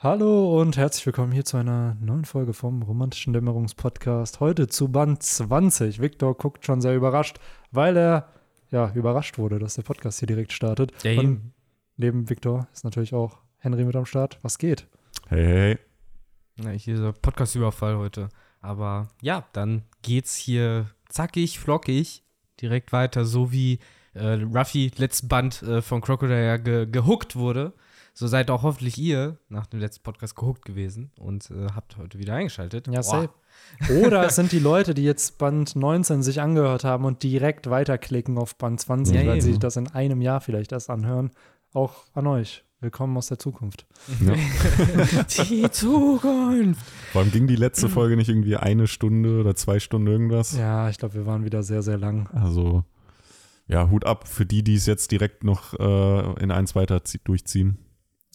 Hallo und herzlich willkommen hier zu einer neuen Folge vom Romantischen Dämmerungspodcast. Heute zu Band 20. Viktor guckt schon sehr überrascht, weil er ja überrascht wurde, dass der Podcast hier direkt startet. Ja, und neben Viktor ist natürlich auch Henry mit am Start. Was geht? Hey, hey, hey. Ja, hier Podcast-Überfall heute. Aber ja, dann geht's hier zackig, flockig direkt weiter, so wie äh, Ruffy letzten Band äh, von Crocodile ja ge gehuckt wurde. So seid auch hoffentlich ihr nach dem letzten Podcast gehuckt gewesen und äh, habt heute wieder eingeschaltet. Ja, Boah. safe. Oder es sind die Leute, die jetzt Band 19 sich angehört haben und direkt weiterklicken auf Band 20, Ja, weil eben. sie sich das in einem Jahr vielleicht erst anhören. Auch an euch. Willkommen aus der Zukunft. Ja. Die Zukunft. Vor allem ging die letzte Folge nicht irgendwie eine Stunde oder zwei Stunden irgendwas. Ja, ich glaube, wir waren wieder sehr, sehr lang. Also, ja, Hut ab für die, die es jetzt direkt noch äh, in eins weiter zie- durchziehen.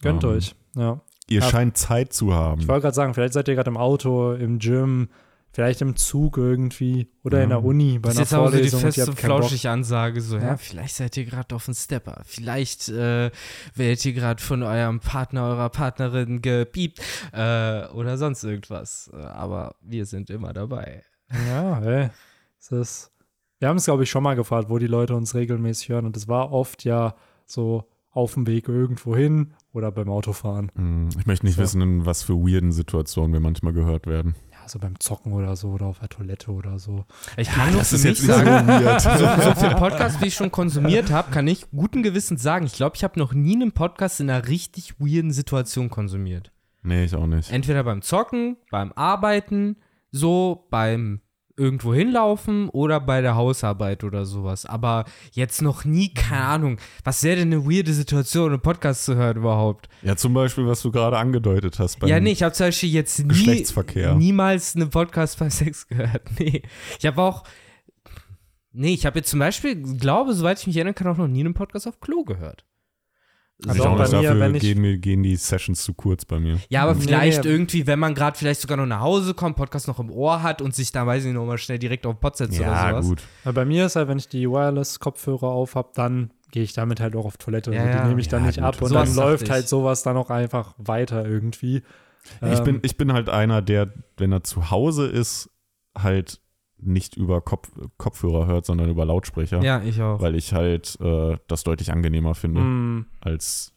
Gönnt Ähm, euch. Ja. Ihr Ja. scheint Zeit zu haben. Ich wollte gerade sagen, vielleicht seid ihr gerade im Auto, im Gym, vielleicht im Zug irgendwie oder in Ja. der Uni bei Das einer ist jetzt aber so die Vorlesung feste, flauschige Ansage, so, ja, Ja. vielleicht seid ihr gerade auf dem Stepper, vielleicht äh, werdet ihr gerade von eurem Partner, eurer Partnerin gepiept äh, oder sonst irgendwas. Äh, aber wir sind immer dabei. Ja, ey. Es ist, wir haben es, glaube ich, schon mal gefragt, wo die Leute uns regelmäßig hören. Und es war oft ja so auf dem Weg irgendwo hin oder beim Autofahren. Hm, Ich möchte nicht So. wissen, in was für weirden Situationen wir manchmal gehört werden. Ja, so beim Zocken oder so oder auf der Toilette oder so. Ich kann nur das für ist mich jetzt nicht so sagen, so, so viel Podcast, wie ich schon konsumiert habe, kann ich guten Gewissens sagen, ich glaube, ich habe noch nie einen Podcast in einer richtig weirden Situation konsumiert. Nee, ich auch nicht. Entweder beim Zocken, beim Arbeiten, so beim irgendwo hinlaufen oder bei der Hausarbeit oder sowas. Aber jetzt noch nie, keine Ahnung, was wäre denn eine weirde Situation, einen Podcast zu hören überhaupt? Ja, zum Beispiel, was du gerade angedeutet hast. Ja, nee, ich habe zum Beispiel jetzt nie, Geschlechtsverkehr. niemals einen Podcast bei Sex gehört. Nee. Ich habe auch. Nee, ich habe jetzt zum Beispiel, glaube, soweit ich mich erinnern kann, auch noch nie einen Podcast auf Klo gehört. Also ich auch auch bei nicht, mir, dafür wenn ich- gehen, mir, gehen die Sessions zu kurz bei mir. Ja, aber Nee, vielleicht nee. irgendwie, wenn man gerade vielleicht sogar noch nach Hause kommt, Podcast noch im Ohr hat und sich da, weiß ich nicht, nochmal schnell direkt auf den Pod setzt oder Ja, sowas. gut. Weil bei mir ist halt, wenn ich die Wireless-Kopfhörer auf habe, dann gehe ich damit halt auch auf Toilette. Ja, also die ja. nehme ich dann Ja, nicht gut. ab und Sowas dann läuft ich. halt sowas dann auch einfach weiter irgendwie. Ich, Ähm, bin, ich bin halt einer, der, wenn er zu Hause ist, halt nicht über Kopf, Kopfhörer hört, sondern über Lautsprecher. Ja, ich auch. Weil ich halt äh, das deutlich angenehmer finde, mm, als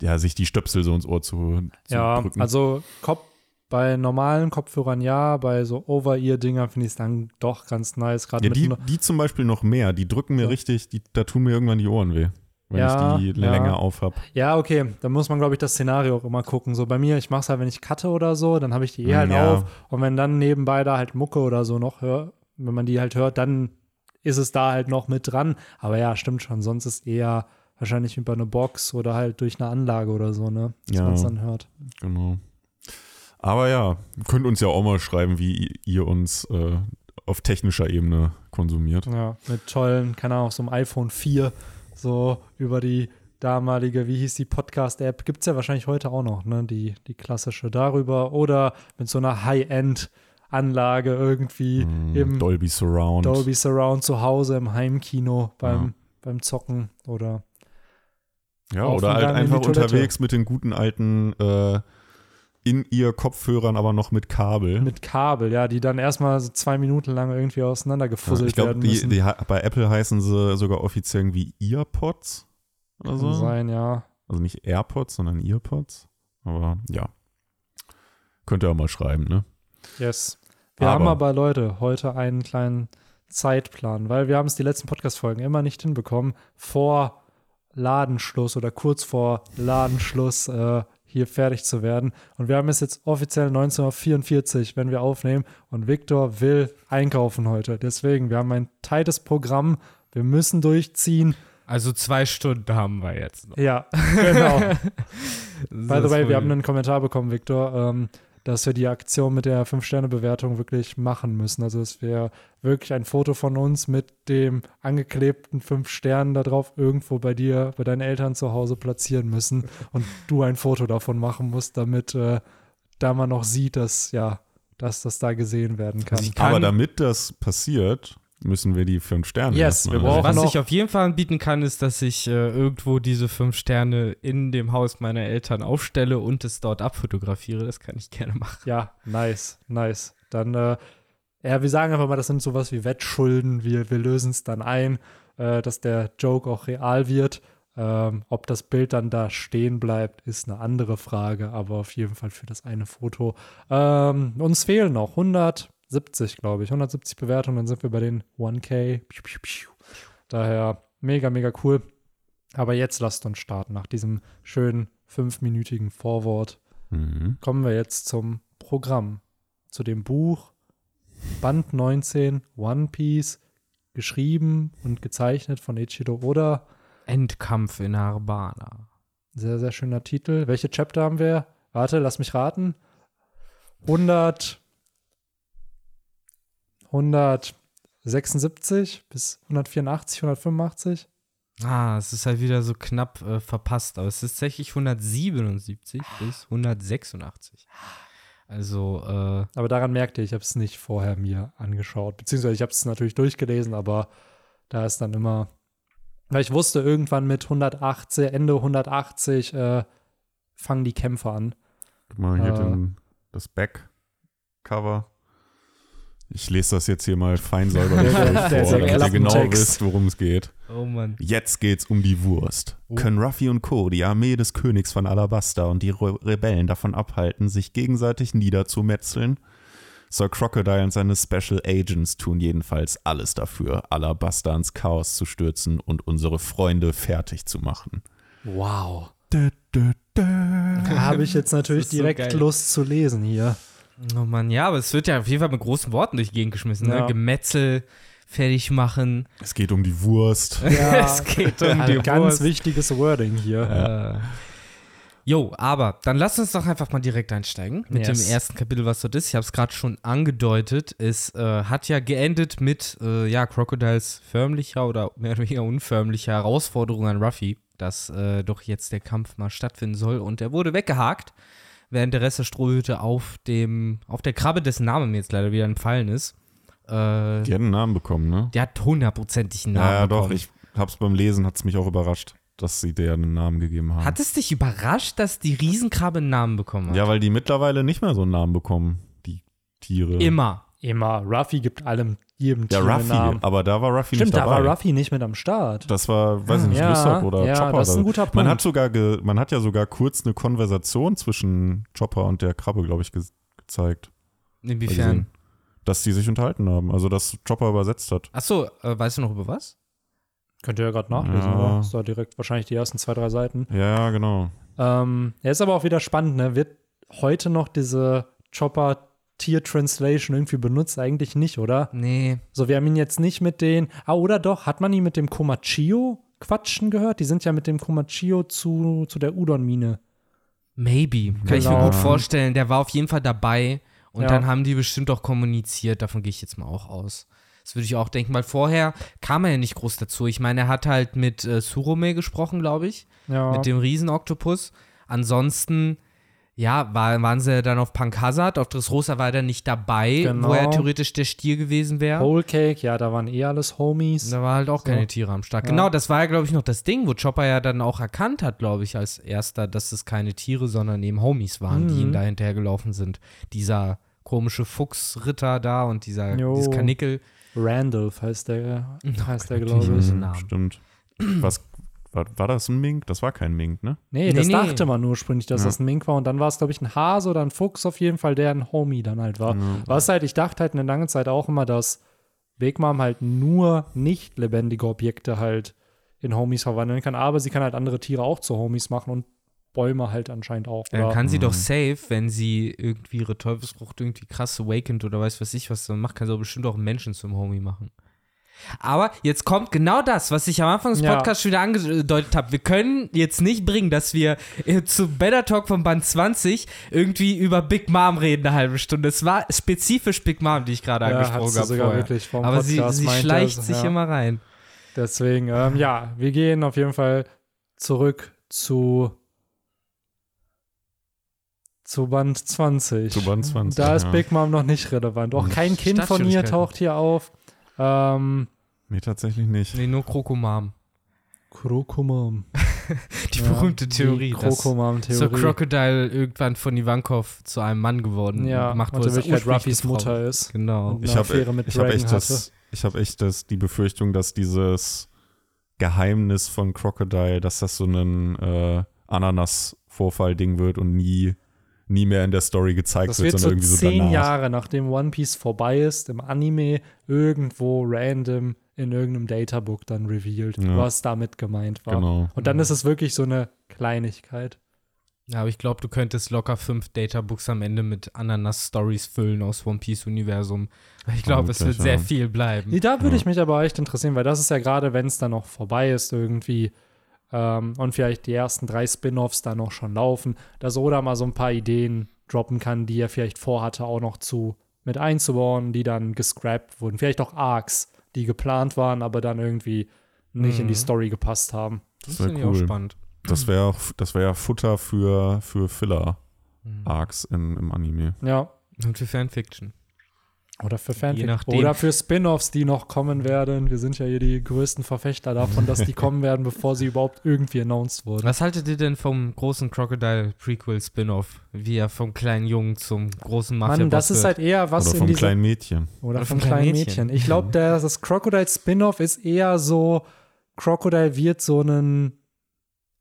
ja, sich die Stöpsel so ins Ohr zu, zu Ja, drücken. also Kopf, bei normalen Kopfhörern ja, bei so Over-Ear-Dinger finde ich es dann doch ganz nice. Gerade ja, die, die zum Beispiel noch mehr, die drücken mir Ja. richtig, die, da tun mir irgendwann die Ohren weh, wenn Ja, ich die ja. länger auf habe. ja, okay, da muss man, glaube ich, das Szenario auch immer gucken. So bei mir, ich mache es halt, wenn ich cutte oder so, dann habe ich die eh halt Ja. auf. Und wenn dann nebenbei da halt Mucke oder so noch hört, wenn man die halt hört, dann ist es da halt noch mit dran. Aber ja, stimmt schon, sonst ist eher wahrscheinlich über eine Box oder halt durch eine Anlage oder so, ne? Dass Ja. man es dann hört. Genau. Aber ja, könnt uns ja auch mal schreiben, wie ihr uns äh, auf technischer Ebene konsumiert. Ja, mit tollen, keine Ahnung, so einem iPhone 4, so über die damalige, wie hieß die Podcast-App, gibt es ja wahrscheinlich heute auch noch, ne, die, die klassische darüber oder mit so einer High-End-Anlage irgendwie Mm, im Dolby Surround. Dolby Surround zu Hause im Heimkino beim, Ja. beim Zocken oder Ja, oder halt einfach unterwegs mit den guten alten äh, in ihr Kopfhörern, aber noch mit Kabel. mit Kabel, ja, die dann erstmal so zwei Minuten lang irgendwie ja, auseinandergefusselt ich glaube, werden die, müssen. die, bei Apple heißen sie sogar offiziell irgendwie Earpods oder Kann so. sein, ja. Also nicht AirPods, sondern Earpods. Aber ja. Könnt ihr auch mal schreiben, ne? Yes. Wir Aber- haben aber, Leute, heute einen kleinen Zeitplan, weil wir haben es die letzten Podcast-Folgen immer nicht hinbekommen, vor Ladenschluss oder kurz vor Ladenschluss äh, hier fertig zu werden. Und wir haben es jetzt offiziell 1944, wenn wir aufnehmen. Und Viktor will einkaufen heute. Deswegen, wir haben ein tightes Programm. Wir müssen durchziehen. Also zwei Stunden haben wir jetzt noch. Ja, genau. By the way, wir haben einen Kommentar bekommen, Victor, ähm, dass wir die Aktion mit der 5-Sterne-Bewertung wirklich machen müssen. Also, dass wir wirklich ein Foto von uns mit dem angeklebten 5 Sternen da drauf irgendwo bei dir, bei deinen Eltern zu Hause platzieren müssen und du ein Foto davon machen musst, damit äh, da man noch sieht, dass, ja, dass das da gesehen werden kann. Ich kann- Aber damit das passiert, müssen wir die fünf Sterne Yes, wir brauchen- Was noch- ich auf jeden Fall anbieten kann, ist, dass ich äh, irgendwo diese fünf Sterne in dem Haus meiner Eltern aufstelle und es dort abfotografiere. Das kann ich gerne machen. Ja, nice, nice. Dann, äh, ja, wir sagen einfach mal, das sind sowas wie Wettschulden. Wir, wir lösen es dann ein, äh, dass der Joke auch real wird. Ähm, ob das Bild dann da stehen bleibt, ist eine andere Frage, aber auf jeden Fall für das eine Foto. Ähm, uns fehlen noch 170, glaube ich, 170 Bewertungen, dann sind wir bei den 1K. Piu, piu, piu. Daher mega, mega cool. Aber jetzt lasst uns starten. Nach diesem schönen fünfminütigen Vorwort Mhm. kommen wir jetzt zum Programm, zu dem Buch Band 19 One Piece, geschrieben und gezeichnet von Ichiro Oda. Endkampf in Arbana. Sehr, sehr schöner Titel. Welche Chapter haben wir? Warte, lass mich raten. 100, 176 bis 184, 185. Ah, es ist halt wieder so knapp äh, verpasst, aber es ist tatsächlich 177 bis 186. Also, äh, Aber daran merkte ich, ich habe es nicht vorher mir angeschaut. Beziehungsweise ich habe es natürlich durchgelesen, aber da ist dann immer, weil ich wusste, irgendwann mit 180, Ende 180 äh, fangen die Kämpfe an. Guck mal hier Äh. den, das Backcover. Ich lese das jetzt hier mal fein säuberlich vor, damit ihr genau wisst, worum es geht. oh Mann. Jetzt geht's um die Wurst. Oh. Können Ruffy und Co. die Armee des Königs von Alabasta und die Re Rebellen davon abhalten, sich gegenseitig niederzumetzeln? Sir Crocodile und seine Special Agents tun jedenfalls alles dafür, Alabasta ins Chaos zu stürzen und unsere Freunde fertig zu machen. Wow. Dö, dö, dö. Da habe ich jetzt natürlich so direkt geil. Lust zu lesen hier. Oh Mann, ja, aber es wird ja auf jeden Fall mit großen Worten durch die Gegend geschmissen. Ne? Ja. Gemetzel, fertig machen. Es geht um die Wurst. es geht um die Ein ganz Wurst. wichtiges Wording hier. Äh, Jo, aber dann lass uns doch einfach mal direkt einsteigen mit Yes. dem ersten Kapitel, was dort ist. Ich habe es gerade schon angedeutet. Es äh, hat ja geendet mit äh, ja, Crocodiles förmlicher oder mehr oder weniger unförmlicher Herausforderung an Ruffy, dass äh, doch jetzt der Kampf mal stattfinden soll. Und er wurde weggehakt, während der Rest der Strohhüte auf dem, auf der Krabbe, dessen Name mir jetzt leider wieder entfallen ist. Äh, Die hat einen Namen bekommen, ne? der hat hundertprozentig einen Namen Ja, ja, doch. bekommen. Ich hab's beim Lesen, hat's mich auch überrascht, dass sie der einen Namen gegeben haben. Hat es dich überrascht, dass die Riesenkrabbe einen Namen bekommen hat? ja, weil die mittlerweile nicht mehr so einen Namen bekommen, die Tiere. Immer. Immer. Ruffy gibt allem jedem Ja, einen Ruffy, Namen. aber da war Ruffy Stimmt, nicht da dabei. war Ruffy nicht mit am Start. Das war, weiß ich nicht, Ja, Lysop oder ja, Chopper. das ist ein oder- guter Punkt. Man hat sogar, ge, man hat ja sogar kurz eine Konversation zwischen Chopper und der Krabbe, glaube ich, ge gezeigt. Inwiefern? gesehen. Dass die sich unterhalten haben, also dass Chopper übersetzt hat. Achso, äh, weißt du noch über was? Könnt ihr ja gerade nachlesen, Ja. aber ist da direkt wahrscheinlich die ersten zwei, drei Seiten. Ja, ja, genau. Ähm, ja, ist aber auch wieder spannend, ne? Wird heute noch diese Chopper Tier Translation irgendwie benutzt? Eigentlich nicht, oder? Nee. So, wir haben ihn jetzt nicht mit den. Ah, oder doch, hat man ihn mit dem Komachio quatschen gehört? Die sind ja mit dem Komachio zu, zu der Udon-Mine. Maybe. Kann ich mir Genau. gut vorstellen. Der war auf jeden Fall dabei und Ja. dann haben die bestimmt auch kommuniziert. Davon gehe ich jetzt mal auch aus. Das würde ich auch denken, weil vorher kam er ja nicht groß dazu. Ich meine, er hat halt mit äh, Surome gesprochen, glaube ich. Ja. Mit dem Riesenoktopus. Ansonsten, ja, war, waren sie dann auf Punk Hazard. Auf Dressrosa war er dann nicht dabei, Genau. wo er theoretisch der Stier gewesen wäre. Whole Cake, ja, da waren eh alles Homies. Da war halt auch keine So. Tiere am Start. Ja. Genau, das war ja, glaube ich, noch das Ding, wo Chopper ja dann auch erkannt hat, glaube ich, als erster, dass es keine Tiere, sondern eben Homies waren, die Mhm. ihm da hinterhergelaufen sind. Dieser komische Fuchsritter da und dieser Jo. dieses Kanickel. Randolph heißt der, heißt der natürlich. glaube ich. Mhm, Namen. Stimmt. Was, war, war das ein Mink? Das war kein Mink, ne? Nee, Nee, das nee. dachte man ursprünglich, dass Ja. das ein Mink war. Und dann war es, glaube ich, ein Hase oder ein Fuchs auf jeden Fall, der ein Homie dann halt war. Ja. Was halt, ich dachte halt eine lange Zeit auch immer, dass Big Mom halt nur nicht lebendige Objekte halt in Homies verwandeln kann. Aber sie kann halt andere Tiere auch zu Homies machen und Bäume halt anscheinend auch. Dann kann sie doch Mhm. safe, wenn sie irgendwie ihre Teufelsfrucht irgendwie krass awakened oder weiß was ich was dann macht, kann sie auch bestimmt auch einen Menschen zum Homie machen. Aber jetzt kommt genau das, was ich am Anfang des Ja. Podcasts schon wieder angedeutet habe. Wir können jetzt nicht bringen, dass wir äh, zu Better Talk von Band 20 irgendwie über Big Mom reden eine halbe Stunde. Es war spezifisch Big Mom, die ich gerade ja, angesprochen sie habe sogar vorher. wirklich vom Aber sie, Podcast sie meinte, schleicht also, sich ja. immer rein. Deswegen, ähm, ja, wir gehen auf jeden Fall zurück zu zu Band 20. Zu Band 20, Da ist ja. Big Mom noch nicht relevant. Auch kein Kind von ihr Startschwierigkeiten. taucht hier auf. Ähm, Nee, tatsächlich nicht. Nee, nur Krokomam. Krokomam. Die Ja, berühmte Theorie, Die dass so Krokomam-Theorie. Crocodile irgendwann von Ivankov zu einem Mann geworden ja, gemacht wurde. er Wirklichkeit ursprünglich Ruffys Mutter ist. Genau. Und- Ich habe hab echt, das, ich hab echt das, die Befürchtung, dass dieses Geheimnis von Crocodile, dass das so ein äh, Ananas-Vorfall-Ding wird und nie, nie mehr in der Story gezeigt Das wird, wird so sondern irgendwie so zehn danach. Jahre nachdem One Piece vorbei ist, im Anime irgendwo random in irgendeinem Databook dann revealed, Ja. was damit gemeint war. Genau. Und dann ist es wirklich so eine Kleinigkeit. Ja, aber ich glaube, du könntest locker fünf Databooks am Ende mit Ananas-Stories füllen aus One Piece-Universum. Ich glaube, es wird sehr ja. viel bleiben. Nee, da würde Ja. ich mich aber echt interessieren, weil das ist ja gerade, wenn es dann noch vorbei ist irgendwie ähm, und vielleicht die ersten drei Spin-offs da noch schon laufen, dass Oda mal so ein paar Ideen droppen kann, die er vielleicht vorhatte, auch noch zu mit einzubauen, die dann gescrapped wurden. Vielleicht auch Arcs, die geplant waren, aber dann irgendwie nicht in die Mhm. Story gepasst haben. Das wär finde ich auch cool. spannend. Das wäre das wär Futter für, für Mhm. Filler-Arcs in, im Anime. Ja. Und für Fanfiction. Oder für Fanfic. Oder für Spin-offs, die noch kommen werden. Wir sind ja hier die größten Verfechter davon, dass die kommen werden, bevor sie überhaupt irgendwie announced wurden. Was haltet ihr denn vom großen Crocodile Prequel Spin-off? Wie er vom kleinen Jungen zum großen mafia Mann, das ist halt eher was Oder in vom dieser kleinen Mädchen. Oder vom kleinen Mädchen. Ich glaube, das Crocodile Spin-off ist eher so, Crocodile wird so ein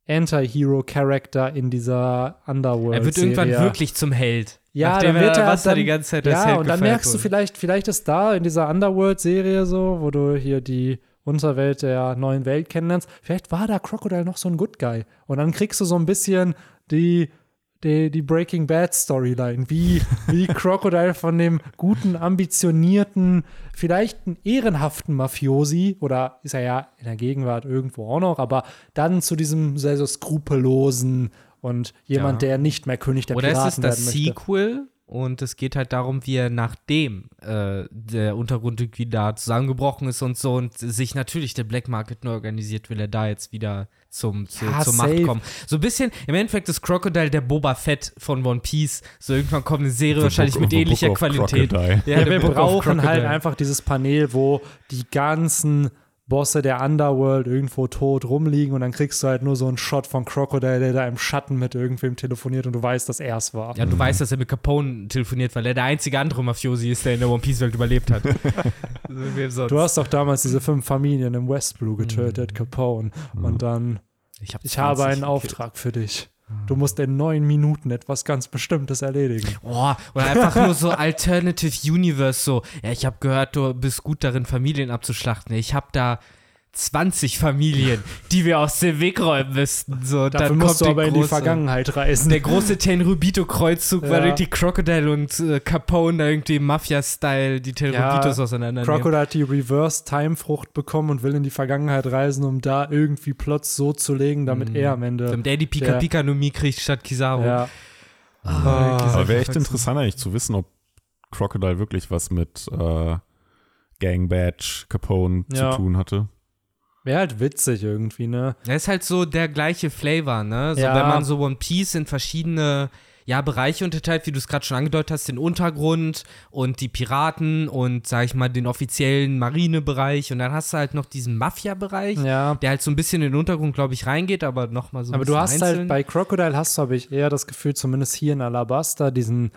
Anti-Hero-Charakter in dieser Underworld. Er wird irgendwann wirklich zum Held. Ja, Nachdem dann wird er was er dann- die ganze Zeit Ja, und dann merkst du wurde. vielleicht, vielleicht ist da in dieser Underworld-Serie so, wo du hier die Unterwelt der neuen Welt kennenlernst, vielleicht war da Crocodile noch so ein Good Guy. Und dann kriegst du so ein bisschen die, die, die Breaking Bad Storyline, wie, wie Crocodile von dem guten, ambitionierten, vielleicht einen ehrenhaften Mafiosi, oder ist er ja in der Gegenwart irgendwo auch noch, aber dann zu diesem sehr so skrupellosen und jemand, Ja. der nicht mehr König der Oder es Piraten ist das werden möchte. Sequel und es geht halt darum, wie er nachdem äh, der Untergrund irgendwie da zusammengebrochen ist und so und sich natürlich der Black Market neu organisiert, will er da jetzt wieder zum, zu, Ja, zur safe. Macht kommen. So ein bisschen, im Endeffekt ist Crocodile der Boba Fett von One Piece. So irgendwann kommt eine Serie wahrscheinlich Book- mit The ähnlicher Qualität. Ja, der wir brauchen halt einfach dieses Panel, wo die ganzen Bosse der Underworld irgendwo tot rumliegen und dann kriegst du halt nur so einen Shot von Crocodile, der da im Schatten mit irgendwem telefoniert und du weißt, dass er es war. Ja, du weißt, dass er mit Capone telefoniert, weil er der einzige andere Mafiosi ist, der in der One Piece Welt überlebt hat. Du hast doch damals diese fünf Familien im West Blue getötet, Capone. Und dann, ich, hab ich habe 20 einen gekillt. Auftrag für dich. Du musst in neun Minuten etwas ganz Bestimmtes erledigen. Boah, oder einfach nur so Alternative Universe, so, ja, ich habe gehört, du bist gut darin, Familien abzuschlachten. Ich habe da 20 Familien, die wir aus dem Weg räumen müssten. So, Dafür dann musst du kommt aber der in die große, Vergangenheit reisen. Der große Tenrubito-Kreuzzug, weil Ja. irgendwie Crocodile und äh, Capone da irgendwie Mafia-Style die Tenrubitos Ja, auseinandernehmen. Crocodile hat die Reverse-Time-Frucht bekommen und will in die Vergangenheit reisen, um da irgendwie Plots so zu legen, damit Mhm. er am Ende. Damit er die Pika-Pika-Nomie kriegt statt Kizaru. Ja. Ah, Aber wäre echt interessant eigentlich zu wissen, ob Crocodile wirklich was mit äh, Gang Badge Capone Ja. zu tun hatte. Wäre halt witzig irgendwie, ne? Das ist halt so der gleiche Flavor, ne? So, Ja. wenn man so One Piece in verschiedene ja, Bereiche unterteilt, wie du es gerade schon angedeutet hast, den Untergrund und die Piraten und, sag ich mal, den offiziellen Marinebereich und dann hast du halt noch diesen Mafia-Bereich, Ja. der halt so ein bisschen in den Untergrund, glaube ich, reingeht, aber nochmal so ein Aber du bisschen hast einzeln. halt bei Crocodile hast du, habe ich eher das Gefühl, zumindest hier in Alabasta, diesen,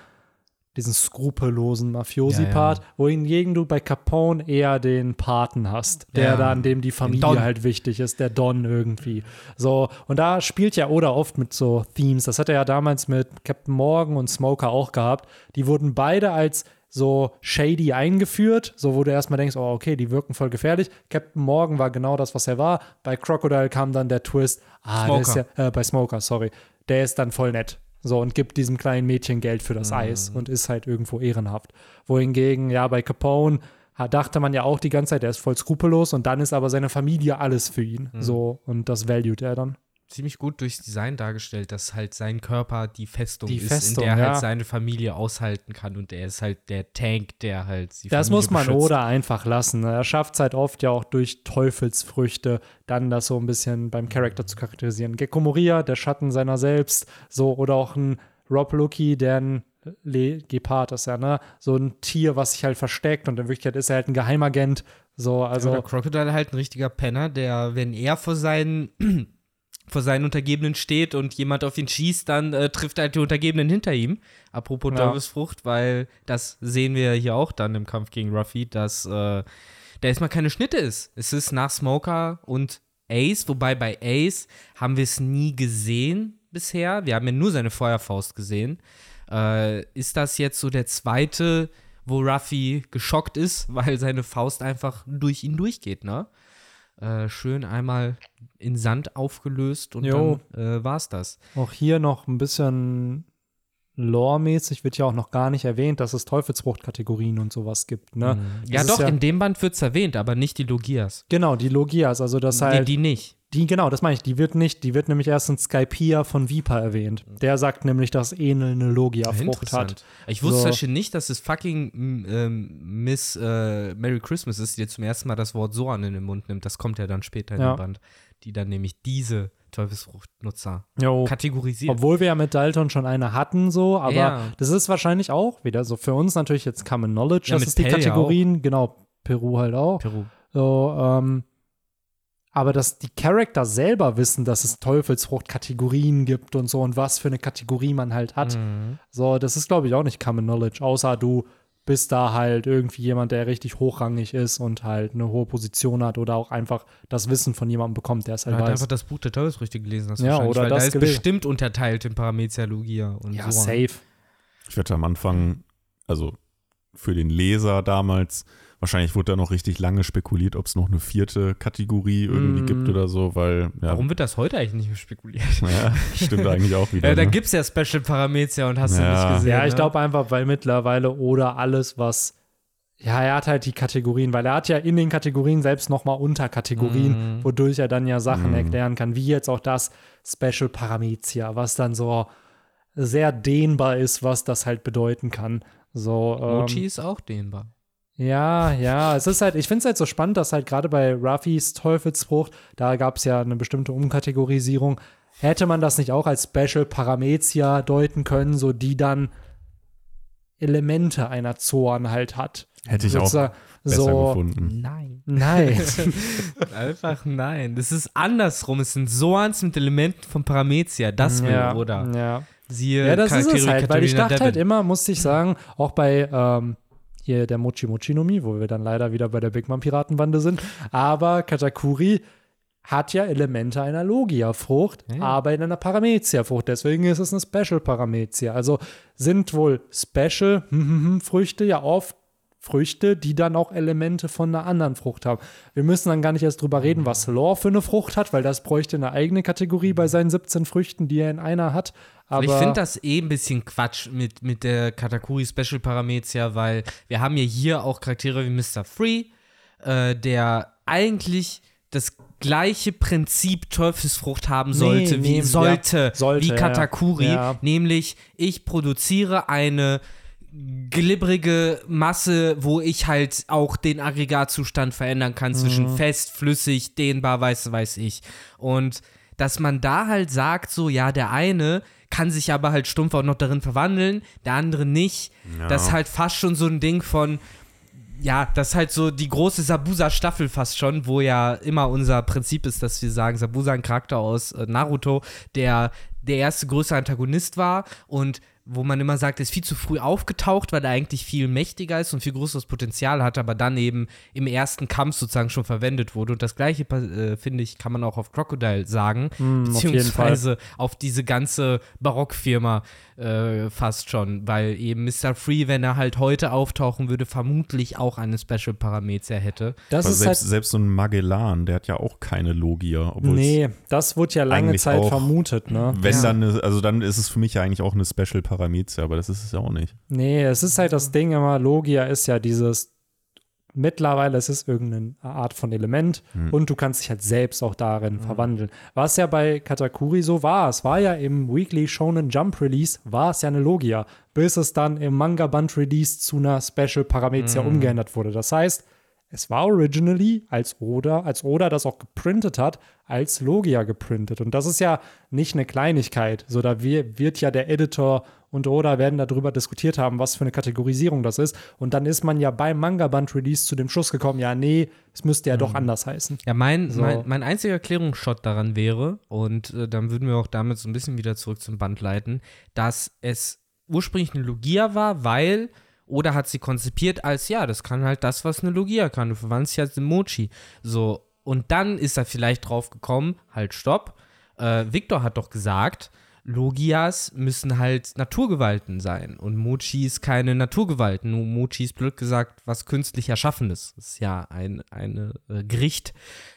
diesen skrupellosen Mafiosi-Part, wohingegen du bei Capone eher den Paten hast, der Ja. da, an dem die Familie halt wichtig ist, der Don irgendwie. So, und da spielt ja Oda oft mit so Themes. Das hat er ja damals mit Captain Morgan und Smoker auch gehabt. Die wurden beide als so shady eingeführt, so wo du erstmal denkst, oh, okay, die wirken voll gefährlich. Captain Morgan war genau das, was er war. Bei Crocodile kam dann der Twist, ah, der ist ja, Smoker. äh, bei Smoker, sorry, der ist dann voll nett. So, und gibt diesem kleinen Mädchen Geld für das Eis und ist halt irgendwo ehrenhaft. Wohingegen, ja, bei Capone dachte man ja auch die ganze Zeit, er ist voll skrupellos und dann ist aber seine Familie alles für ihn. So, und das valued er dann. Ziemlich gut durchs Design dargestellt, dass halt sein Körper die Festung Die ist, Festung, in der ja. halt seine Familie aushalten kann und er ist halt der Tank, der halt die Das Familie muss man beschützt. Oda einfach lassen. ne? Er schafft es halt oft ja auch durch Teufelsfrüchte, dann das so ein bisschen beim Charakter zu charakterisieren. Gekko Moria, der Schatten seiner selbst, so, oder auch ein Rob Lucky, der ein Le Gepard ist ja, ne? So ein Tier, was sich halt versteckt und in Wirklichkeit ist er halt ein Geheimagent, So, also. Oder Crocodile halt ein richtiger Penner, der, wenn er vor seinen vor seinen Untergebenen steht und jemand auf ihn schießt, dann äh, trifft halt die Untergebenen hinter ihm. Apropos Ja. Teufelsfrucht, weil das sehen wir hier auch dann im Kampf gegen Ruffy, dass äh, da erstmal keine Schnitte ist. Es ist nach Smoker und Ace, wobei bei Ace haben wir es nie gesehen bisher. Wir haben ja nur seine Feuerfaust gesehen. Äh, ist das jetzt so der zweite, wo Ruffy geschockt ist, weil seine Faust einfach durch ihn durchgeht, ne? Äh, schön einmal in Sand aufgelöst und Jo. dann äh, war's das. Auch hier noch ein bisschen lore-mäßig wird ja auch noch gar nicht erwähnt, dass es Teufelsfrucht-Kategorien und sowas gibt. Ne? Ja, Das ist doch, in dem Band wird's erwähnt, aber nicht die Logias. Genau, die Logias, also das Nee, halt, die nicht. Die, genau, das meine ich, die wird nicht, die wird nämlich erst in Skypia von Viper erwähnt. Der sagt nämlich, dass Enel eine Logia-Frucht hat. Ich wusste So. Beispiel nicht, dass es fucking m, ähm, Miss äh, Merry Christmas ist, die zum ersten Mal das Wort Soran in den Mund nimmt. Das kommt ja dann später in Ja. dem Band. Die dann nämlich diese Teufelsfruchtnutzer Jo. kategorisiert. Obwohl wir ja mit Dalton schon eine hatten, so, aber Ja. das ist wahrscheinlich auch wieder so. Für uns natürlich jetzt Common Knowledge, Ja, das ist die Pell Kategorien, genau, Peru halt auch. Peru. So, ähm, aber dass die Charakter selber wissen, dass es Teufelsfrucht-Kategorien gibt und so und was für eine Kategorie man halt hat. Mhm. So, das ist, glaube ich, auch nicht Common Knowledge, außer du bist da halt irgendwie jemand, der richtig hochrangig ist und halt eine hohe Position hat oder auch einfach das Wissen von jemandem bekommt, der es halt halt weiß. einfach das Buch der Teufelsfrüchte gelesen hast. Ja, wahrscheinlich, oder weil das da ist gelesen. bestimmt unterteilt in Paramecia, Logia und Ja, so. safe. Ich wette am Anfang, also für den Leser damals, wahrscheinlich wurde da noch richtig lange spekuliert, ob es noch eine vierte Kategorie irgendwie Mm. gibt oder so, weil, ja, Warum wird das heute eigentlich nicht mehr spekuliert? ja stimmt eigentlich auch wieder. Ja, da ne? gibt's ja Special Paramecia und hast du Ja. nicht gesehen. Ja, ich ne? glaube einfach, weil mittlerweile oder alles, was. Ja, er hat halt die Kategorien, weil er hat ja in den Kategorien selbst nochmal Unterkategorien, Mhm. wodurch er dann ja Sachen Mhm. erklären kann, wie jetzt auch das Special Paramecia, was dann so sehr dehnbar ist, was das halt bedeuten kann. So, Mochi ähm, ist auch dehnbar. Ja, ja, es ist halt, ich finde es halt so spannend, dass halt gerade bei Ruffys Teufelsfrucht, da gab es ja eine bestimmte Umkategorisierung, hätte man das nicht auch als Special Paramecia deuten können, so die dann Elemente einer Zorn halt hat. Hätte ich auch Sozusagen besser so, gefunden. Nein. Nein. Einfach nein. Das ist andersrum. Es sind Soans mit Elementen von Paramecia. Das will, ja, oder? Ja. Siehe ja, das ist es halt, weil ich Katharina dachte halt Devon. immer, musste ich sagen, auch bei ähm, hier der Mochi Mochi no Mi, wo wir dann leider wieder bei der Big Mom Piratenbande sind, aber Katakuri hat ja Elemente einer Logia-Frucht, Ja. aber in einer Paramecia-Frucht. Deswegen ist es eine Special-Paramecia. Also sind wohl Special-Früchte ja oft Früchte, die dann auch Elemente von einer anderen Frucht haben. Wir müssen dann gar nicht erst drüber reden, was Lore für eine Frucht hat, weil das bräuchte eine eigene Kategorie bei seinen 17 Früchten, die er in einer hat. Aber ich finde das eh ein bisschen Quatsch mit, mit der Katakuri Special Paramecia, weil wir haben ja hier auch Charaktere wie Mr. Free, äh, der eigentlich das gleiche Prinzip Teufelsfrucht haben sollte, nee, wie ja, sollte, sollte, wie ja. Katakuri, Ja. nämlich ich produziere eine glibbrige Masse, wo ich halt auch den Aggregatzustand verändern kann zwischen Mhm. fest, flüssig, dehnbar, weiß weiß ich. Und dass man da halt sagt, so, ja, der eine kann sich aber halt stumpf auch noch darin verwandeln, der andere nicht. Ja. Das ist halt fast schon so ein Ding von, ja, das ist halt so die große Sabusa-Staffel fast schon, wo ja immer unser Prinzip ist, dass wir sagen, Sabusa ein Charakter aus äh, Naruto, der der erste größere Antagonist war und wo man immer sagt, er ist viel zu früh aufgetaucht, weil er eigentlich viel mächtiger ist und viel größeres Potenzial hat, aber dann eben im ersten Kampf sozusagen schon verwendet wurde. Und das gleiche, äh, finde ich, kann man auch auf Crocodile sagen, Mm, auf beziehungsweise auf, diese ganze Barockfirma äh, fast schon, weil eben Mr. Free, wenn er halt heute auftauchen würde, vermutlich auch eine Special Parameter hätte. das Also ist selbst, halt. selbst so ein Magellan, der hat ja auch keine Logia. Nee, das wurde ja lange Zeit auch- vermutet, ne? Wenn Ja. dann, eine- also dann ist es für mich ja eigentlich auch eine Special Paramecia, aber das ist es ja auch nicht. Nee, es ist halt das Ding immer, Logia ist ja dieses, mittlerweile es ist irgendeine Art von Element Hm. und du kannst dich halt selbst auch darin Mhm. verwandeln. Was ja bei Katakuri so war, es war ja im Weekly Shonen Jump Release, war es ja eine Logia, bis es dann im Manga Band Release zu einer Special Paramecia Mhm. umgeändert wurde. Das heißt, es war originally als Oda, als Oda das auch geprintet hat, als Logia geprintet. Und das ist ja nicht eine Kleinigkeit. So, da wird ja der Editor und Oda werden darüber diskutiert haben, was für eine Kategorisierung das ist. Und dann ist man ja beim Manga-Band-Release zu dem Schluss gekommen, ja, nee, es müsste ja mhm. doch anders heißen. Ja, mein, so. mein, mein, einziger Erklärungsshot daran wäre, und äh, dann würden wir auch damit so ein bisschen wieder zurück zum Band leiten, dass es ursprünglich eine Logia war, weil oder hat sie konzipiert als, ja, das kann halt das, was eine Logia kann. Du verwandelst ja in Mochi. So, und dann ist er vielleicht drauf gekommen, halt, stopp. Äh, Victor hat doch gesagt, Logias müssen halt Naturgewalten sein. Und Mochi ist keine Naturgewalten. Nur Mochi ist blöd gesagt was künstlich Erschaffenes. Das ist ja ein eine, äh, Gericht,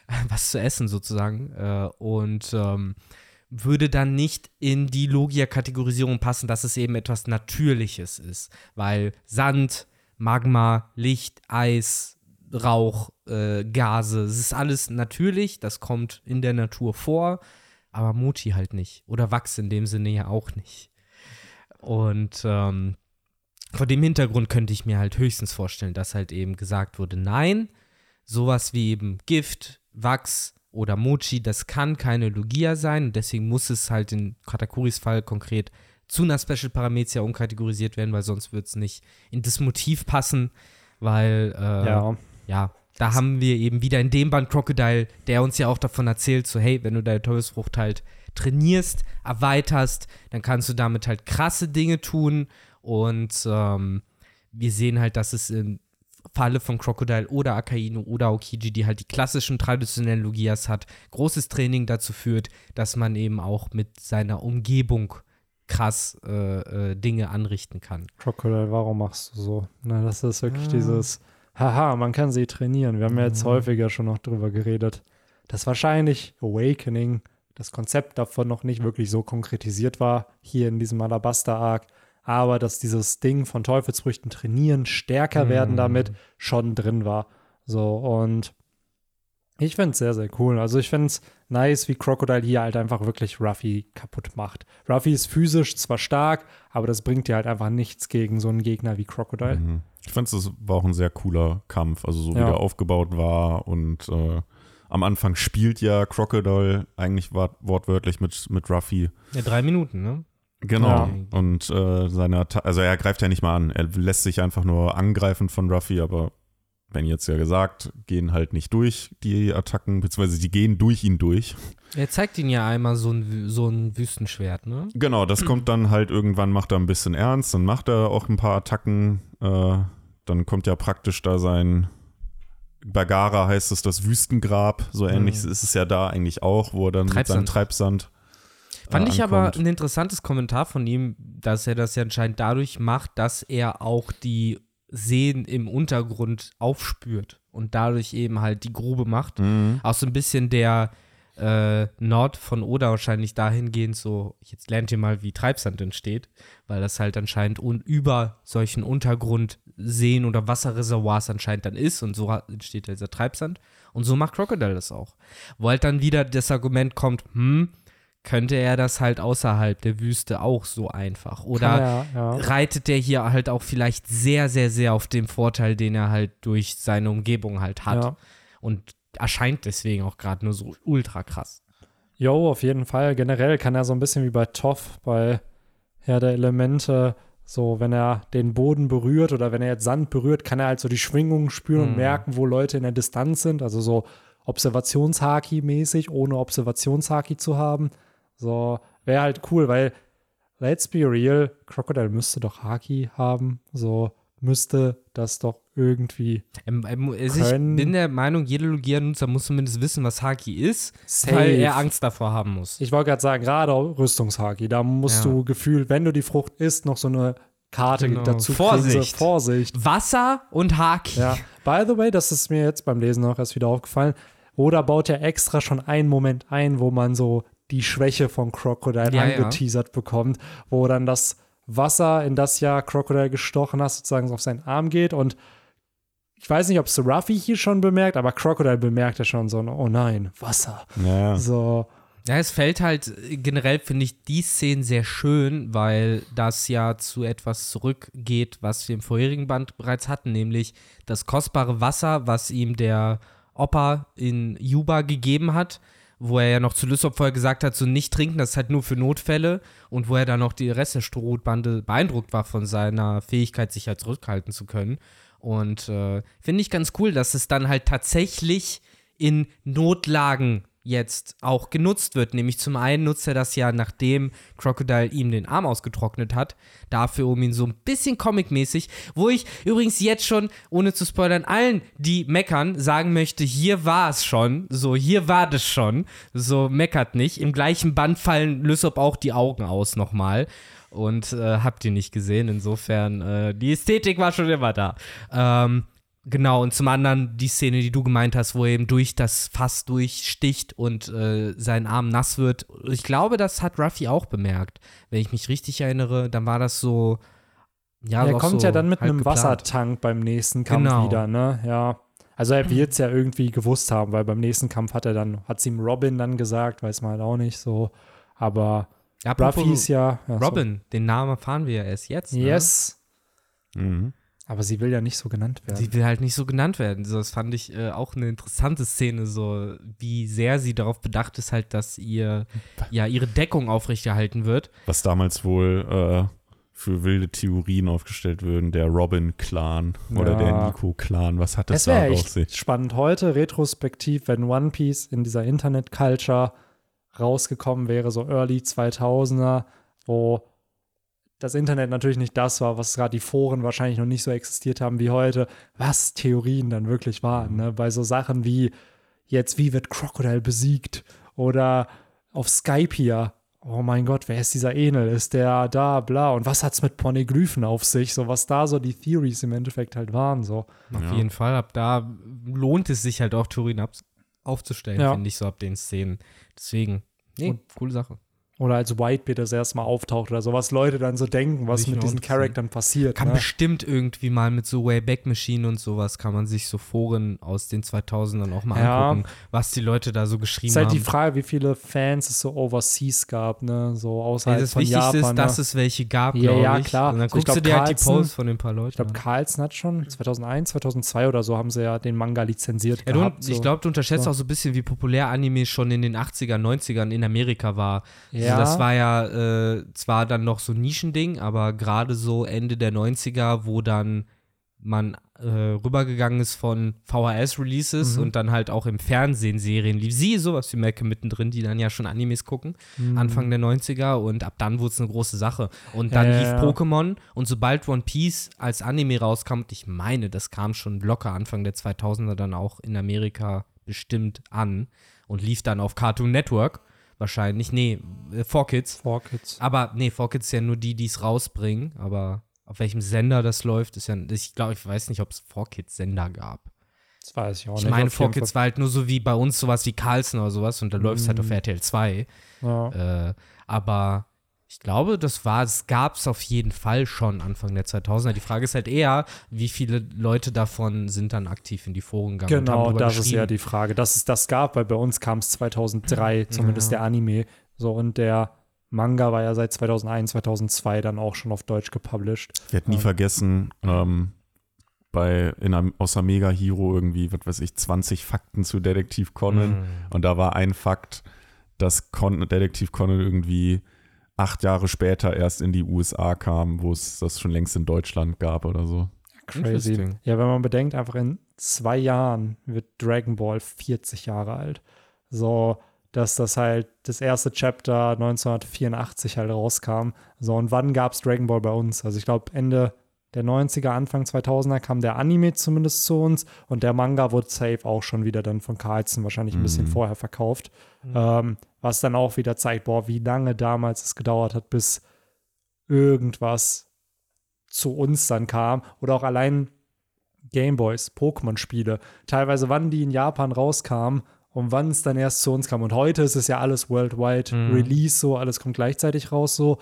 was zu essen sozusagen. Äh, und ähm, würde dann nicht in die Logia-Kategorisierung passen, dass es eben etwas Natürliches ist. Weil Sand, Magma, Licht, Eis, Rauch, äh, Gase, es ist alles natürlich, das kommt in der Natur vor, aber Mochi halt nicht. Oder Wachs in dem Sinne ja auch nicht. Und ähm, vor dem Hintergrund könnte ich mir halt höchstens vorstellen, dass halt eben gesagt wurde, nein, sowas wie eben Gift, Wachs, oder Mochi, das kann keine Logia sein und deswegen muss es halt in Katakuris Fall konkret zu einer Special Paramecia umkategorisiert werden, weil sonst wird es nicht in das Motiv passen, weil äh, ja. ja, da haben wir eben wieder in dem Band Crocodile, der uns ja auch davon erzählt, so hey, wenn du deine Teufelsfrucht halt trainierst, erweiterst, dann kannst du damit halt krasse Dinge tun und ähm, wir sehen halt, dass es in Falle von Crocodile oder Akainu oder Aokiji, die halt die klassischen traditionellen Logias hat, großes Training dazu führt, dass man eben auch mit seiner Umgebung krass äh, äh, Dinge anrichten kann. Crocodile, warum machst du so? Na, das ist wirklich ah. dieses, haha, man kann sie trainieren. Wir haben ja jetzt mhm. häufiger schon noch drüber geredet, dass wahrscheinlich Awakening, das Konzept davon noch nicht wirklich so konkretisiert war, hier in diesem Alabaster-Arc aber dass dieses Ding von Teufelsfrüchten trainieren, stärker werden damit, schon drin war. So, und ich finde es sehr, sehr cool. Also ich finde es nice, wie Crocodile hier halt einfach wirklich Ruffy kaputt macht. Ruffy ist physisch zwar stark, aber das bringt dir halt einfach nichts gegen so einen Gegner wie Crocodile. Mhm. Ich finde es war auch ein sehr cooler Kampf, also so wie ja. der aufgebaut war und äh, am Anfang spielt ja Crocodile eigentlich wortwörtlich mit, mit Ruffy. Ja, drei Minuten, ne? Genau. Ja. Und äh, seine, also er greift ja nicht mal an. Er lässt sich einfach nur angreifen von Ruffy, aber wenn jetzt ja gesagt, gehen halt nicht durch die Attacken, beziehungsweise die gehen durch ihn durch. Er zeigt ihn ja einmal so ein, so ein Wüstenschwert, ne? Genau, das kommt dann halt irgendwann, macht er ein bisschen ernst, dann macht er auch ein paar Attacken. Äh, dann kommt ja praktisch da sein Bagara heißt es, das Wüstengrab, so ähnlich mhm. ist es ja da eigentlich auch, wo er dann Treibsand. mit seinem Treibsand Fand ich aber ein interessantes Kommentar von ihm, dass er das ja anscheinend dadurch macht, dass er auch die Seen im Untergrund aufspürt und dadurch eben halt die Grube macht. Mhm. Auch so ein bisschen der äh, Nord von Oda wahrscheinlich dahingehend so, jetzt lernt ihr mal, wie Treibsand entsteht, weil das halt anscheinend un über solchen Untergrundseen oder Wasserreservoirs anscheinend dann ist und so entsteht dieser Treibsand. Und so macht Crocodile das auch. Wo halt dann wieder das Argument kommt, hm, könnte er das halt außerhalb der Wüste auch so einfach. Oder ja, ja. reitet der hier halt auch vielleicht sehr, sehr, sehr auf dem Vorteil, den er halt durch seine Umgebung halt hat. Ja. Und erscheint deswegen auch gerade nur so ultra krass. Jo, auf jeden Fall. Generell kann er so ein bisschen wie bei Toff, bei Herr der Elemente, so, wenn er den Boden berührt oder wenn er jetzt Sand berührt, kann er halt so die Schwingungen spüren mhm. und merken, wo Leute in der Distanz sind. Also so Observationshaki-mäßig, ohne Observationshaki zu haben. So, wäre halt cool, weil let's be real, Crocodile müsste doch Haki haben. So, müsste das doch irgendwie. Ähm, ähm, also ich bin der Meinung, jeder Logia-Nutzer muss zumindest wissen, was Haki ist, Safe. weil er Angst davor haben muss. Ich wollte gerade sagen, gerade Rüstungshaki, da musst ja. du gefühlt, wenn du die Frucht isst, noch so eine Karte genau. dazu Vorsicht. Vorsicht. Wasser und Haki. Ja. By the way, das ist mir jetzt beim Lesen auch erst wieder aufgefallen. Oder baut ja extra schon einen Moment ein, wo man so die Schwäche von Crocodile ja, angeteasert ja. bekommt, wo dann das Wasser, in das ja Crocodile gestochen hat, sozusagen auf seinen Arm geht und ich weiß nicht, ob es Ruffy hier schon bemerkt, aber Crocodile bemerkt ja schon so, oh nein, Wasser. Ja. So. Ja, es fällt halt generell, finde ich, die Szene sehr schön, weil das ja zu etwas zurückgeht, was wir im vorherigen Band bereits hatten, nämlich das kostbare Wasser, was ihm der Opa in Juba gegeben hat, wo er ja noch zu Lysop vorher gesagt hat, so nicht trinken, das ist halt nur für Notfälle und wo er dann noch die Rest der Strohbande beeindruckt war von seiner Fähigkeit, sich halt zurückhalten zu können. Und äh, finde ich ganz cool, dass es dann halt tatsächlich in Notlagen jetzt auch genutzt wird. Nämlich zum einen nutzt er das ja, nachdem Crocodile ihm den Arm ausgetrocknet hat, dafür, um ihn so ein bisschen comicmäßig, wo ich übrigens jetzt schon, ohne zu spoilern, allen, die meckern, sagen möchte, hier war es schon, so, hier war das schon, so, meckert nicht. Im gleichen Band fallen Lysop auch die Augen aus nochmal und äh, habt ihr nicht gesehen. Insofern, äh, die Ästhetik war schon immer da. Ähm, Genau, und zum anderen die Szene, die du gemeint hast, wo er eben durch das Fass durchsticht und äh, sein Arm nass wird. Ich glaube, das hat Ruffy auch bemerkt. Wenn ich mich richtig erinnere, dann war das so. Ja, er kommt so ja dann mit halb einem geplant. Wassertank beim nächsten Kampf Genau. wieder, ne? Ja. Also er wird es ja irgendwie gewusst haben, weil beim nächsten Kampf hat er dann, hat es ihm Robin dann gesagt, weiß man halt auch nicht so. Aber apropos Ruffy ist ja. ja Robin, den Namen erfahren wir ja erst jetzt. So. Ne? Yes. Mhm. Aber sie will ja nicht so genannt werden. Sie will halt nicht so genannt werden. So, das fand ich äh, auch eine interessante Szene, so wie sehr sie darauf bedacht ist, halt, dass ihr ja ihre Deckung aufrechterhalten wird. Was damals wohl äh, für wilde Theorien aufgestellt würden, der Robin-Clan oder Ja. der Nico-Clan. Was hat das Es da auf sich? spannend heute, retrospektiv, wenn One Piece in dieser Internet-Culture rausgekommen wäre, so Early 2000er, wo das Internet natürlich nicht das war, was gerade die Foren wahrscheinlich noch nicht so existiert haben wie heute, was Theorien dann wirklich waren. Ne? Bei so Sachen wie jetzt, wie wird Crocodile besiegt? Oder auf Skype hier, oh mein Gott, wer ist dieser Enel? Ist der da, bla? Und was hat's mit Poneglyphen auf sich? So, was da so die Theories im Endeffekt halt waren, so. Auf Ja. jeden Fall, ab da lohnt es sich halt auch, Theorien ab aufzustellen, Ja. finde ich, so ab den Szenen. Deswegen, nee, Und- coole Sache. Oder als Whitebeard das erste Mal auftaucht oder so, was Leute dann so denken, was mit diesen. Charakteren passiert. Kann ne? bestimmt irgendwie mal mit so Wayback Machine und sowas, kann man sich so Foren aus den 2000ern auch mal Ja. angucken, was die Leute da so geschrieben ist halt haben. die Frage, wie viele Fans es so overseas gab, ne? So Ja, außerhalb das von Wichtigste Japan. ist, dass ne? es welche gab, Ja, glaube ja, ich. klar. Und dann guckst du glaub, dir halt die Carlson- Posts von den paar Leuten Ich glaube. Carlson hat schon 2001, 2002 oder so haben sie ja den Manga lizenziert Ja, du, gehabt. so. ich glaube, du unterschätzt So. auch so ein bisschen, wie populär Anime schon in den 80er, 90ern in Amerika war. ja, Also das war ja äh, zwar dann noch so ein Nischending, aber gerade so Ende der 90er, wo dann man äh, rübergegangen ist von VHS-Releases Mhm. und dann halt auch im Fernsehen Serien lief. Sie, sowas wie Malcolm mittendrin, die dann ja schon Animes gucken, Mhm. Anfang der 90er und ab dann wurde es eine große Sache. Und dann Ja, ja, lief ja. Pokémon und sobald One Piece als Anime rauskam, und ich meine, das kam schon locker Anfang der 2000er dann auch in Amerika bestimmt an und lief dann auf Cartoon Network wahrscheinlich. Nee, äh, 4Kids. Four Kids. Aber nee, 4Kids ist ja nur die, die es rausbringen. Aber auf welchem Sender das läuft, ist ja. Ich glaube, ich weiß nicht, ob es 4Kids-Sender gab. Das weiß ich auch Ich nicht. meine, Auf jeden 4Kids war halt nur so wie bei uns sowas wie Carlson oder sowas und da läuft es halt auf Mhm. RTL 2. Fall. Ja. Äh, aber ich glaube, das war, es gab es auf jeden Fall schon Anfang der 2000er. Die Frage ist halt eher, wie viele Leute davon sind dann aktiv in die Foren gegangen und haben Genau, das ist ja die Frage. Dass es das gab, weil bei uns kam es 2003, zumindest der Anime. So, und der Manga war ja seit 2001, 2002 dann auch schon auf Deutsch gepublished. Ich werde nie Ja. vergessen, ähm, bei in einem, außer Mega Hero irgendwie, was weiß ich, 20 Fakten zu Detektiv Conan. Mhm. Und da war ein Fakt, dass Con Detektiv Conan irgendwie acht Jahre später erst in die USA kam, wo es das schon längst in Deutschland gab oder so. Crazy. Ja, wenn man bedenkt, einfach in zwei Jahren wird Dragon Ball 40 Jahre alt. So, dass das halt das erste Chapter 1984 halt rauskam. So, und wann gab es Dragon Ball bei uns? Also ich glaube, Ende der 90er, Anfang 2000er kam der Anime zumindest zu uns und der Manga wurde safe auch schon wieder dann von Carlsen wahrscheinlich ein bisschen Mhm. vorher verkauft. Ähm, was dann auch wieder zeigt, boah, wie lange damals es gedauert hat, bis irgendwas zu uns dann kam. Oder auch allein Gameboys, Pokémon-Spiele. Teilweise, wann die in Japan rauskamen und wann es dann erst zu uns kam. Und heute ist es ja alles worldwide Mhm. Release, so, alles kommt gleichzeitig raus, so.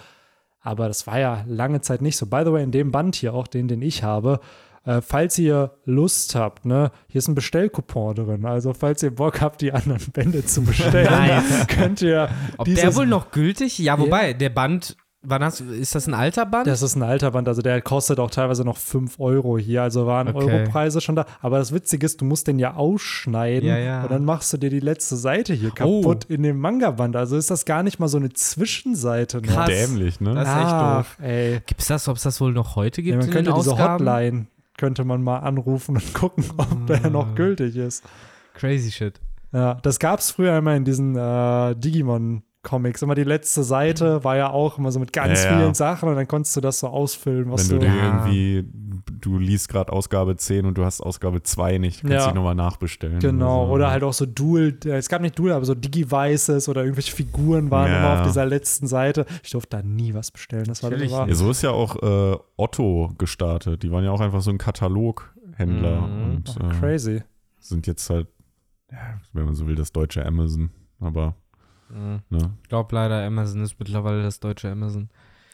Aber das war ja lange Zeit nicht so. By the way, in dem Band hier auch, den, den ich habe, Äh, falls ihr Lust habt, ne, hier ist ein Bestellcoupon drin. Also, falls ihr Bock habt, die anderen Bände zu bestellen, Nice. könnt ihr. Ob der wohl noch gültig? Ja, wobei, der Band, wann hast, ist das ein alter Band? Das ist ein alter Band, also der kostet auch teilweise noch 5 Euro hier, also waren Okay. Europreise schon da. Aber das Witzige ist, du musst den ja ausschneiden Ja, ja. und dann machst du dir die letzte Seite hier Oh. kaputt in dem Manga-Band. Also ist das gar nicht mal so eine Zwischenseite. noch. Krass. Dämlich, ne? Das ist echt doof. Ach, ey. Gibt's das, ob es das wohl noch heute gibt Ja, man in könnte den diese Ausgaben? Hotline, könnte man mal anrufen und gucken, ob der noch gültig ist. Crazy shit. Ja, das gab es früher immer in diesen äh, Digimon-Comics. Immer die letzte Seite war ja auch immer so mit ganz Ja, ja. vielen Sachen und dann konntest du das so ausfüllen, was Wenn du du. dir Ja. irgendwie, du liest gerade Ausgabe 10 und du hast Ausgabe 2 nicht, kannst Ja. dich nochmal nachbestellen. Genau, so. oder halt auch so Dual, äh, es gab nicht Dual, aber so Digi-Vices oder irgendwelche Figuren waren Ja. immer auf dieser letzten Seite. Ich durfte da nie was bestellen. Das war Natürlich. Ja, so ist ja auch äh, Otto gestartet. Die waren ja auch einfach so ein Kataloghändler Mhm. und äh, crazy. sind jetzt halt, ja, wenn man so will, das deutsche Amazon. Aber, Mhm. ne? Ich glaube leider, Amazon ist mittlerweile das deutsche Amazon.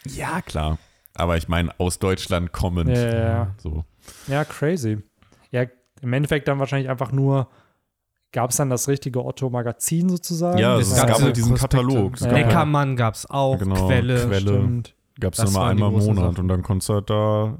Ja, klar. Aber ich meine, aus Deutschland kommend. Ja, ja, ja. So. Ja, crazy. Ja, im Endeffekt dann wahrscheinlich einfach nur, gab es dann das richtige Otto-Magazin sozusagen? Ja, Es es gab gab so halt diesen Prospekte. Katalog. Es Ja, gab Neckermann gab's auch, Genau, Quelle. Quelle. Das immer waren die einmal im Monat Sachen. und dann konntest du halt da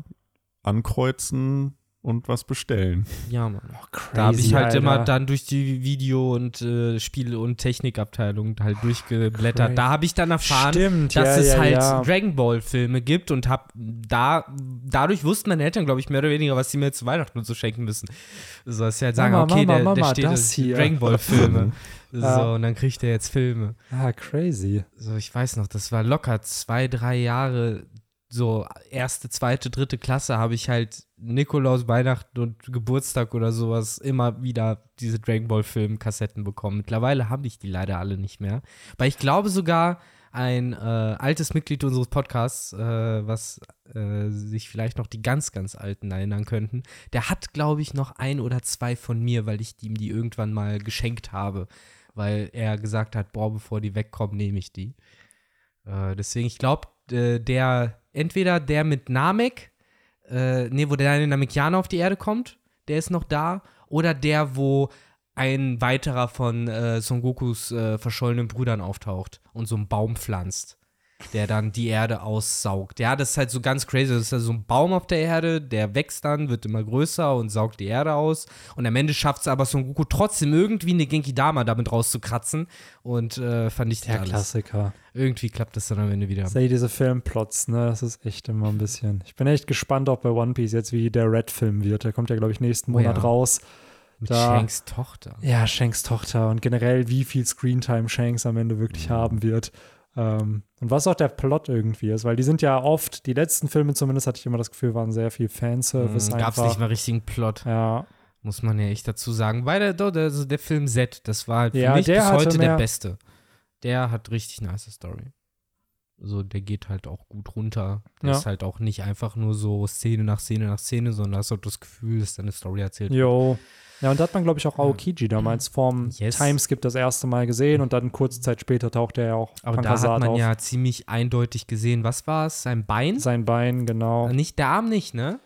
ankreuzen und was bestellen. Ja, Mann. Oh, crazy, Da habe ich halt Alter. immer dann durch die Video- und äh, Spiel- und Technikabteilung halt durchgeblättert. Crazy. Da habe ich dann erfahren, Stimmt, dass ja, es ja, halt ja. Dragon Ball Filme gibt und hab da dadurch wussten meine Eltern, glaube ich, mehr oder weniger, was sie mir zu Weihnachten und so schenken müssen. So, dass sie halt sagen, Mama, okay, Mama, der, der Mama, steht das hier. Dragon Ball Filme. so, Ja. und dann kriegt er jetzt Filme. Ah, crazy. So, ich weiß noch, das war locker zwei, drei Jahre, so erste, zweite, dritte Klasse habe ich halt Nikolaus, Weihnachten und Geburtstag oder sowas immer wieder diese Dragon Ball Film Kassetten bekommen. Mittlerweile habe ich die leider alle nicht mehr. Weil ich glaube sogar ein äh, altes Mitglied unseres Podcasts, äh, was äh, sich vielleicht noch die ganz, ganz alten erinnern könnten, der hat, glaube ich, noch ein oder zwei von mir, weil ich ihm die irgendwann mal geschenkt habe. Weil er gesagt hat, boah, bevor die wegkommen, nehme ich die. Äh, deswegen, ich glaube, äh, der, entweder der mit Namek, äh, nee, wo der Namekianer auf die Erde kommt, der ist noch da, oder der, wo ein weiterer von äh, Son Gokus äh, verschollenen Brüdern auftaucht und so einen Baum pflanzt, der dann die Erde aussaugt. Ja, das ist halt so ganz crazy. Das ist halt so ein Baum auf der Erde, der wächst dann, wird immer größer und saugt die Erde aus. Und am Ende schafft es aber Son Goku trotzdem irgendwie eine Genki Dama damit rauszukratzen und äh, vernichtet Der alles. Klassiker. Irgendwie klappt das dann am Ende wieder. Sei diese Filmplots, ne? Das ist echt immer ein bisschen. Ich bin echt gespannt auch bei One Piece jetzt, wie der Red-Film wird. Der kommt ja, glaube ich, nächsten Oh Monat ja. raus. Mit Da- Shanks Tochter. Ja, Shanks Tochter und generell, wie viel Screentime Shanks am Ende wirklich Mhm. haben wird. Ähm, und was auch der Plot irgendwie ist, weil die sind ja oft, die letzten Filme zumindest hatte ich immer das Gefühl, waren sehr viel Fanservice Gab es. Mhm, nicht mal richtigen Plot, Ja, muss man ja echt dazu sagen. Weil der, der, also der Film Z, das war halt für Ja, mich der bis heute der beste. Der hat richtig nice Story. Also der geht halt auch gut runter. Der Ja. ist halt auch nicht einfach nur so Szene nach Szene nach Szene, sondern hast auch das Gefühl, dass deine Story erzählt wird. Ja, und da hat man, glaube ich, auch Aokiji damals vorm Yes. Timeskip das erste Mal gesehen und dann kurze Zeit später taucht er ja auch Aber da hat man auf. ja ziemlich eindeutig gesehen, was war es? Sein Bein? Sein Bein, genau. Nicht der Arm nicht, ne?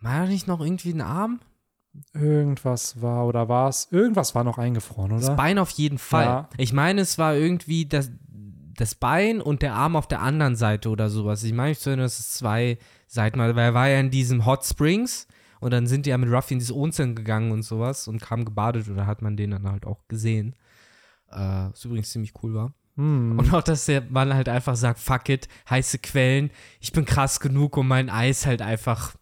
War da nicht noch irgendwie ein Arm? Irgendwas war, oder war es? Irgendwas war noch eingefroren, oder? Das Bein auf jeden Fall. Ja. Ich meine, es war irgendwie das, das Bein und der Arm auf der anderen Seite oder sowas. Ich meine, ich zu erinnern, dass es zwei Seiten war, weil er war ja in diesem Hot Springs und dann sind die ja mit Ruffy in dieses Onsen gegangen und sowas und kamen gebadet oder hat man den dann halt auch gesehen. Äh, was übrigens ziemlich cool war. Hm. Und auch, dass der Mann halt einfach sagt, fuck it, heiße Quellen, ich bin krass genug, um mein Eis halt einfach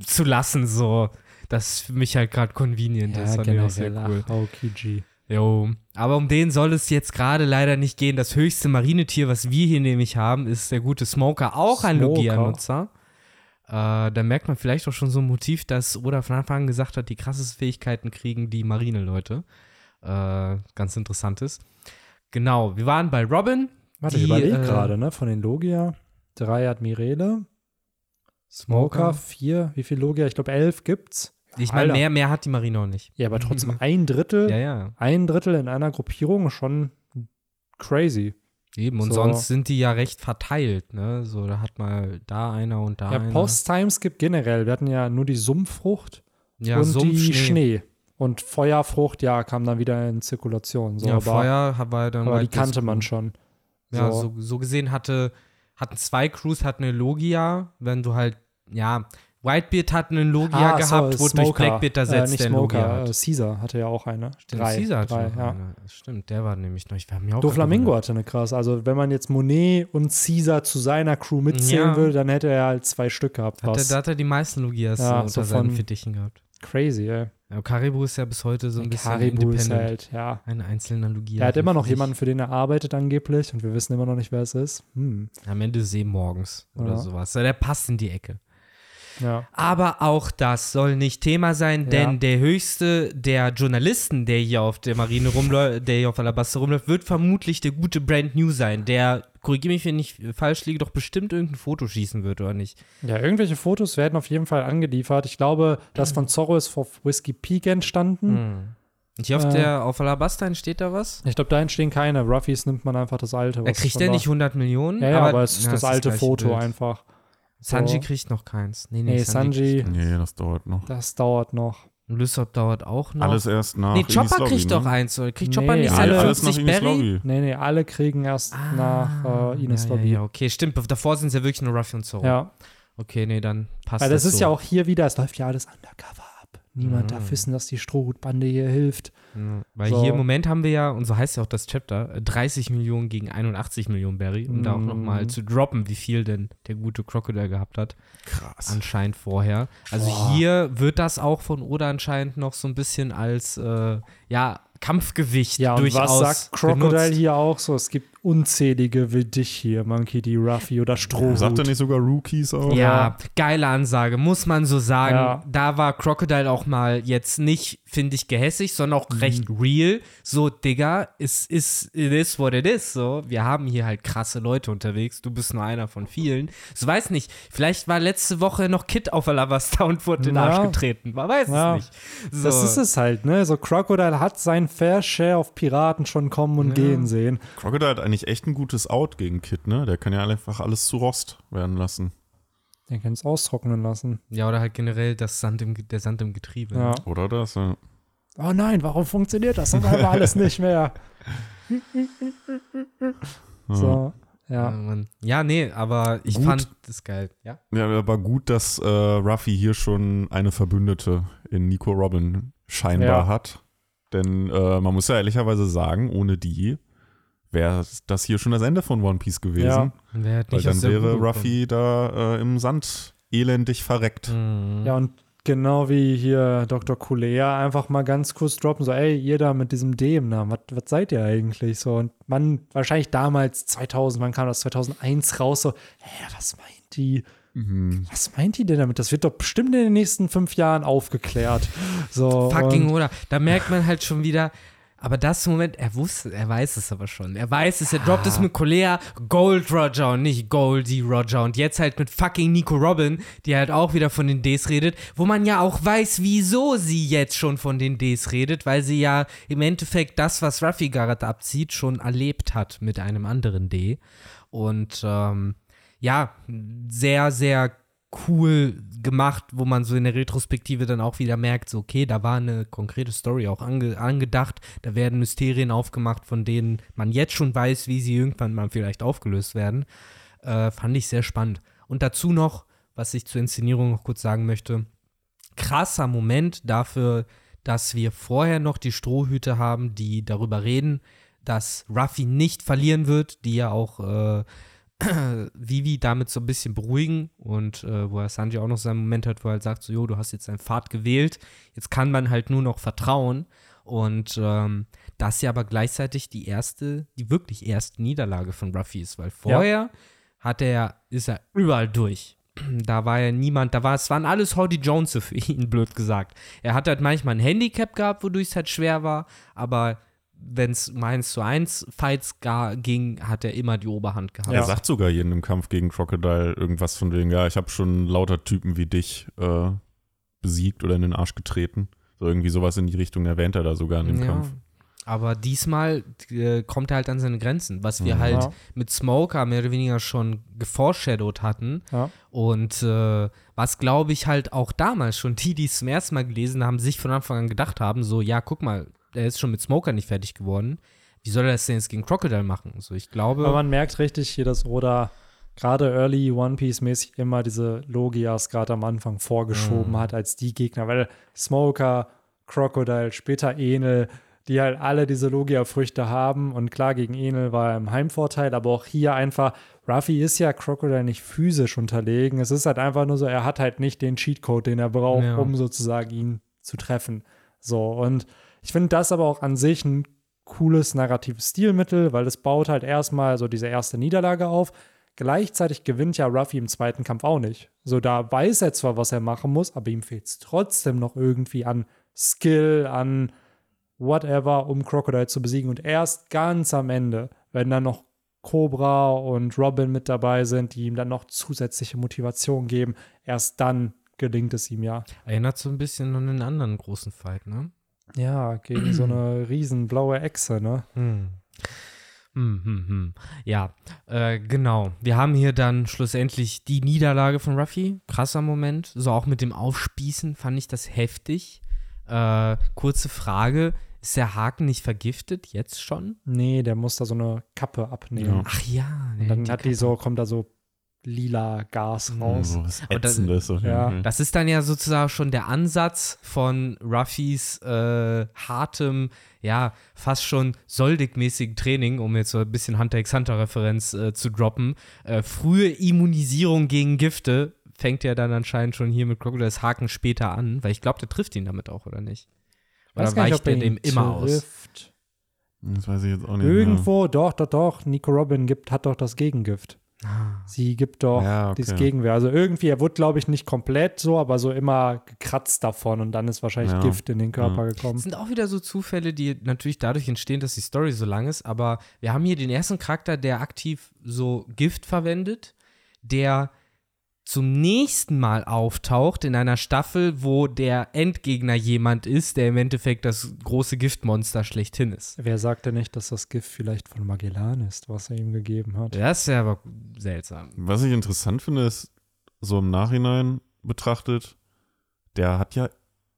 zu lassen, so. Das ist für mich halt gerade convenient. das ja, fand ich auch sehr cool. Aokiji. Jo, aber um den soll es jetzt gerade leider nicht gehen. Das höchste Marinetier, was wir hier nämlich haben, ist der gute Smoker, auch ein. Logia-Nutzer. Äh, da merkt man vielleicht auch schon so ein Motiv, dass Oda von Anfang an gesagt hat, die krassesten Fähigkeiten kriegen die Marine-Leute. Äh, ganz interessant ist. Genau, wir waren bei Robin. Warte, Die, ich überlege äh, gerade, ne? Von den Logia. Drei Admirale. Smoker, vier. Wie viel Logia? Ich glaube, elf gibt's. Ich meine, mehr, mehr hat die Marine auch nicht. Ja, aber trotzdem ein Drittel. Ja, ja. Ein Drittel in einer Gruppierung ist schon crazy. Eben, und So. sonst sind die ja recht verteilt, ne? So, da hat mal da einer und da Ja, einer. Post-Timeskip generell. Wir hatten ja nur die Sumpffrucht ja, und Sumpf, die Schnee. Und Feuerfrucht, ja, kam dann wieder in Zirkulation. So, ja, aber Feuer war dann aber die Disc kannte man schon. Ja, So. so, so gesehen hatte, hatten zwei Crews, hatten eine Logia, wenn du halt, ja, Whitebeard hat einen Logia Ah, gehabt, so, wurde durch Smoker. Blackbeard Äh, ersetzt, nicht der einen Logia Smoker, äh, hat. Caesar hatte ja auch eine. Stimmt, drei, Caesar hatte drei, ja. eine. Stimmt, der war nämlich noch, ich war mir auch Doflamingo hatte eine krass. Also, wenn man jetzt Monet und Caesar zu seiner Crew mitzählen Ja. würde, dann hätte er halt zwei Stück gehabt. Hat er, da hat er die meisten Logias Ja, äh, unter so seinen Fittichen gehabt. crazy, ey. Ja, Caribou ist ja bis heute so ein bisschen Caribou independent. halt, ja. Ein einzelner Logia. Er hat immer noch sich. jemanden, für den er arbeitet angeblich und wir wissen immer noch nicht, wer es ist. Hm. Am Ende See morgens oder Ja. sowas. Ja, Der passt in die Ecke. Ja. Aber auch das soll nicht Thema sein, Ja. denn der höchste der Journalisten, der hier auf der Marine rumläuft, der hier auf Alabaster rumläuft, wird vermutlich der gute Brand New sein, der, korrigiere mich, wenn ich falsch liege, doch bestimmt irgendein Foto schießen wird, oder nicht? ja, irgendwelche Fotos werden auf jeden Fall angeliefert. Ich glaube, das von Zorro ist auf Whiskey Peak entstanden. Hm. Und hier auf, Äh. der, auf Alabaster entsteht da was? Ich glaube, da entstehen keine. Ruffys nimmt man einfach das alte. Er kriegt der nicht 100 Millionen? Ja, ja, aber, es ist ja, das alte gleiche Foto Bild. einfach. Sanji So. kriegt noch keins. Nee, Nee, nee, Sanji, Nee, das dauert noch. das dauert noch. Lysop dauert auch noch. Alles erst nach nee, Chopper Lobby, kriegt ne? doch eins. Oder? Kriegt Nee, Chopper nicht alle- nach 50 East Berry? Lobby. Nee, nee, alle kriegen erst nach äh, Ines Ah, ja, Lobby. ja, Ja, ja, okay, stimmt. Davor sind es ja wirklich nur Ruffy und Zoro. Okay, nee, dann passt Weil das ist so. ja auch hier wieder, es läuft ja alles undercover. Niemand Mhm. darf wissen, dass die Strohhutbande hier hilft. Ja, Weil So. hier im Moment haben wir ja, und so heißt ja auch das Chapter, äh, 30 Millionen gegen 81 Millionen Berry, um da auch Mhm. nochmal zu droppen, wie viel denn der gute Crocodile gehabt hat. Krass. Anscheinend vorher. Also Boah. hier wird das auch von Oda anscheinend noch so ein bisschen als, äh, ja, Kampfgewicht Ja, und durchaus was sagt Crocodile benutzt. hier auch so? Es gibt unzählige wie dich hier, Monkey D. Ruffy oder Strohhut. Sagt er nicht sogar Rookies auch? Ja, geile Ansage, muss man so sagen. Ja. Da war Crocodile auch mal jetzt nicht, finde ich, gehässig, sondern auch recht real. So, Digga, es ist, it is what it is. So, wir haben hier halt krasse Leute unterwegs. Du bist nur einer von vielen. So, weiß nicht, vielleicht war letzte Woche noch Kid auf Alabasta und wurde in den Ja. Arsch getreten. Man weiß Ja. es nicht. So. Das ist es halt, ne? So Crocodile hat sein Fair Share auf Piraten schon kommen und Ja. gehen sehen. Crocodile hat eigentlich echt ein gutes Out gegen Kid, ne? Der kann ja einfach alles zu Rost werden lassen. Den kann es austrocknen lassen. Ja, oder halt generell das Sand im, der Sand im Getriebe. Ja. Oder das? Ja. Oh nein, warum funktioniert das? Das haben wir alles nicht mehr. So, Ja. ja. Ja, nee, aber ich Gut. fand das geil. Ja. Ja, aber gut, dass äh, Ruffy hier schon eine Verbündete in Nico Robin scheinbar Ja. hat. Denn äh, man muss ja ehrlicherweise sagen, ohne die wäre das hier schon das Ende von One Piece gewesen. Ja. Weil dann wäre Ruffy da äh, im Sand elendig verreckt. Mhm. Ja, und genau wie hier Dr. Kulea einfach mal ganz kurz droppen, so, ey, ihr da mit diesem D im Namen, was was seid ihr eigentlich? So, und man, wahrscheinlich damals 2000, wann kam das, 2001 raus, so, hä, was meint die? Mhm. Was meint die denn damit? Das wird doch bestimmt in den nächsten fünf Jahren aufgeklärt. So, Fucking oder. Da merkt man halt schon wieder, aber das Moment, er wusste, er weiß es aber schon. Er weiß es, er droppt es mit Colea, Gold Roger und nicht Goldie Roger. Und jetzt halt mit fucking Nico Robin, die halt auch wieder von den Ds redet, wo man ja auch weiß, wieso sie jetzt schon von den Ds redet, weil sie ja im Endeffekt das, was Ruffy gerade abzieht, schon erlebt hat mit einem anderen D. Und ähm, ja, sehr, sehr cool gemacht, wo man so in der Retrospektive dann auch wieder merkt, so okay, da war eine konkrete Story auch ange angedacht, da werden Mysterien aufgemacht, von denen man jetzt schon weiß, wie sie irgendwann mal vielleicht aufgelöst werden. Äh, fand ich sehr spannend. Und dazu noch, was ich zur Inszenierung noch kurz sagen möchte, krasser Moment dafür, dass wir vorher noch die Strohhüte haben, die darüber reden, dass Ruffy nicht verlieren wird, die ja auch äh, Vivi damit so ein bisschen beruhigen und äh, wo er Sanji auch noch seinen Moment hat, wo er halt sagt, so, jo, du hast jetzt deinen Pfad gewählt, jetzt kann man halt nur noch vertrauen und ähm, das ja aber gleichzeitig die erste, die wirklich erste Niederlage von Ruffy ist, weil vorher hat er, ist er überall durch. Da war ja niemand, da war es waren alles Howdy Jones für ihn, blöd gesagt. Er hat halt manchmal ein Handicap gehabt, wodurch es halt schwer war, aber wenn es um 1 zu 1 Fights ga- ging, hat er immer die Oberhand gehabt. Er sagt sogar jeden im Kampf gegen Crocodile irgendwas von wegen, ja, ich habe schon lauter Typen wie dich äh, besiegt oder in den Arsch getreten. So irgendwie sowas in die Richtung erwähnt er da sogar in dem ja. Kampf. Aber diesmal äh, kommt er halt an seine Grenzen, was wir Mhm. halt Ja. mit Smoker mehr oder weniger schon geforeshadowed hatten. Ja. Und äh, was, glaube ich, halt auch damals schon die, die es zum ersten Mal gelesen haben, sich von Anfang an gedacht haben, so, ja, guck mal, er ist schon mit Smoker nicht fertig geworden. Wie soll er das denn jetzt gegen Crocodile machen? So, ich glaube. Aber man merkt richtig hier, dass Oda gerade Early One Piece mäßig immer diese Logias gerade am Anfang vorgeschoben Mhm. hat als die Gegner, weil Smoker, Crocodile, später Enel, die halt alle diese Logia-Früchte haben und klar, gegen Enel war er im Heimvorteil, aber auch hier einfach, Ruffy ist ja Crocodile nicht physisch unterlegen, es ist halt einfach nur so, er hat halt nicht den Cheatcode, den er braucht, Ja. um sozusagen ihn zu treffen. So, und ich finde das aber auch an sich ein cooles narratives Stilmittel, weil es baut halt erstmal so diese erste Niederlage auf. Gleichzeitig gewinnt ja Ruffy im zweiten Kampf auch nicht. So, da weiß er zwar, was er machen muss, aber ihm fehlt es trotzdem noch irgendwie an Skill, an whatever, um Crocodile zu besiegen. Und erst ganz am Ende, wenn dann noch Cobra und Robin mit dabei sind, die ihm dann noch zusätzliche Motivation geben, erst dann gelingt es ihm ja. Erinnert so ein bisschen an einen anderen großen Fight, ne? Ja, gegen so eine riesen blaue Echse, ne? Hm. Hm, hm, hm. Ja, äh, genau. Wir haben hier dann schlussendlich die Niederlage von Ruffy. Krasser Moment. So auch mit dem Aufspießen fand ich das heftig. Äh, kurze Frage. Ist der Haken nicht vergiftet? Jetzt schon? Nee, der muss da so eine Kappe abnehmen. Ja. Ach ja. Und dann hat die so, kommt da so lila Gas raus. Was Aber das- Ätzendes jeden Ja. Fall. Das ist dann ja sozusagen schon der Ansatz von Ruffys äh, hartem, ja, fast schon soldig-mäßigen Training, um jetzt so ein bisschen Hunter x Hunter-Referenz äh, zu droppen. Äh, frühe Immunisierung gegen Gifte fängt ja dann anscheinend schon hier mit Crocodiles Haken später an, weil ich glaube, der trifft ihn damit auch, oder nicht? Oder nicht, weicht ob er dem immer aus? trifft. Das weiß ich jetzt auch nicht. mehr. Irgendwo, doch, doch, doch. Nico Robin gibt, hat doch das Gegengift. Ah. Sie gibt doch Ja, okay. dieses Gegenwehr. Also irgendwie, er wurde, glaube ich, nicht komplett so, aber so immer gekratzt davon und dann ist wahrscheinlich Ja. Gift in den Körper Das gekommen. sind auch wieder so Zufälle, die natürlich dadurch entstehen, dass die Story so lang ist. Aber wir haben hier den ersten Charakter, der aktiv so Gift verwendet, der zum nächsten Mal auftaucht in einer Staffel, wo der Endgegner jemand ist, der im Endeffekt das große Giftmonster schlechthin ist. Wer sagte nicht, dass das Gift vielleicht von Magellan ist, was er ihm gegeben hat? Das ist ja aber seltsam. Was ich interessant finde, ist, so im Nachhinein betrachtet, der hat ja,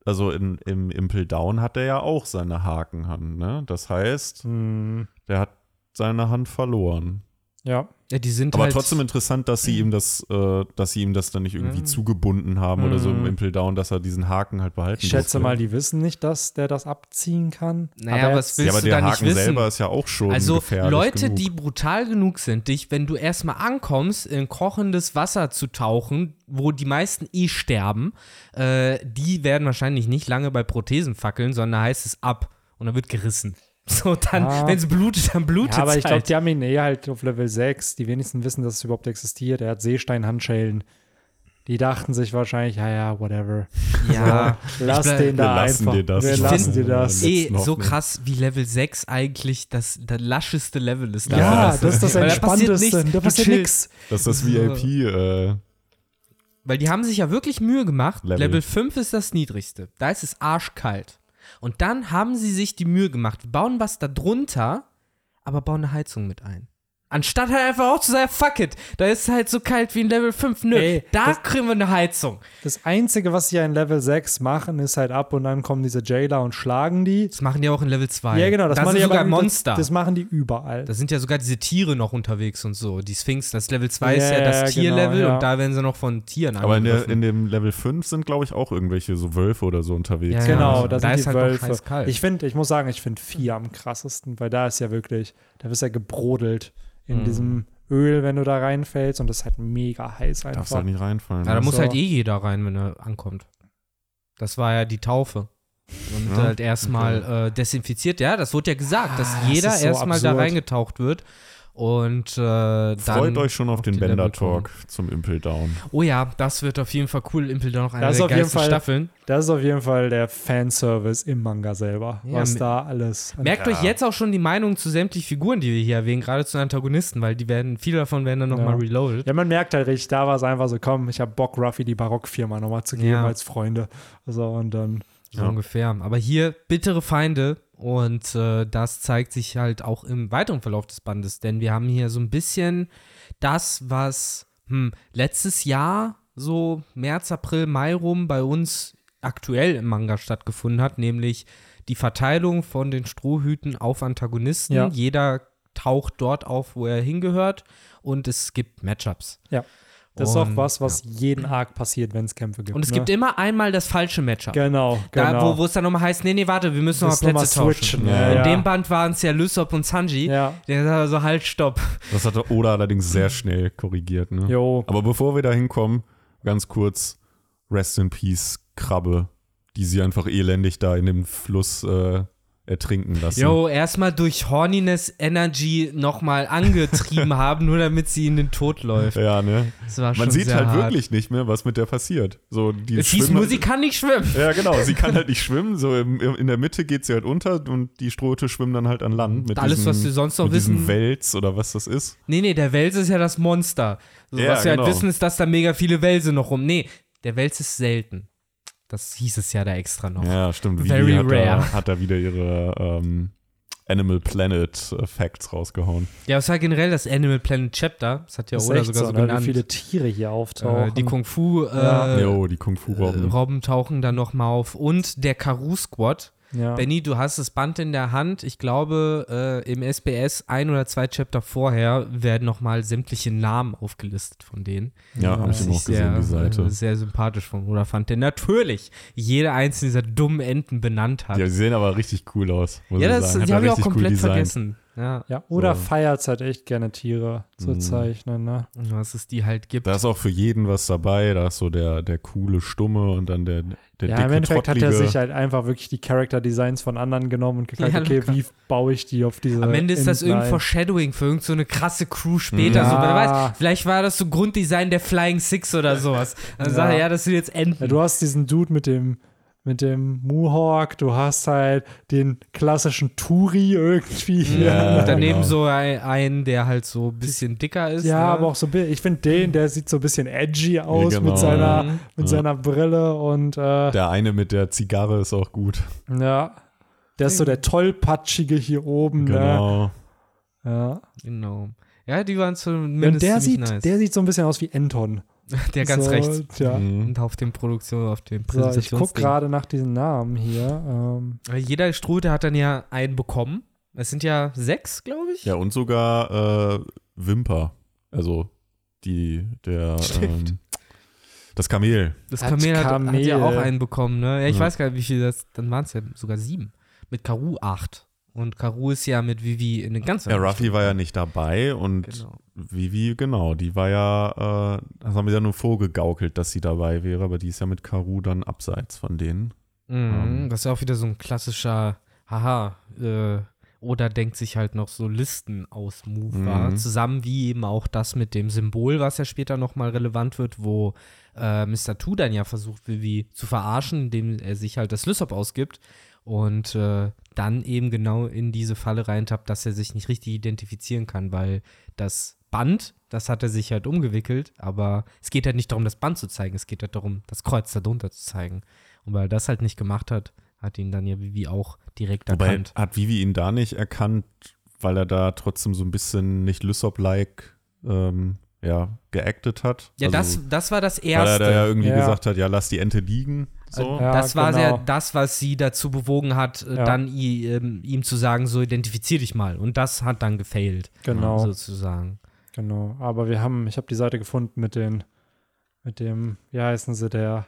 also in, im Impel Down hat er ja auch seine Hakenhand, ne? Das heißt, Hm, der hat seine Hand verloren. Ja. Ja, die sind Aber halt trotzdem interessant, dass sie ihm das, äh, dass sie ihm das dann nicht irgendwie Mhm. zugebunden haben oder so im Mhm. Impel Down, dass er diesen Haken halt behalten Ich schätze durfte. mal, die wissen nicht, dass der das abziehen kann. Naja, er- was willst Ja, aber du der da nicht Haken wissen? selber ist ja auch schon Also gefährlich Leute, genug. die brutal genug sind, dich, wenn du erstmal ankommst, in kochendes Wasser zu tauchen, wo die meisten eh sterben, äh, die werden wahrscheinlich nicht lange bei Prothesen fackeln, sondern da heißt es ab und dann wird gerissen. So, dann, Ja. wenn es blutet, dann blutet Ja, aber ich glaube, halt. die haben ihn eh halt auf Level 6. Die wenigsten wissen, dass es überhaupt existiert. Er hat Seestein-Handschellen. Die dachten sich wahrscheinlich, ja, ja, whatever. ja, So, lass bleib- den da Wir lassen einfach. dir das. Wir lassen dir das. Ja, eh so krass wie Level 6 eigentlich das, das lascheste Level ist. Ja, dafür, das ist das da Entspannteste. nichts. Da passiert nichts. Das ist das. VIP, äh, Weil die haben sich ja wirklich Mühe gemacht. Level. Level, 5 ist das niedrigste. Da ist es arschkalt. Und dann haben sie sich die Mühe gemacht. Bauen was da drunter, aber bauen eine Heizung mit ein. Anstatt halt einfach auch zu sagen, fuck it, da ist es halt so kalt wie in Level 5. Nö, Ey, da das- kriegen wir eine Heizung. Das Einzige, was sie ja in Level 6 machen, ist halt ab und dann kommen diese Jailer und schlagen die. Das machen die auch in Level 2. Ja, genau. Das da machen sind die sogar aber, Monster. Das, das machen die überall. da sind ja sogar diese Tiere noch unterwegs und so. Die Sphinx, das Level 2 ist Ja, das genau, Tierlevel ja. und da werden sie noch von Tieren aber in, der, in dem Level 5 sind, glaube ich, auch irgendwelche so Wölfe oder so unterwegs. Ja, genau, ja. da sind Da die ist halt noch Wölfe. Ich finde, ich muss sagen, ich finde 4 am krassesten, weil da ist ja wirklich, da wirst ja gebrodelt in Mhm. diesem Öl, wenn du da reinfällst und das ist halt mega heiß einfach. Darfst halt nicht reinfallen. Ja, da ne? muss So. halt eh jeder rein, wenn er ankommt. Das war ja die Taufe. Damit Ja, halt erstmal äh, desinfiziert. Ja, das wurde ja gesagt, dass Ah, das jeder ist so erstmal da reingetaucht wird. Und äh, dann. Freut euch schon auf, den die Level Bender-Talk zum Impel Down. Oh ja, das wird auf jeden Fall cool. Impel da noch eine Das der auf geilsten Fall- Staffeln. Das ist auf jeden Fall der Fanservice im Manga selber, Ja, was da alles. Merkt euch jetzt auch schon die Meinung zu sämtlichen Figuren, die wir hier erwähnen, gerade zu den Antagonisten, weil die werden, viele davon werden dann nochmal Ja. reloaded. Ja, man merkt halt richtig, da war es einfach so, komm, ich habe Bock, Ruffy die Barockfirma nochmal zu geben Ja. als Freunde. So, und dann, so Ja. ungefähr. Aber hier bittere Feinde und äh, das zeigt sich halt auch im weiteren Verlauf des Bandes, denn wir haben hier so ein bisschen das, was hm, letztes Jahr so März, April, Mai rum bei uns aktuell im Manga stattgefunden hat, nämlich die Verteilung von den Strohhüten auf Antagonisten. Ja. Jeder taucht dort auf, wo er hingehört und es gibt Matchups. Das ist auch was, was jeden Arc passiert, wenn es Kämpfe gibt. Und es ne? gibt immer einmal das falsche Matchup. Genau, genau. Da, wo, es dann nochmal heißt, nee, nee, warte, wir müssen nochmal noch Plätze mal tauschen. switchen, ja, In ja. dem Band waren es ja Lysop und Sanji. ja, Der sagt so, halt, stopp. Das hat der Oda allerdings sehr schnell korrigiert. Ne? jo. Aber bevor wir da hinkommen, ganz kurz, Rest in Peace, Krabbe, die sie einfach elendig da in dem Fluss äh, ertrinken lassen. Jo, erstmal durch Horniness Energy nochmal angetrieben haben, nur damit sie in den Tod läuft. Ja, ne? Das war schon Man sieht halt hart. wirklich nicht mehr, was mit der passiert. So, die Es hieß nur, sie kann nicht schwimmen. Ja, genau. Sie kann halt nicht schwimmen. So im, im, in der Mitte geht sie halt unter und die Strohhüte schwimmen dann halt an Land. Mit Alles, diesem, was wir sonst noch mit diesem wissen. Wels oder was das ist. Nee, nee, der Wels ist ja das Monster. So, Ja, was wir genau. halt wissen, ist, dass da mega viele Welse noch rum. Nee, der Wels ist selten. Das hieß es ja da extra noch. Ja, stimmt. Vivi Very hat rare. Da, hat da wieder ihre ähm, Animal Planet äh, Facts rausgehauen. Ja, es war generell das Animal Planet Chapter. Das hat ja Das Oda sogar so so, ne? genannt. wie viele Tiere hier auftauchen. äh, die Kung Fu äh, Ja. Jo, die Kung Fu Robben. Robben tauchen dann nochmal auf. Und der Karoo Squad. Ja. Benny, du hast das Band in der Hand. Ich glaube, äh, im SBS ein oder zwei Chapter vorher werden nochmal sämtliche Namen aufgelistet von denen. ja, habe ich auch gesehen, die Seite. Äh, sehr sympathisch von Oda fand, der natürlich jede einzelne dieser dummen Enten benannt hat. Ja, die sehen aber richtig cool aus. Muss Ja, das die habe ich auch cool komplett designt. vergessen. Ja, ja, oder So. feiert halt echt gerne Tiere zu Mhm. zeichnen, ne? was es die halt gibt. Da ist auch für jeden was dabei. Da ist so der, der coole Stumme und dann der, der ja, dicke, im Endeffekt hat er trottlige. sich halt einfach wirklich die Character Designs von anderen genommen und geguckt, Ja, okay, wie baue ich die auf diese Am Ende ist das Enten irgendein ein? Foreshadowing für irgendeine so eine krasse Crew später. Ja. So, wer weiß, vielleicht war das so Grunddesign der Flying Six oder sowas. Dann Ja. sagt er, ja, das sind jetzt Enten. Ja, du hast diesen Dude mit dem mit dem Mohawk, du hast halt den klassischen Turi irgendwie. Ja, und daneben genau. so ein, einen, der halt so ein bisschen dicker ist. Ja, ne? aber auch so, ein ich finde den, der sieht so ein bisschen edgy aus genau. mit seiner, Mhm. mit Ja. seiner Brille und äh, Der eine mit der Zigarre ist auch gut. ja, der ist so der tollpatschige hier oben. Genau. Ne? Ja. Genau. Ja, die waren Und zumindest der ziemlich sieht, nice. der sieht so ein bisschen aus wie Anton. Der ganz so, rechts. Ja. Mhm. Und auf dem Produktion, auf dem So, ich gucke gerade nach diesen Namen hier. Ähm, Jeder Strute hat dann ja einen bekommen. Es sind ja sechs, glaube ich. Ja, und sogar äh, Wimper. Also die, der, Stimmt. ähm, das Kamel. Das Hat Kamel hat, hat Kamel. ja auch einen bekommen, ne? Ja, ich Ja. weiß gar nicht, wie viel das, dann waren es ja sogar sieben. Mit Karu acht. Und Karu ist ja mit Vivi in den ganzen Ja, Ruffy war ja nicht dabei und Genau. Vivi, genau, die war ja, äh, das haben wir ja nur vorgegaukelt, dass sie dabei wäre, aber die ist ja mit Karu dann abseits von denen. Mhm, Ähm. das ist ja auch wieder so ein klassischer, haha, äh, oder denkt sich halt noch so Listen aus Move war. Mhm. Zusammen wie eben auch das mit dem Symbol, was ja später nochmal relevant wird, wo äh, Mr. Two dann ja versucht, Vivi zu verarschen, indem er sich halt das Lysop ausgibt und äh, dann eben genau in diese Falle reintappt, dass er sich nicht richtig identifizieren kann, weil das Band, das hat er sich halt umgewickelt, aber es geht halt nicht darum, das Band zu zeigen, es geht halt darum, das Kreuz darunter zu zeigen. Und weil er das halt nicht gemacht hat, hat ihn dann ja Vivi auch direkt Wobei erkannt. hat Vivi ihn da nicht erkannt, weil er da trotzdem so ein bisschen nicht Lysop-like ähm, ja, geactet hat. Ja, also, das, das war das Weil er Erste. da ja irgendwie Ja. gesagt hat, ja, lass die Ente liegen. So. Ja, das war genau. ja das, was sie dazu bewogen hat, äh, Ja. dann i, ähm, ihm zu sagen, so identifizier dich mal. Und das hat dann gefailt, genau, sozusagen. genau. Aber wir haben, ich habe die Seite gefunden mit den, mit dem, wie heißen sie, der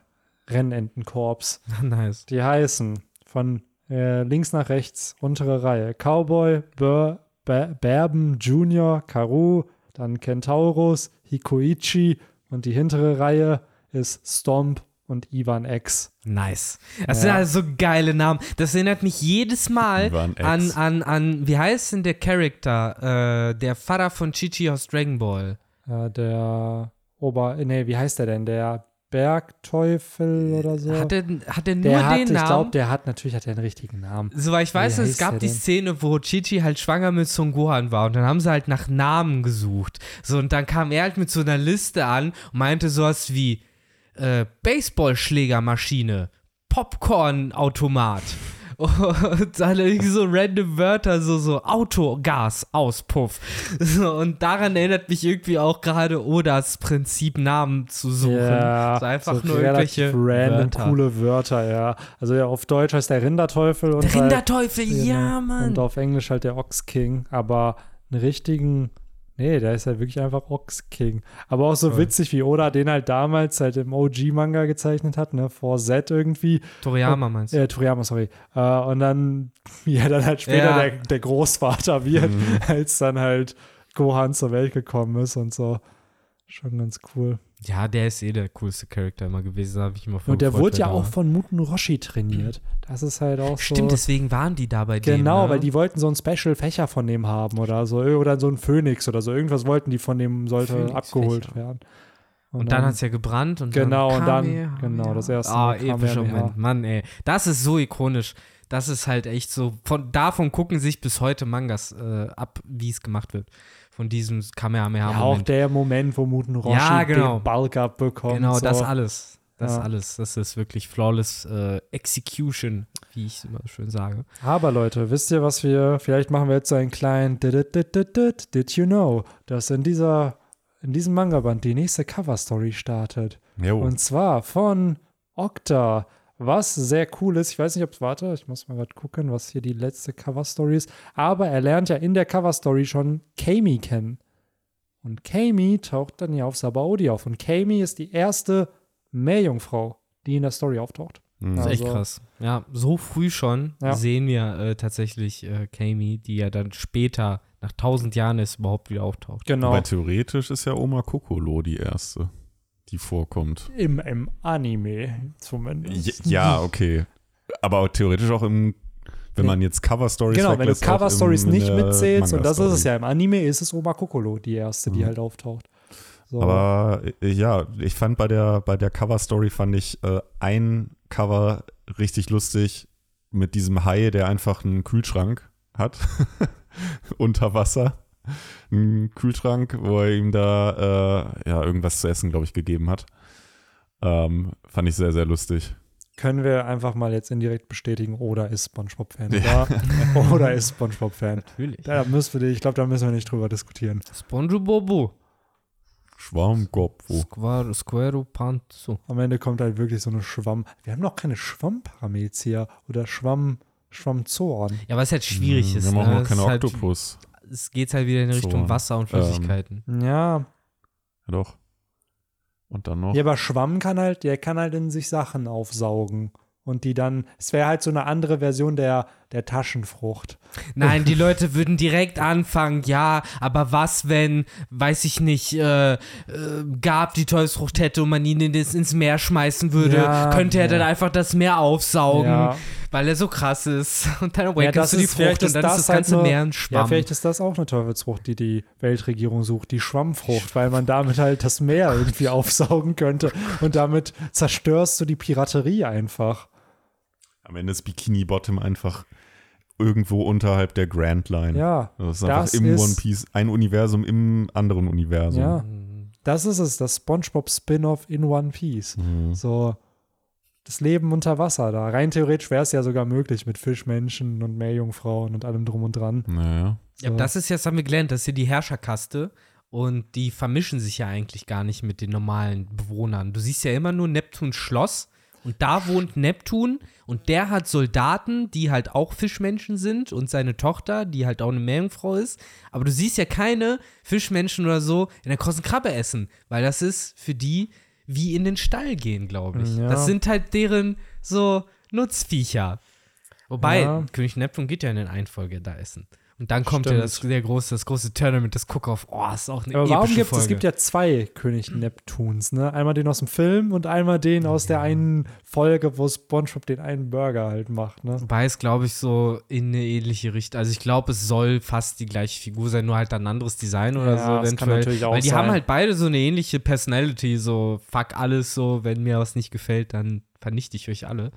Rennentenkorps. nice. Die heißen von äh, links nach rechts, untere Reihe. Cowboy, Bur, Ba- Berben, Junior, Karu, dann Kentaurus, Hikoichi und die hintere Reihe ist Stomp und Ivan X. Nice. Das Ja. sind also so geile Namen. Das erinnert mich jedes Mal an, an, an, wie heißt denn der Charakter? Äh, der Vater von Chichi aus Dragon Ball. Äh, der Ober, nee, wie heißt der denn? Der Bergteufel oder so? Hat er, hat er nur der hat, den ich Namen? glaube, der hat natürlich hat er einen richtigen Namen. Soweit ich weiß, es gab der die denn? Szene, wo Chichi halt schwanger mit Son Gohan war und dann haben sie halt nach Namen gesucht. So, und dann kam er halt mit so einer Liste an und meinte sowas wie äh, Baseballschlägermaschine, Popcorn-Automat. Und dann irgendwie so random Wörter, so, so Autogas, Auspuff. So, und daran erinnert mich irgendwie auch gerade Odas Prinzip, Namen zu suchen. Ja, so einfach so nur irgendwelche random Wörter. coole Wörter, ja. Also ja, auf Deutsch heißt der Rinderteufel und Der halt, Rinderteufel, ja, genau, Mann. Und auf Englisch halt der Ox King, aber einen richtigen Nee, der ist halt wirklich einfach Ox King. Aber auch so Toll. witzig, wie Oda den halt damals halt im OG-Manga gezeichnet hat, ne, vor Z irgendwie. Toriyama meinst du? Äh, Toriyama, sorry. Äh, und dann, wie er dann halt später Ja. der, der Großvater wird, als dann halt Gohan zur Welt gekommen ist und so. Schon ganz cool. Ja, der ist eh der coolste Charakter immer gewesen, habe ich immer voll Und der wurde ja auch von Muten Roshi trainiert. Das ist halt auch so. Stimmt, deswegen waren die da bei dem. Genau, ne? weil die wollten so einen Special-Fächer von dem haben oder so. Oder so ein Phönix oder so. Irgendwas wollten die von dem, sollte Phönix-Fächer. abgeholt werden. Und, dann hat es ja gebrannt und Genau, dann und dann- Kamehameha. genau, das erste Ah, Mal epischer Kamehameha. Moment. Mann, ey. Das ist so ikonisch. Das ist halt echt so. Von, davon gucken sich bis heute Mangas äh, ab, wie es gemacht wird. Von diesem ja, auch der Moment, wo Muten Roshi Ja, genau. den Bulk abbekommt. genau, so. das alles. Das Ja. alles. Das ist wirklich flawless äh, Execution, wie ich immer schön sage. Aber Leute, wisst ihr, was wir, vielleicht machen wir jetzt so einen kleinen did, did, did, did, did you know, dass in dieser, in diesem Manga-Band die nächste Cover-Story startet. Jo. Und zwar von Okta. Was sehr cool ist, ich weiß nicht, ob es, warte, ich muss mal gerade gucken, was hier die letzte Cover-Story ist. Aber er lernt ja in der Cover-Story schon Kami kennen. Und Kami taucht dann ja auf Sabaody auf. Und Kami ist die erste Meerjungfrau, die in der Story auftaucht. Mhm. Das ist echt Also- krass. Ja, so früh schon Ja. sehen wir äh, tatsächlich äh, Kami, die ja dann später, nach tausend Jahren ist, überhaupt wieder auftaucht. Genau. Aber theoretisch ist ja Oma Kokolo die erste, die vorkommt. Im, Im Anime zumindest. Ja, ja, okay. Aber auch theoretisch auch im, wenn man jetzt Cover-Stories Genau, wenn du weglässt, auch Cover-Stories im- nicht der mitzählst, und das ist es ja, im Anime ist es Oma Kokolo, die erste, die Mhm. halt auftaucht. So. Aber äh, ja, ich fand bei der, bei der Cover-Story fand ich äh, ein Cover richtig lustig mit diesem Hai, der einfach einen Kühlschrank hat unter Wasser. Ein Kühlschrank, wo er ihm da äh, ja, irgendwas zu essen, glaube ich, gegeben hat. Ähm, fand ich sehr, sehr lustig. können wir einfach mal jetzt indirekt bestätigen, Oda ist Spongebob-Fan. Ja. Oder ist Spongebob-Fan. Natürlich. Da müssen wir, ich glaube, da müssen wir nicht drüber diskutieren. SpongeBob. Schwarmkopf. Square, Square Panzo. Am Ende kommt halt wirklich so eine Schwamm. Wir haben noch keine Schwammparamezier oder Schwamm, Schwammzoren. Ja, was halt schwierig ist. Wir machen ne? auch keine ist halt, Oktopus. Es geht halt wieder in Richtung Zoren. Wasser und Flüssigkeiten. Ja, Ja, doch. Und dann noch. ja, aber Schwamm kann halt, der kann halt in sich Sachen aufsaugen. Und die dann, es wäre halt so eine andere Version der, der Taschenfrucht. Nein, die Leute würden direkt anfangen, ja, aber was, wenn, weiß ich nicht, äh, äh, Gab die Teufelsfrucht hätte und man ihn in das, ins Meer schmeißen würde, Ja, könnte er ja. dann einfach das Meer aufsaugen, Ja. weil er so krass ist. Und dann Ja, awakenst das du die Frucht und dann das ist das halt ganze nur- Meer ein Ja, Schwamm. vielleicht ist das auch eine Teufelsfrucht, die die Weltregierung sucht, die Schwammfrucht, weil man damit halt das Meer irgendwie aufsaugen könnte. Und damit zerstörst du die Piraterie einfach. Am Ende ist Bikini Bottom einfach irgendwo unterhalb der Grand Line. Ja, Das ist einfach Das im ist- One Piece, ein Universum im anderen Universum. ja. Das ist es, das SpongeBob-Spin-off in One Piece. Mhm. So, das Leben unter Wasser da. Rein theoretisch wäre es ja sogar möglich mit Fischmenschen und Meerjungfrauen und allem drum und dran. Naja. So. Ja, das ist jetzt, haben wir gelernt, das ist hier die Herrscherkaste und die vermischen sich ja eigentlich gar nicht mit den normalen Bewohnern. Du siehst ja immer nur Neptuns Schloss und da wohnt Neptun und der hat Soldaten, die halt auch Fischmenschen sind und seine Tochter, die halt auch eine Meerjungfrau ist. Aber du siehst ja keine Fischmenschen oder so in der großen Krabbe essen, weil das ist für die wie in den Stall gehen, glaube ich. Ja. Das sind halt deren so Nutzviecher. Wobei, Ja. König Neptun geht ja in den Einfolge da essen. Und dann kommt ja Stimmt. das, sehr große, das große Tournament, das Cook-Off. Oh, ist auch eine Aber warum gibt es, gibt ja zwei König Neptuns, ne? Einmal den aus dem Film und einmal den aus der einen Folge, wo SpongeBob den einen Burger halt macht, ne? Wobei es, glaube ich, so in eine ähnliche Richtung. Also ich glaube, es soll fast die gleiche Figur sein, nur halt ein anderes Design oder Ja, so das kann eventuell. natürlich auch Weil die sein. haben halt beide so eine ähnliche Personality, so fuck alles so, wenn mir was nicht gefällt, dann vernichte ich euch alle.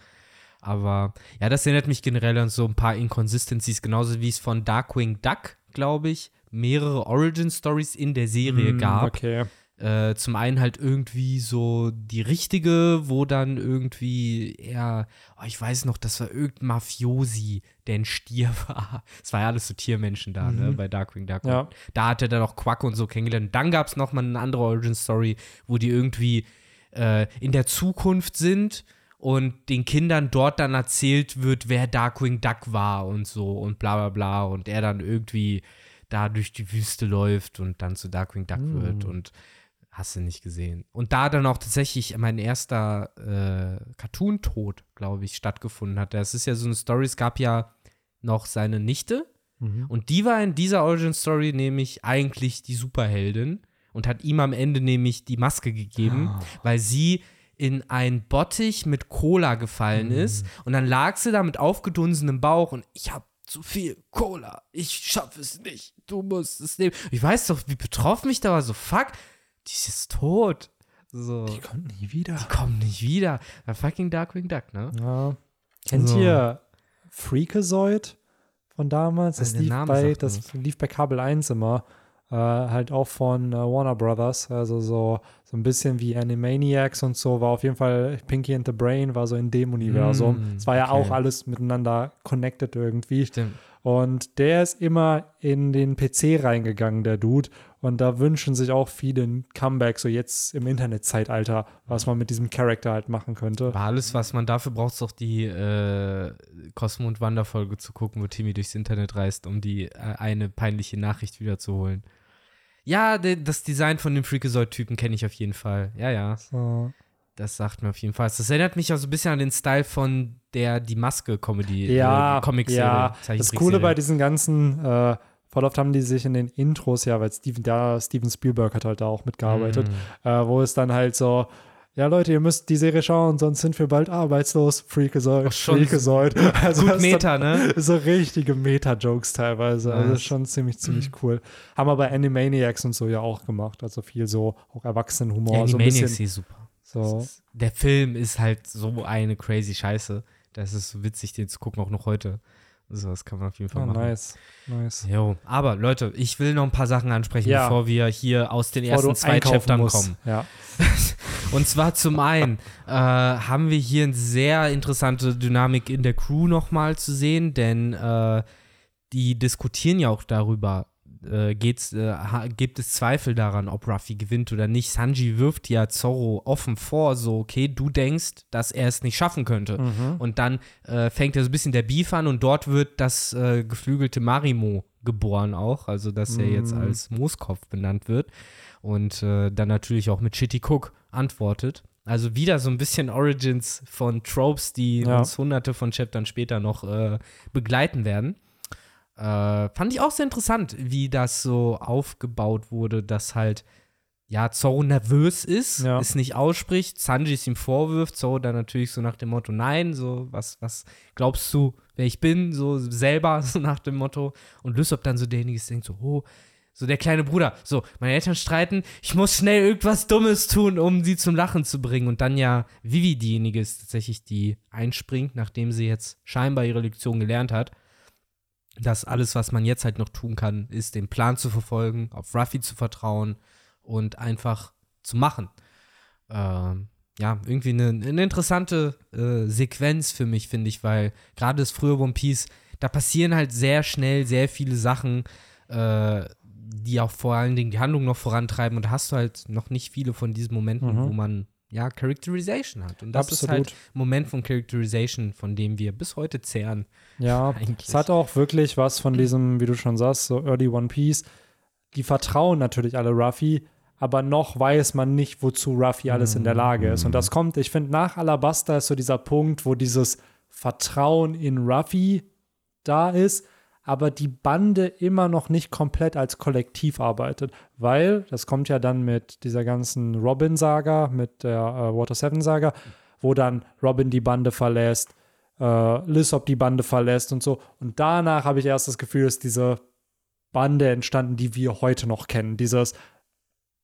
Aber ja, das erinnert mich generell an so ein paar Inconsistencies, genauso wie es von Darkwing Duck, glaube ich, mehrere Origin-Stories in der Serie Hm, gab. Okay. Äh, zum einen halt irgendwie so die richtige, wo dann irgendwie eher, oh, ich weiß noch, das war irgendein Mafiosi, der ein Stier war. Es war ja alles so Tiermenschen da, ne, Mhm. bei Darkwing Duck. Ja. Da hat er dann auch Quack und so kennengelernt. Und dann gab es nochmal eine andere Origin-Story, wo die irgendwie äh, in der Zukunft sind und den Kindern dort dann erzählt wird, wer Darkwing Duck war und so und bla bla bla und er dann irgendwie da durch die Wüste läuft und dann zu Darkwing Duck Mm. wird und hast du nicht gesehen. Und da dann auch tatsächlich mein erster äh, Cartoon-Tod, glaube ich, stattgefunden hat. Das ist ja so eine Story, es gab ja noch seine Nichte Mhm. und die war in dieser Origin-Story nämlich eigentlich die Superheldin und hat ihm am Ende nämlich die Maske gegeben, Ah. weil sie in ein Bottich mit Cola gefallen Mhm. ist und dann lag sie da mit aufgedunsenem Bauch und ich hab zu viel Cola, ich schaff es nicht, du musst es nehmen. Ich weiß doch, wie betroffen mich da war, so fuck, die ist tot. So, Die kommt nie wieder. die kommen nicht wieder. Bei fucking Darkwing Duck, ne? Ja. Kennt So. ihr Freakazoid von damals? Das Der lief bei, das lief bei Kabel 1 immer. Äh, halt auch von äh, Warner Brothers. Also so, so ein bisschen wie Animaniacs und so. War auf jeden Fall Pinky and the Brain, war so in dem Universum. Mm, es war ja okay. auch alles miteinander connected irgendwie. Stimmt. Und der ist immer in den PC reingegangen, der Dude. Und da wünschen sich auch viele ein Comeback, so jetzt im Internetzeitalter, was man mit diesem Charakter halt machen könnte. Aber alles, was man dafür braucht, ist doch die äh, Cosmo und Wanda-Folge zu gucken, wo Timmy durchs Internet reist, um die äh, eine peinliche Nachricht wiederzuholen. Ja, das Design von dem Freakazoid-Typen kenne ich auf jeden Fall. Ja, ja, So. das sagt mir auf jeden Fall. Das erinnert mich auch so ein bisschen an den Style von der Die Maske-Comedy. Ja, äh, Comic-Serie. ja. Das. Coole bei diesen ganzen, äh, voll oft haben die sich in den Intros, ja, weil Steven, da, Steven Spielberg hat halt da auch mitgearbeitet, Mm. äh, wo es dann halt so, ja Leute, ihr müsst die Serie schauen, sonst sind wir bald arbeitslos. Freakazoid, schon Freakazoid. Also Gut Meta, ne? So richtige Meta-Jokes teilweise. Also das ist schon ziemlich, ziemlich cool. Haben wir bei Animaniacs und so ja auch gemacht. Also viel so auch Erwachsenenhumor. Ja, so ein Animaniacs bisschen. ist super. So. Ist- Der Film ist halt so eine crazy Scheiße. Das ist so witzig, den zu gucken, auch noch heute. So, das kann man auf jeden Fall Oh, machen. nice. Nice. Jo, aber Leute, ich will noch ein paar Sachen ansprechen, Ja. bevor wir hier aus den Bevor ersten zwei Chaptern musst. kommen. Ja. Und zwar zum einen äh, haben wir hier eine sehr interessante Dynamik in der Crew nochmal zu sehen, denn äh, die diskutieren ja auch darüber, äh, geht's, äh, gibt es Zweifel daran, ob Ruffy gewinnt oder nicht. Sanji wirft ja Zorro offen vor, so, okay, du denkst, dass er es nicht schaffen könnte. Mhm. Und dann äh, fängt ja so ein bisschen der Beef an und dort wird das äh, geflügelte Marimo geboren auch, also dass er jetzt Mhm. als Mooskopf benannt wird und äh, dann natürlich auch mit Shitty Cook antwortet. Also wieder so ein bisschen Origins von Tropes, die Ja. uns hunderte von Chaptern später noch äh, begleiten werden. Äh, fand ich auch sehr interessant, wie das so aufgebaut wurde, dass halt ja, Zorro nervös ist, Ja. es nicht ausspricht, Sanji es ihm vorwirft, Zorro dann natürlich so nach dem Motto, nein, so, was, was glaubst du, wer ich bin, so selber, so nach dem Motto. Und Lysop dann so derjenige ist, denkt so, oh, so der kleine Bruder, so, meine Eltern streiten, ich muss schnell irgendwas Dummes tun, um sie zum Lachen zu bringen. Und dann ja Vivi diejenige ist tatsächlich, die einspringt, nachdem sie jetzt scheinbar ihre Lektion gelernt hat. Dass alles, was man jetzt halt noch tun kann, ist, den Plan zu verfolgen, auf Ruffy zu vertrauen und einfach zu machen. Ähm, ja, irgendwie eine, eine interessante äh, Sequenz für mich, finde ich, weil gerade das frühe One Piece, da passieren halt sehr schnell sehr viele Sachen, äh, die auch vor allen Dingen die Handlung noch vorantreiben und da hast du halt noch nicht viele von diesen Momenten, Mhm. wo man ja Characterization hat. Und das ist Absolut. halt ein Moment von Characterization, von dem wir bis heute zehren. Ja, Eigentlich. es hat auch wirklich was von diesem, wie du schon sagst, so Early One Piece. Die vertrauen natürlich alle Ruffy, aber noch weiß man nicht, wozu Ruffy alles in der Lage ist. Und das kommt, ich finde, nach Alabasta ist so dieser Punkt, wo dieses Vertrauen in Ruffy da ist, aber die Bande immer noch nicht komplett als Kollektiv arbeitet. Weil, das kommt ja dann mit dieser ganzen Robin-Saga, mit der äh, Water 7-Saga, wo dann Robin die Bande verlässt, äh, Lysop die Bande verlässt und so. Und danach habe ich erst das Gefühl, dass diese Bande entstanden, die wir heute noch kennen. Dieses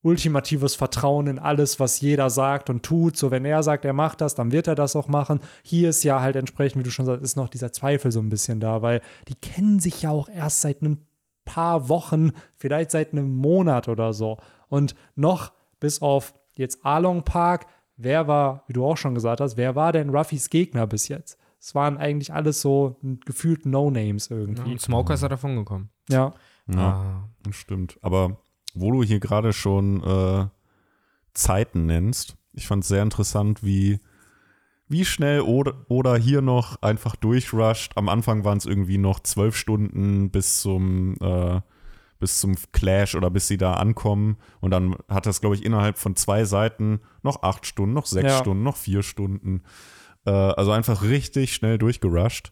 ultimatives Vertrauen in alles, was jeder sagt und tut. So, wenn er sagt, er macht das, dann wird er das auch machen. Hier ist ja halt entsprechend, wie du schon sagst, ist noch dieser Zweifel so ein bisschen da, weil die kennen sich ja auch erst seit ein paar Wochen, vielleicht seit einem Monat oder so. Und noch bis auf jetzt Along Park, wer war, wie du auch schon gesagt hast, wer war denn Ruffys Gegner bis jetzt? Es waren eigentlich alles so gefühlt No-Names Ja, irgendwie. und Smoker ist ja davon gekommen. Ja. Ja, Ah. das stimmt. Aber wo du hier gerade schon äh, Zeiten nennst, ich fand es sehr interessant, wie, wie schnell oder, oder hier noch einfach durchrusht. Am Anfang waren es irgendwie noch zwölf Stunden bis zum, äh, bis zum Clash oder bis sie da ankommen. Und dann hat das, glaube ich, innerhalb von zwei Seiten noch acht Stunden, noch sechs Ja. Stunden, noch vier Stunden. Äh, also einfach richtig schnell durchgerusht.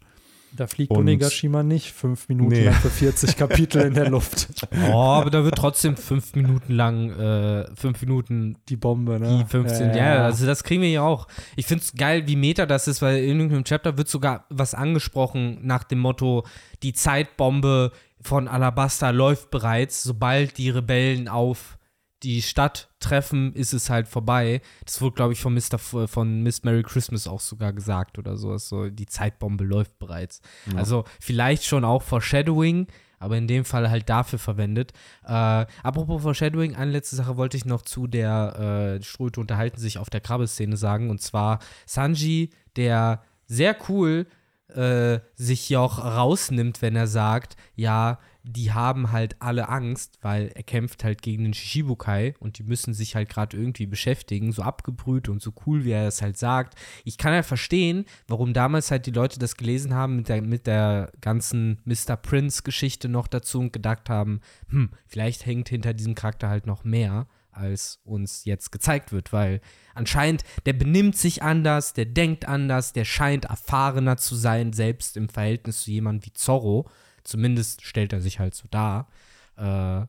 Da fliegt Und- Onigashima nicht fünf Minuten Nee. lang für 40 Kapitel in der Luft. Oh, aber da wird trotzdem fünf Minuten lang, äh, fünf Minuten Die Bombe, die ne? 15, ja, also das kriegen wir hier auch. Ich finde es geil, wie meta das ist, weil in irgendeinem Chapter wird sogar was angesprochen nach dem Motto, die Zeitbombe von Alabasta läuft bereits, sobald die Rebellen auf die Stadt treffen, ist es halt vorbei. Das wurde, glaube ich, von Mr. F von Miss Merry Christmas auch sogar gesagt oder so. so die Zeitbombe läuft bereits. Also vielleicht schon auch Foreshadowing, aber in dem Fall halt dafür verwendet. Äh, apropos Foreshadowing, eine letzte Sache wollte ich noch zu der äh, Ströte unterhalten sich auf der Krabbelszene sagen. Und zwar Sanji, der sehr cool äh, sich hier auch rausnimmt, wenn er sagt, ja, die haben halt alle Angst, weil er kämpft halt gegen den Shishibukai und die müssen sich halt gerade irgendwie beschäftigen, so abgebrüht und so cool, wie er es halt sagt. Ich kann ja verstehen, warum damals halt die Leute das gelesen haben mit der, mit der ganzen Mr. Prince-Geschichte noch dazu und gedacht haben, hm, vielleicht hängt hinter diesem Charakter halt noch mehr, als uns jetzt gezeigt wird, weil anscheinend der benimmt sich anders, der denkt anders, der scheint erfahrener zu sein, selbst im Verhältnis zu jemandem wie Zorro. Zumindest stellt er sich halt so dar. Äh,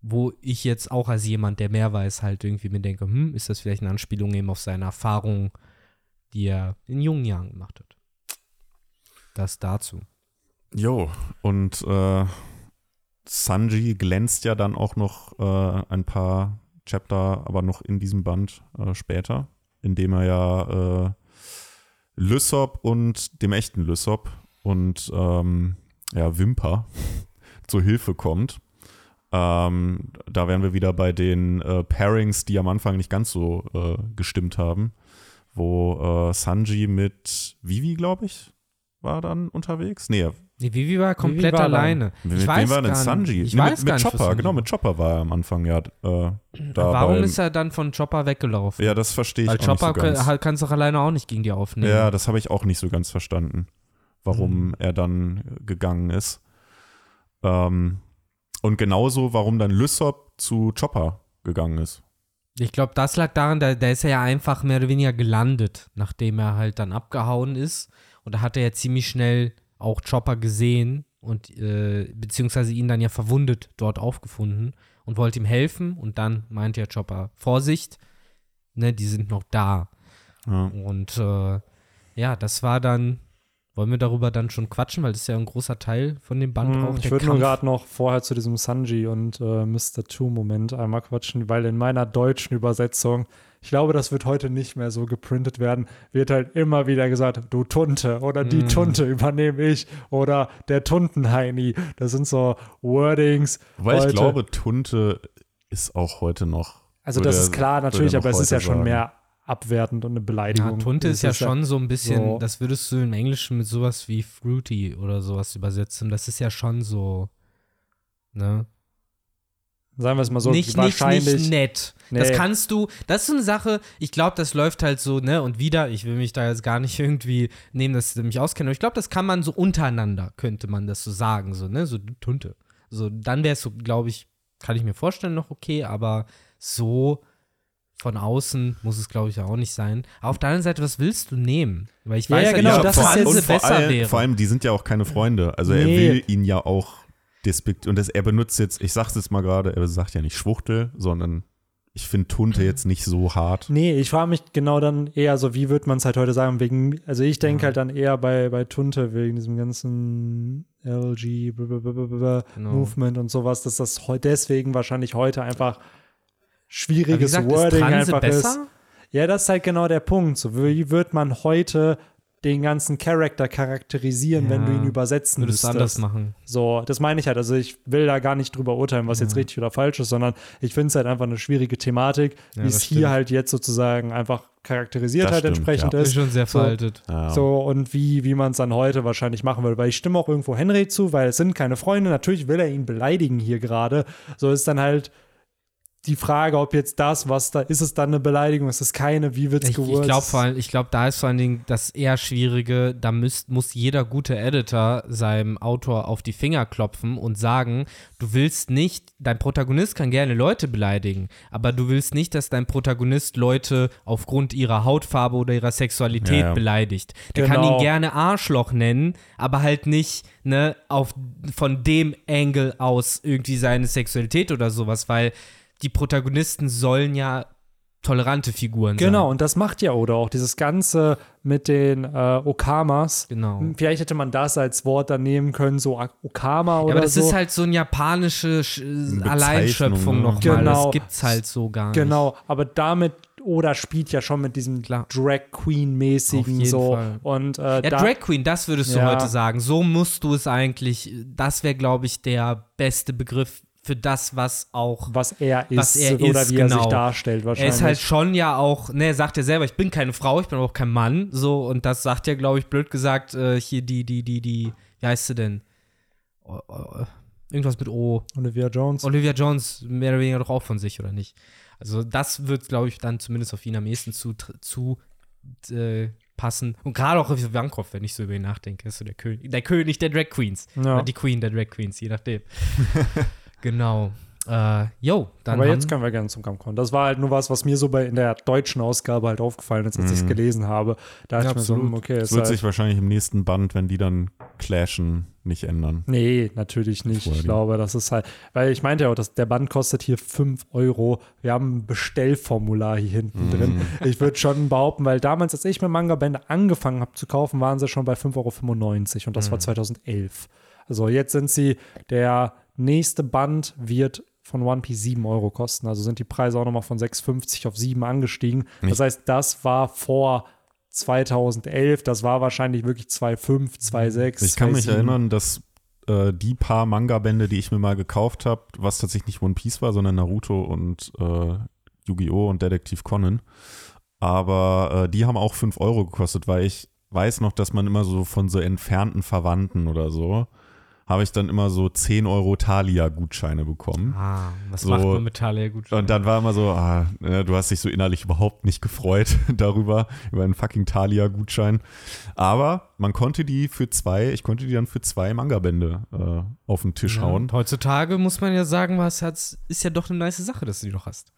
wo ich jetzt auch als jemand, der mehr weiß, halt irgendwie mir denke, hm, ist das vielleicht eine Anspielung eben auf seine Erfahrung, die er in jungen Jahren gemacht hat. Das dazu. Jo, und äh, Sanji glänzt ja dann auch noch äh, ein paar Chapter, aber noch in diesem Band äh, später, indem er ja äh, Lysop und dem echten Lysop und ähm, ja, Wimper zur Hilfe kommt. Ähm, da wären wir wieder bei den äh, Pairings, die am Anfang nicht ganz so äh, gestimmt haben, wo äh, Sanji mit Vivi, glaube ich, war dann unterwegs. Nee, Nee, Vivi war komplett war da. alleine. mit ich wem weiß war denn gar Sanji? Nicht. Ich Nee, weiß mit, mit Chopper, genau, war. mit Chopper war er am Anfang, ja. Äh, da Warum beim- ist er dann von Chopper weggelaufen? Ja, das verstehe ich Weil auch Chopper nicht so ganz. kann- kannst doch alleine auch nicht gegen die aufnehmen. Ja, das habe ich auch nicht so ganz verstanden, warum Mhm. er dann gegangen ist. Ähm, und genauso, warum dann Lysop zu Chopper gegangen ist. Ich glaube, das lag daran, da, da ist er ja einfach mehr oder weniger gelandet, nachdem er halt dann abgehauen ist. Und da hat er ja ziemlich schnell auch Chopper gesehen und äh, beziehungsweise ihn dann ja verwundet dort aufgefunden und wollte ihm helfen. Und dann meinte ja Chopper, Vorsicht, ne, die sind noch da. Ja. Und äh, ja, das war dann, wollen wir darüber dann schon quatschen, weil das ist ja ein großer Teil von dem Band Hm, auch. ich der würde nur gerade noch vorher zu diesem Sanji und äh, Mr. Two-Moment einmal quatschen, weil in meiner deutschen Übersetzung, ich glaube, das wird heute nicht mehr so geprintet werden, wird halt immer wieder gesagt, du Tunte oder die Mm. Tunte übernehme ich oder der Tuntenheini. Das sind so Wordings. Weil heute. ich glaube, Tunte ist auch heute noch. Also das ist klar, natürlich, er aber es ist ja schon sagen. mehr abwertend und eine Ja, Beleidigung. Tunte Das ist ja schon so ein bisschen, so- das würdest du im Englischen mit sowas wie fruity oder sowas übersetzen. Das ist ja schon so, ne? Sagen wir es mal so, nicht, nicht, wahrscheinlich. nicht nett. Nee. Das kannst du, das ist eine Sache, ich glaube, das läuft halt so, ne? Und wieder, ich will mich da jetzt gar nicht irgendwie nehmen, dass ich mich auskenne, aber ich glaube, das kann man so untereinander, könnte man das so sagen, so, ne? So Tunte. So, dann wäre es so, glaube ich, kann ich mir vorstellen, noch okay, aber so von außen muss es, glaube ich, auch nicht sein. Aber auf der anderen Seite, was willst du nehmen? Weil ich Ja, weiß ja, ja, genau, nicht, ob das das ist jetzt- und Hanse vor besser allem, wäre. vor allem, die sind ja auch keine Freunde. Also er Nee. will ihn ja auch despekt und das, er benutzt jetzt, ich sag's jetzt mal gerade, er sagt ja nicht Schwuchtel, sondern ich finde Tunte jetzt nicht so hart. Nee, ich frage mich genau dann eher so, wie wird man es halt heute sagen, wegen, also ich denke Ja. halt dann eher bei, bei Tunte wegen diesem ganzen LG blablabla Genau. Movement und sowas, dass das deswegen wahrscheinlich heute einfach schwieriges gesagt, ist Wording Transe einfach ist. besser? Ja, das ist halt genau der Punkt. So, wie wird man heute den ganzen Charakter charakterisieren, wenn du Ja. ihn übersetzen Würdest du müsstest. anders machen. So, das meine ich halt. Also ich will da gar nicht drüber urteilen, was jetzt richtig oder falsch ist, sondern ich finde es halt einfach eine schwierige Thematik, Ja, wie es hier halt jetzt sozusagen einfach charakterisiert Das halt stimmt, entsprechend ja. Ist ist. schon sehr So. veraltet. Ja. So, und wie, wie man es dann heute wahrscheinlich machen will. Weil ich stimme auch irgendwo Henry zu, weil es sind keine Freunde. Natürlich will er ihn beleidigen hier gerade. So ist dann halt die Frage, ob jetzt das, was da ist, es dann eine Beleidigung, ist es keine, wie wird es Ich, ich gewürzt? glaube vor allem, ich glaube, da ist vor allen Dingen das eher Schwierige, da müsst, muss jeder gute Editor seinem Autor auf die Finger klopfen und sagen, du willst nicht, dein Protagonist kann gerne Leute beleidigen, aber du willst nicht, dass dein Protagonist Leute aufgrund ihrer Hautfarbe oder ihrer Sexualität Ja, ja. beleidigt. Der kann Genau. ihn gerne Arschloch nennen, aber halt nicht, ne, auf, von dem Angle aus irgendwie seine Sexualität oder sowas, weil die Protagonisten sollen ja tolerante Figuren sein. Genau, und das macht ja Oda auch. Dieses Ganze mit den äh, Okamas. Genau. Vielleicht hätte man das als Wort dann nehmen können, so Okama oder Ja, aber das so. ist halt so eine japanische Sch- Alleinschöpfung ne? nochmal. Genau. Das gibt's halt so gar nicht. Genau, aber damit Oda spielt ja schon mit diesem Klar. Drag Queen-mäßigen so. Fall. Und äh, Ja, da, Drag Queen, das würdest du Ja. heute sagen. So musst du es eigentlich, das wäre, glaube ich, der beste Begriff für das, was auch was er ist Was er oder ist, wie er sich genau. darstellt Er wahrscheinlich. ist halt schon ja auch, ne, er sagt ja selber, ich bin keine Frau, ich bin auch kein Mann, so, und das sagt ja, glaube ich, blöd gesagt, äh, hier die, die, die, die, wie heißt sie denn? Oh, oh, irgendwas mit O. Olivia Jones. Olivia Jones mehr oder weniger doch auch von sich, oder nicht? Also das wird, glaube ich, dann zumindest auf ihn am ehesten zu, zu äh, passen. Und gerade auch auf Ivankov, wenn ich so über ihn nachdenke, ist so der König, der König der Drag Queens. Ja. Oder die Queen der Drag Queens, je nachdem. genau. Äh, yo, dann Aber jetzt können wir gerne zum Kampf kommen. Das war halt nur was, was mir so bei in der deutschen Ausgabe halt aufgefallen ist, als ich es gelesen habe. Da dachte Ja, ich mir so, okay, Das wird halt, sich wahrscheinlich im nächsten Band, wenn die dann clashen, nicht ändern. Nee, natürlich nicht. Vorher Ich glaube, das ist halt, weil ich meinte ja auch, dass der Band kostet hier 5 Euro. Wir haben ein Bestellformular hier hinten drin. Ich würde schon behaupten, weil damals, als ich mit Manga-Bände angefangen habe zu kaufen, waren sie schon bei 5,95 Euro und das war 2011. Also jetzt sind sie, der nächste Band wird von One Piece 7 Euro kosten. Also sind die Preise auch nochmal von 6,50 auf 7 angestiegen. Das heißt, das war vor 2011, das war wahrscheinlich wirklich 2,5, 2,6. Ich kann mich 2,7. erinnern, dass äh, die paar Manga-Bände, die ich mir mal gekauft habe, was tatsächlich nicht One Piece war, sondern Naruto und äh, Yu-Gi-Oh! und Detektiv Conan. Aber äh, die haben auch 5 Euro gekostet, weil ich weiß noch, dass man immer so von so entfernten Verwandten oder so, habe ich dann immer so 10 Euro Thalia-Gutscheine bekommen. Ah, was So. macht man mit gut? Und dann war immer so, ah, ne, du hast dich so innerlich überhaupt nicht gefreut darüber, über einen fucking Thalia-Gutschein. Aber man konnte die für zwei, ich konnte die dann für zwei Manga-Bände äh, auf den Tisch Ja, hauen. heutzutage muss man ja sagen, was hat's, ist ja doch eine nice Sache, dass du die noch hast.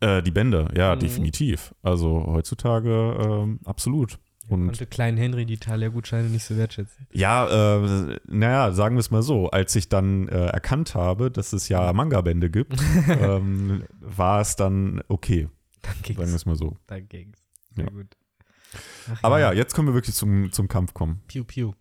Äh, die Bände, ja, Mhm. definitiv. Also heutzutage ähm, absolut. Und Konnte kleinen Henry die Talia-Gutscheine nicht so wertschätzen. ja, äh, naja, sagen wir es mal so, als ich dann äh, erkannt habe, dass es ja Manga-Bände gibt, ähm, war es dann okay, Dann sagen wir ging's. es mal so. Dann ging's. Sehr Ja. gut. Ach Aber ja, jetzt können wir wirklich zum, zum Kampf kommen. Piu, piu.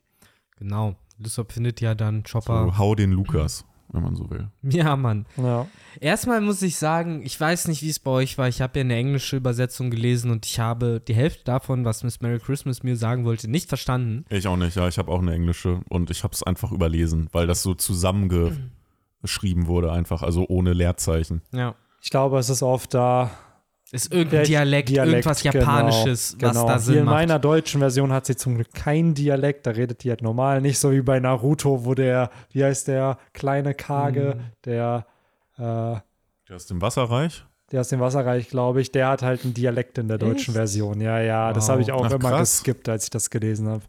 Genau. Lysop findet ja dann Chopper. So, hau den Lukas, wenn man so will. Ja, Mann. Ja. Erstmal muss ich sagen, ich weiß nicht, wie es bei euch war. Ich habe ja eine englische Übersetzung gelesen und ich habe die Hälfte davon, was Miss Merry Christmas mir sagen wollte, nicht verstanden. Ich auch nicht, ja. Ich habe auch eine englische und ich habe es einfach überlesen, weil das so zusammengeschrieben wurde, einfach, also ohne Leerzeichen. Ja. Ich glaube, es ist oft da. Ist irgendein Vielleicht Dialekt, irgendwas genau, Japanisches, was genau. da Hier Sinn in macht. meiner deutschen Version hat sie zum Glück keinen Dialekt, da redet die halt normal, nicht so wie bei Naruto, wo der, wie heißt der, kleine Kage, Mhm. der, äh, Der ist im Wasserreich? der aus dem Wasserreich, glaube ich, der hat halt einen Dialekt in der deutschen Echt? Version. Ja, ja, das Wow. habe ich auch Ach, immer krass. geskippt, als ich das gelesen habe.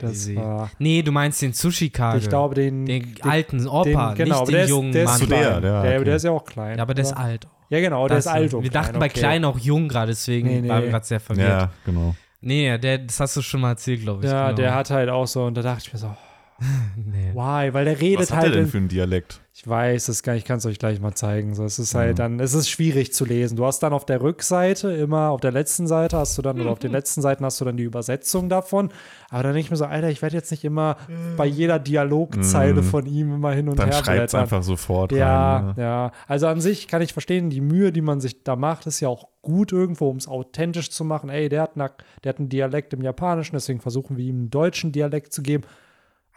Das war, Nee, du meinst den Sushi-Kage. ich glaube, den, den den alten Opa, den, genau, nicht aber den der ist, jungen der Mann. ist Zu klein. der, der, der, okay. der ist ja auch klein. ja, aber der ist oder? alt. Ja, genau, der Das- ist alt und Wir klein, dachten bei okay. klein auch jung gerade, deswegen Nee, nee. waren wir gerade sehr verwirrt. Ja, genau. Nee, der, das hast du schon mal erzählt, glaube ich. Ja, genau. der hat halt auch so, und da dachte ich mir so, nee. Why? Weil der redet Was hat halt. er denn für einen Dialekt? ich weiß es gar nicht, ich kann es euch gleich mal zeigen. So, es ist halt dann, es ist schwierig zu lesen. Du hast dann auf der Rückseite immer, auf der letzten Seite hast du dann, oder auf den letzten Seiten hast du dann die Übersetzung davon. Aber dann denke ich mir so, Alter, ich werde jetzt nicht immer bei jeder Dialogzeile von ihm immer hin und Dann her schreibt es blättern. einfach sofort Ja, rein. ne? ja. Also an sich kann ich verstehen, die Mühe, die man sich da macht, ist ja auch gut irgendwo, um es authentisch zu machen. Ey, der hat, eine, der hat einen Dialekt im Japanischen, deswegen versuchen wir ihm einen deutschen Dialekt zu geben.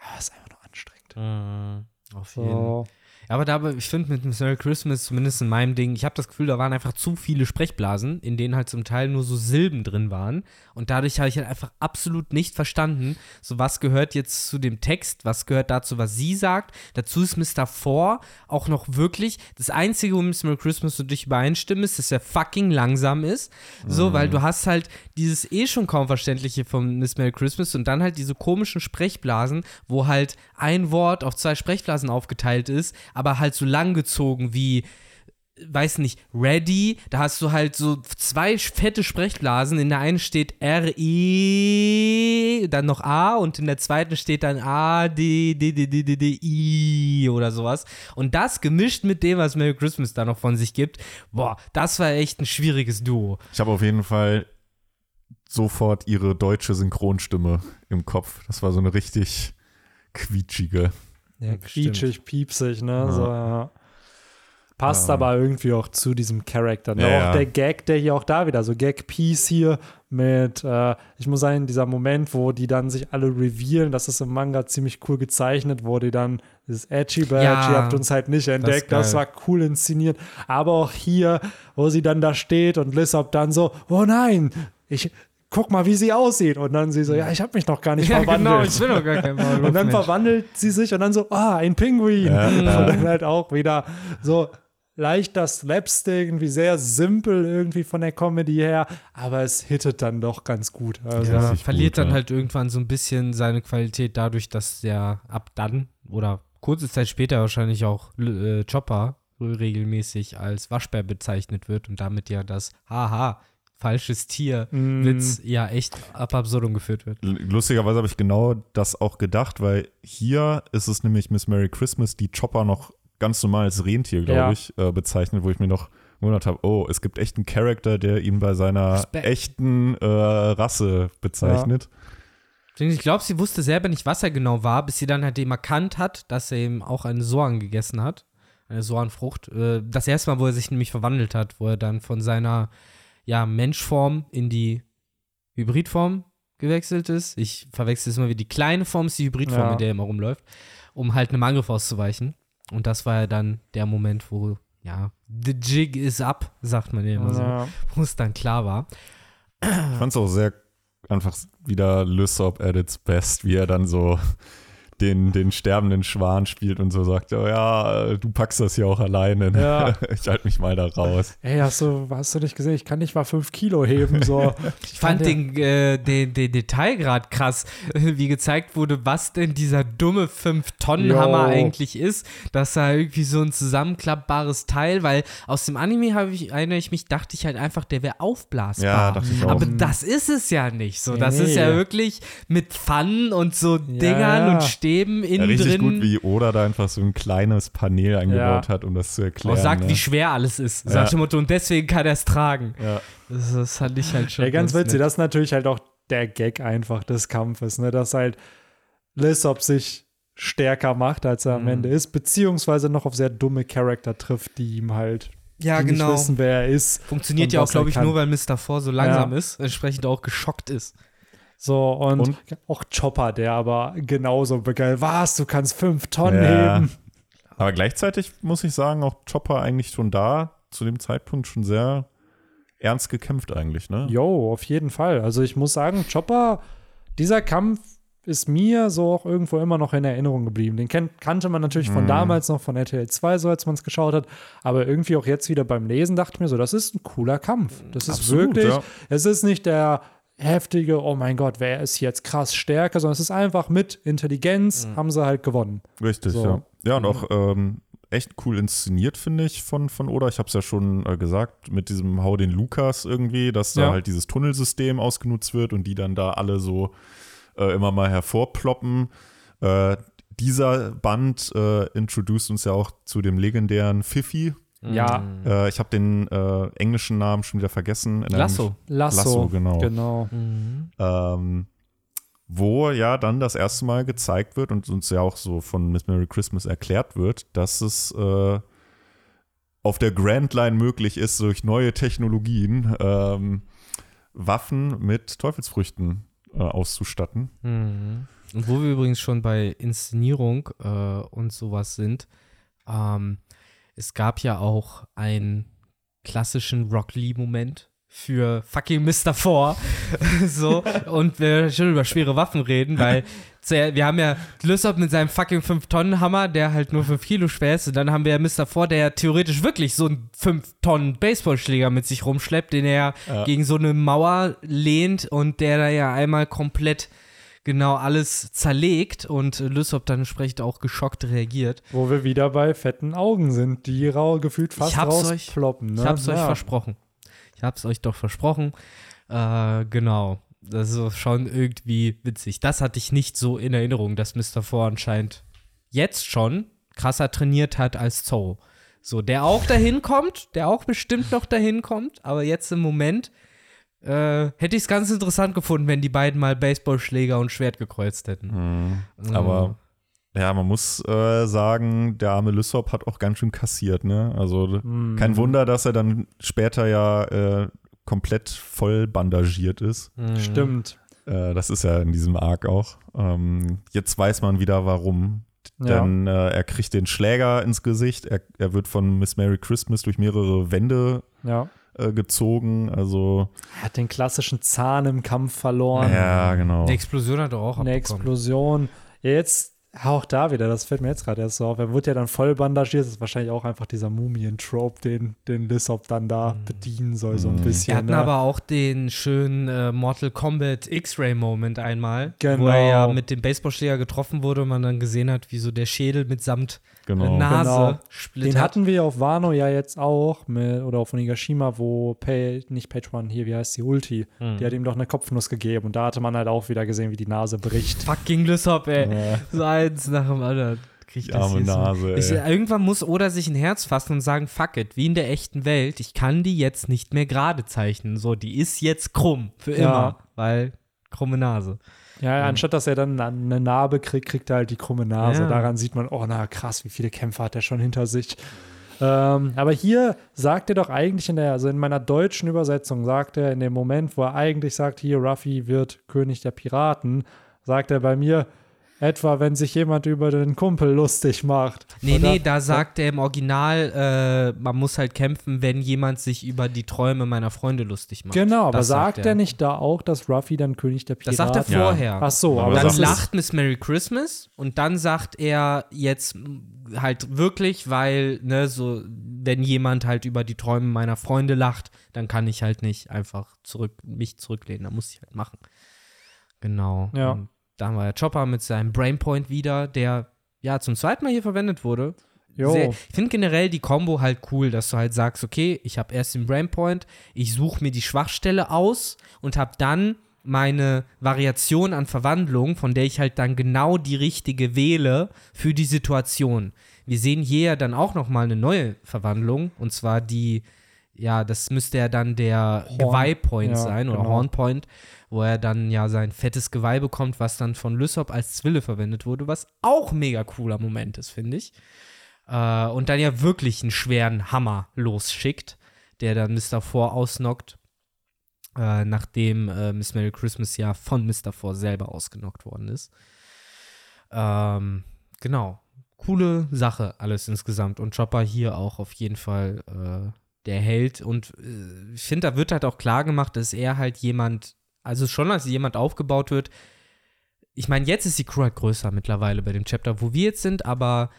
Aber es ist einfach nur anstrengend. Äh, auf jeden So. Aber da, ich finde mit Miss Merry Christmas, zumindest in meinem Ding, ich habe das Gefühl, da waren einfach zu viele Sprechblasen, in denen halt zum Teil nur so Silben drin waren. Und dadurch habe ich halt einfach absolut nicht verstanden, so was gehört jetzt zu dem Text, was gehört dazu, was sie sagt. Dazu ist Mr. Four auch noch wirklich, das Einzige, wo Miss Merry Christmas so dich übereinstimmen ist, dass er fucking langsam ist. So, weil du hast halt dieses eh schon kaum Verständliche von Miss Merry Christmas und dann halt diese komischen Sprechblasen, wo halt ein Wort auf zwei Sprechblasen aufgeteilt ist, aber halt so lang gezogen wie weiß nicht, ready, da hast du halt so zwei fette Sprechblasen. In der einen steht R-I, dann noch A und in der zweiten steht dann A, D, D, D, D, D, D, I oder sowas. Und das gemischt mit dem, was Merry Christmas da noch von sich gibt, boah, das war echt ein schwieriges Duo. Ich habe auf jeden Fall sofort ihre deutsche Synchronstimme im Kopf. Das war so eine richtig quietschige. Ja, quietschig, piepsig, ne? Ja. So, ja. Passt Ja. aber irgendwie auch zu diesem Charakter. Ne? Ja, auch der Gag, der hier auch da wieder, so Gag-Piece hier mit, äh, ich muss sagen, dieser Moment, wo die dann sich alle revealen, das ist im Manga ziemlich cool gezeichnet, wo die dann dieses Edgy Badge, ihr habt uns halt nicht entdeckt, das, geil. war cool inszeniert. Aber auch hier, wo sie dann da steht und Lissop dann so, oh nein, ich guck mal, wie sie aussieht. Und dann sie so, ja, ich habe mich noch gar nicht Ja, verwandelt. genau, ich bin doch gar kein Maulwurf, Und dann verwandelt sie sich und dann so, ah, ein Pinguin. Ja, und dann halt auch wieder so leichter Slapstick, irgendwie sehr simpel irgendwie von der Comedy her, aber es hittet dann doch ganz gut. Also, Ja. Verliert gut, dann ja. halt irgendwann so ein bisschen seine Qualität dadurch, dass der ab dann oder kurze Zeit später wahrscheinlich auch äh, Chopper regelmäßig als Waschbär bezeichnet wird und damit ja das Haha, falsches Tier Mm. Witz ja echt ab absurdum geführt wird. Lustigerweise habe ich genau das auch gedacht, weil hier ist es nämlich Miss Merry Christmas, die Chopper noch ganz normal als Rentier, glaube Ja. ich, äh, bezeichnet, wo ich mir noch gewundert habe, oh, es gibt echt einen Charakter, der ihn bei seiner Respekt. echten äh, Rasse bezeichnet. Ich glaube, sie wusste selber nicht, was er genau war, bis sie dann halt eben erkannt hat, dass er eben auch eine Soan gegessen hat. Eine Soanfrucht. Äh, Das erste Mal, wo er sich nämlich verwandelt hat, wo er dann von seiner ja, Menschform in die Hybridform gewechselt ist. Ich verwechsel es immer wie die kleine Form ist die Hybridform, Ja. in der er immer rumläuft, um halt einem Angriff auszuweichen. Und das war ja dann der Moment, wo, ja, the jig is up, sagt man ja immer so, ja. wo es dann klar war. Ich fand es auch sehr einfach wieder Lysop at its best, wie er dann so den, den sterbenden Schwan spielt und so sagt, oh ja, du packst das ja auch alleine. ne? Ja. Ich halte mich mal da raus. Ey, hast du, hast du nicht gesehen? Ich kann nicht mal fünf Kilo heben. So. Ich fand den, äh, den, den Detailgrad krass, wie gezeigt wurde, was denn dieser dumme 5-Tonnen-Hammer Jo. eigentlich ist. Das war irgendwie so ein zusammenklappbares Teil, weil aus dem Anime habe ich, erinnere ich mich, dachte ich halt einfach, der wäre aufblasbar. Ja, dachte ich auch. Aber das ist es ja nicht so. Das Nee. ist ja wirklich mit Pfannen und so Dingern ja. und Stäben Ja, innen richtig drin. gut, wie Oda da einfach so ein kleines Panel eingebaut hat, um das zu erklären. auch sagt, ne? wie schwer alles ist. Ja. Sagt Motto, und deswegen kann er es tragen. ja. Das, das fand ich halt schon. Ja, ganz witzig. nett. Das ist natürlich halt auch der Gag einfach des Kampfes, ne? Dass halt Lissop sich stärker macht, als er am Mhm. Ende ist, beziehungsweise noch auf sehr dumme Charakter trifft, die ihm halt Ja, die genau. nicht wissen, wer er ist. Funktioniert ja auch, glaube ich, kann. nur, weil Mr. Four so langsam Ja. ist, entsprechend auch geschockt ist. So, und, Und? auch Chopper, der aber genauso begeistert. Was, du kannst fünf Tonnen Ja. heben? Aber gleichzeitig muss ich sagen, auch Chopper eigentlich schon da, zu dem Zeitpunkt schon sehr ernst gekämpft eigentlich, ne? Jo, auf jeden Fall. Also ich muss sagen, Chopper, dieser Kampf ist mir so auch irgendwo immer noch in Erinnerung geblieben. Den kennt, kannte man natürlich von Mhm. damals noch von RTL 2, so als man es geschaut hat. Aber irgendwie auch jetzt wieder beim Lesen dachte ich mir so, das ist ein cooler Kampf. Das ist Absolut, wirklich, ja. es ist nicht der heftige, oh mein Gott, wer ist jetzt krass stärker, sondern es ist einfach mit Intelligenz haben sie halt gewonnen. Richtig, So. ja. Ja, und auch ähm, echt cool inszeniert, finde ich, von, von Oda. Ich habe es ja schon äh, gesagt, mit diesem Hau den Lukas irgendwie, dass da Ja. halt dieses Tunnelsystem ausgenutzt wird und die dann da alle so äh, immer mal hervorploppen. Äh, dieser Band äh, introduced uns ja auch zu dem legendären Fifi. Ja. Äh, ich habe den äh, englischen Namen schon wieder vergessen. Lasso. Lasso. Lasso, genau. Genau. Mhm. ähm, wo ja dann das erste Mal gezeigt wird und uns ja auch so von Miss Merry Christmas erklärt wird, dass es äh, auf der Grand Line möglich ist, durch neue Technologien ähm, Waffen mit Teufelsfrüchten äh, auszustatten. Mhm. Und wo wir übrigens schon bei Inszenierung äh, und sowas sind, ähm, es gab ja auch einen klassischen Rock Lee-Moment für fucking Mr. Four. so, und wir schon über schwere Waffen reden, weil wir haben ja Lysop mit seinem fucking 5-Tonnen-Hammer, der halt nur 5 Kilo schwer ist. Und dann haben wir ja Mr. Four, der ja theoretisch wirklich so einen 5-Tonnen-Baseballschläger mit sich rumschleppt, den er Ja. gegen so eine Mauer lehnt und der da ja einmal komplett genau alles zerlegt und Lysop dann entsprechend auch geschockt reagiert. Wo wir wieder bei fetten Augen sind, die rau gefühlt fast Ich hab's euch-. Ne? Ich hab's euch Ja. versprochen. Ich hab's euch doch versprochen. Äh, genau. Das ist schon irgendwie witzig. Das hatte ich nicht so in Erinnerung, dass Mr. Four anscheinend jetzt schon krasser trainiert hat als Zoe. So, der auch dahin kommt, der auch bestimmt noch dahin kommt, aber jetzt im Moment äh, hätte ich es ganz interessant gefunden, wenn die beiden mal Baseballschläger und Schwert gekreuzt hätten. Mhm. Aber ja, man muss äh, sagen, der arme Lysop hat auch ganz schön kassiert, ne? Also Mhm. kein Wunder, dass er dann später ja äh, komplett voll bandagiert ist. Mhm. Stimmt. Äh, das ist ja in diesem Arc auch. Ähm, jetzt weiß man wieder, warum. Ja. Denn äh, er kriegt den Schläger ins Gesicht. Er, er wird von Miss Merry Christmas durch mehrere Wände ja. Äh, gezogen. Also, Er hat den klassischen Zahn im Kampf verloren. ja, genau. Die Explosion hat er auch Eine. Explosion. Ja, jetzt auch da wieder, das fällt mir jetzt gerade erst so auf. Er wird ja dann voll bandagiert. Das ist wahrscheinlich auch einfach dieser Mumien-Trope, den, den Lissop dann da bedienen soll, so ein Mhm. bisschen. Wir hatten ne? aber auch den schönen äh, Mortal Kombat X-Ray-Moment einmal, Genau. wo er ja mit dem Baseballschläger getroffen wurde und man dann gesehen hat, wie so der Schädel mitsamt genau. Nase Genau. splittert. Den hatten wir auf Wano ja jetzt auch, mit, oder auf Onigashima, wo Pay, nicht Page One, hier, wie heißt die, Ulti, Hm. die hat ihm doch eine Kopfnuss gegeben und da hatte man halt auch wieder gesehen, wie die Nase bricht. Fucking Lysop, ey. Ja, So eins nach dem anderen. Krieg ich die das arme hier so. Nase. Ich, ey. irgendwann muss Oda sich ein Herz fassen und sagen, fuck it, wie in der echten Welt, ich kann die jetzt nicht mehr gerade zeichnen. So, die ist jetzt krumm, für Ja. immer, weil krumme Nase. Ja, anstatt dass er dann eine Narbe kriegt, kriegt er halt die krumme Nase. Ja. Daran sieht man, oh na krass, wie viele Kämpfe hat er schon hinter sich. Ähm, aber hier sagt er doch eigentlich in der, also in meiner deutschen Übersetzung, sagt er in dem Moment, wo er eigentlich sagt, hier, Ruffy wird König der Piraten, sagt er bei mir, etwa wenn sich jemand über den Kumpel lustig macht. Nee, Oder- nee, da sagt er im Original, äh, man muss halt kämpfen, wenn jemand sich über die Träume meiner Freunde lustig macht. Genau, aber Das sagt sagt er nicht da auch, dass Ruffy dann König der Das Piraten sagt er Ja. vorher. Ach so, Aber aber dann das ist, lacht Miss Merry Christmas und dann sagt er jetzt halt wirklich, weil, ne, so, wenn jemand halt über die Träume meiner Freunde lacht, dann kann ich halt nicht einfach zurück, mich zurücklehnen. Da muss ich halt machen. Genau. Ja. Und da haben wir ja Chopper mit seinem Brainpoint wieder, der ja zum zweiten Mal hier verwendet wurde. Sehr, ich finde generell die Combo halt cool, dass du halt sagst, okay, ich habe erst den Brainpoint, ich suche mir die Schwachstelle aus und habe dann meine Variation an Verwandlung, von der ich halt dann genau die richtige wähle für die Situation. Wir sehen hier ja dann auch noch mal eine neue Verwandlung und zwar die ja, das müsste ja dann der. Geweihpoint Ja, sein oder genau. Hornpoint, wo er dann ja sein fettes Geweih bekommt, was dann von Lysop als Zwille verwendet wurde, was auch mega cooler Moment ist, finde ich. Äh, und dann ja wirklich einen schweren Hammer losschickt, der dann Mr. Four ausnockt, äh, nachdem äh, Miss Merry Christmas ja von Mr. Four selber ausgenockt worden ist. Ähm, genau. Coole Sache alles insgesamt. Und Chopper hier auch auf jeden Fall äh, der Held. Und äh, ich finde, da wird halt auch klar gemacht, dass er halt jemand, also schon als jemand aufgebaut wird. Ich meine, jetzt ist die Crew halt größer mittlerweile bei dem Chapter, wo wir jetzt sind, aber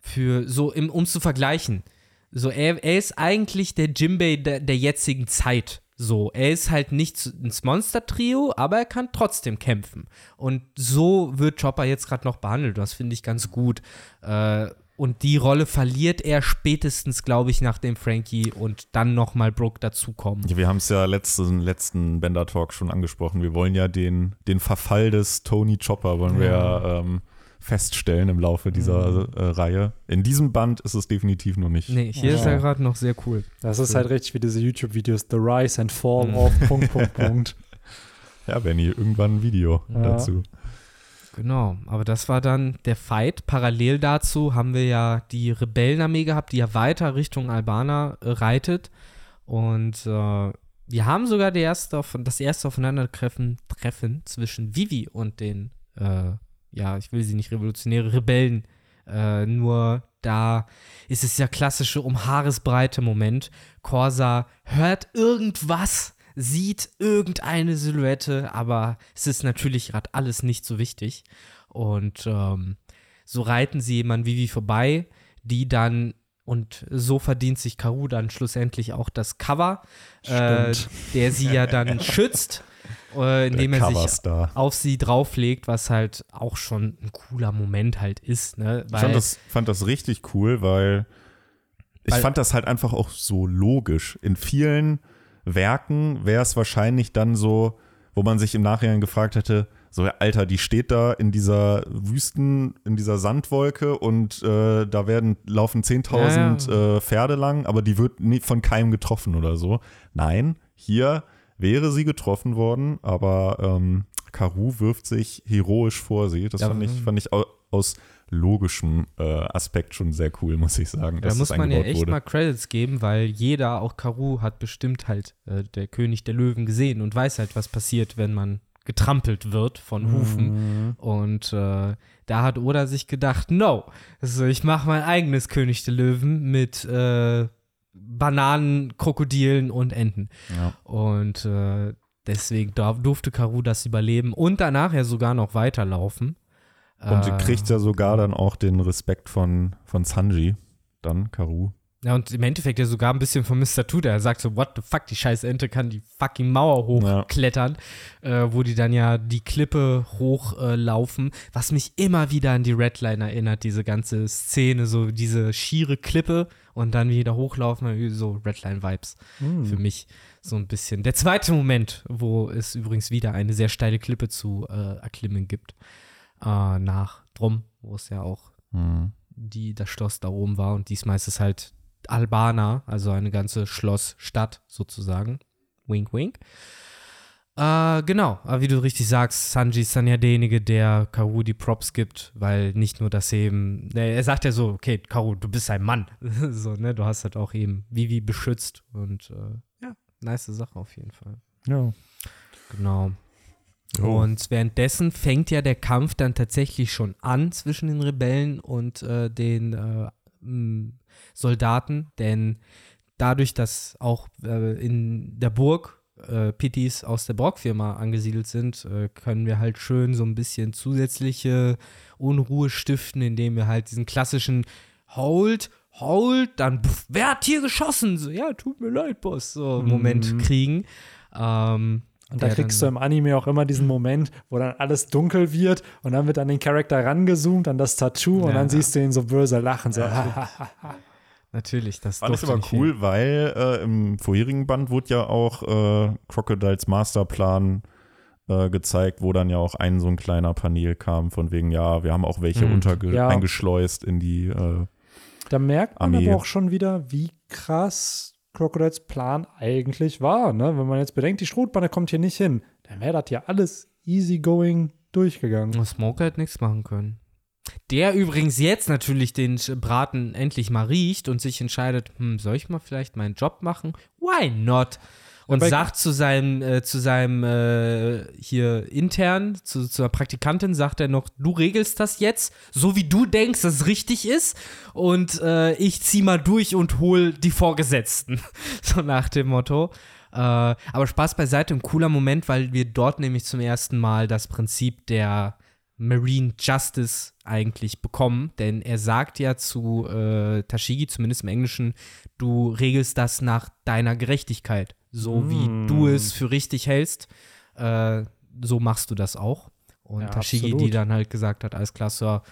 für so, um zu vergleichen, so, er, er ist eigentlich der Jimbei der, der jetzigen Zeit. So, er ist halt nicht ins Monster-Trio, aber er kann trotzdem kämpfen. Und so wird Chopper jetzt gerade noch behandelt. Das finde ich ganz gut. Äh, und die Rolle verliert er spätestens, glaube ich, nachdem Frankie und dann nochmal Brooke dazukommen. Ja, wir haben es ja letzten, letzten Bender-Talk schon angesprochen. Wir wollen ja den, den Verfall des Tony Chopper wollen wir ja, ähm, feststellen im Laufe dieser Mhm. äh, Reihe. In diesem Band ist es definitiv noch nicht. Nee, hier ist Ja. er gerade noch sehr cool. Das ist halt richtig wie diese YouTube-Videos, The Rise and Fall Mhm. of Punkt, Punkt, Punkt. Ja, Benny, irgendwann ein Video Ja. dazu. Genau, aber das war dann der Fight. Parallel dazu haben wir ja die Rebellenarmee gehabt, die ja weiter Richtung Albana äh, reitet. Und äh, wir haben sogar erste, auf- das erste Aufeinandertreffen Treffen zwischen Vivi und den, äh, ja, ich will sie nicht revolutionäre Rebellen. Äh, nur da ist es ja klassische um Haaresbreite Moment. Corsa hört irgendwas, sieht irgendeine Silhouette, aber es ist natürlich gerade alles nicht so wichtig. Und ähm, so reiten sie jemand Vivi vorbei, die dann und so verdient sich Karu dann schlussendlich auch das Cover, äh, der sie ja dann schützt, äh, indem er sich auf sie drauflegt, was halt auch schon ein cooler Moment halt ist, ne? Ich fand das, fand das richtig cool, weil ich Weil- fand das halt einfach auch so logisch. In vielen Werken wäre es wahrscheinlich dann so, wo man sich im Nachhinein gefragt hätte, so, ja, Alter, die steht da in dieser Wüsten, in dieser Sandwolke und äh, da werden, laufen 10.000 äh, Pferde lang, aber die wird nie von keinem getroffen oder so. Nein, hier wäre sie getroffen worden, aber ähm, Karu wirft sich heroisch vor sie. Das Ja, fand, ich, mhm. fand ich au- aus logischem äh, Aspekt schon sehr cool, muss ich sagen. da muss das man ja echt wurde. mal Credits geben, weil jeder, auch Karu, hat bestimmt halt äh, der König der Löwen gesehen und weiß halt, was passiert, wenn man getrampelt wird von Hufen. Mhm. Und äh, da hat Oda sich gedacht, no, also ich mache mein eigenes König der Löwen mit äh, Bananen, Krokodilen und Enten. Ja. Und äh, deswegen durfte Karu das überleben und danach ja sogar noch weiterlaufen. Und Äh, kriegt ja sogar dann auch den Respekt von, von Sanji, dann Karu. Ja, und im Endeffekt ja sogar ein bisschen von Mr. Tuda. Er sagt so, what the fuck, die scheiß Ente kann die fucking Mauer hochklettern, äh, wo die dann ja die Klippe hochlaufen, äh, was mich immer wieder an die Redline erinnert, diese ganze Szene, so diese schiere Klippe und dann wieder hochlaufen, so Redline-Vibes Mhm. für mich so ein bisschen. Der zweite Moment, wo es übrigens wieder eine sehr steile Klippe zu äh, erklimmen gibt, äh, nach Drum, wo es ja auch Mhm. die das Schloss da oben war und diesmal ist es halt Albana, also eine ganze Schlossstadt sozusagen. Wink, wink. Äh, genau, aber wie du richtig sagst, Sanji ist dann ja derjenige, der Karu die Props gibt, weil nicht nur das eben, ne, er sagt ja so, okay, Karu, du bist ein Mann. so, ne, du hast halt auch eben Vivi beschützt und äh, ja, nice Sache auf jeden Fall. Ja. Genau. Oh. Und währenddessen fängt ja der Kampf dann tatsächlich schon an zwischen den Rebellen und äh, den äh, m, Soldaten, denn dadurch, dass auch äh, in der Burg äh, Pittis aus der Brock-Firma angesiedelt sind, äh, können wir halt schön so ein bisschen zusätzliche Unruhe stiften, indem wir halt diesen klassischen Hold, Hold, dann pff, wer hat hier geschossen? So, ja, tut mir leid, Boss, so Moment Mhm. kriegen. Ähm, Und da kriegst du im Anime auch immer diesen Moment, wo dann alles dunkel wird und dann wird an den Charakter rangezoomt, an das Tattoo und Ja. dann siehst du ihn so böse lachen. So. Natürlich, das durfte aber cool, weil äh, im vorherigen Band wurde ja auch äh, Crocodiles Masterplan äh, gezeigt, wo dann ja auch ein so ein kleiner Panel kam, von wegen, ja, wir haben auch welche Mhm. unterge Ja. eingeschleust in die äh, Da merkt man Armee. aber auch schon wieder, wie krass Crocodiles Plan eigentlich war. Ne? Wenn man jetzt bedenkt, die Strohbande kommt hier nicht hin, dann wäre das ja alles easygoing durchgegangen. Und Smoker hätte nichts machen können. Der übrigens jetzt natürlich den Braten endlich mal riecht und sich entscheidet, hm, soll ich mal vielleicht meinen Job machen? Why not? Und Aber- sagt zu seinem, äh, zu seinem äh, hier intern, zu, zur Praktikantin, sagt er noch, du regelst das jetzt, so wie du denkst, dass es richtig ist. Und äh, ich zieh mal durch und hol die Vorgesetzten. so nach dem Motto. Äh, aber Spaß beiseite, ein cooler Moment, weil wir dort nämlich zum ersten Mal das Prinzip der Marine Justice eigentlich bekommen, denn er sagt ja zu äh, Tashigi, zumindest im Englischen, du regelst das nach deiner Gerechtigkeit. So Mm. wie du es für richtig hältst, äh, so machst du das auch. Und Ja, Tashigi, die dann halt gesagt hat, alles klar, Sir.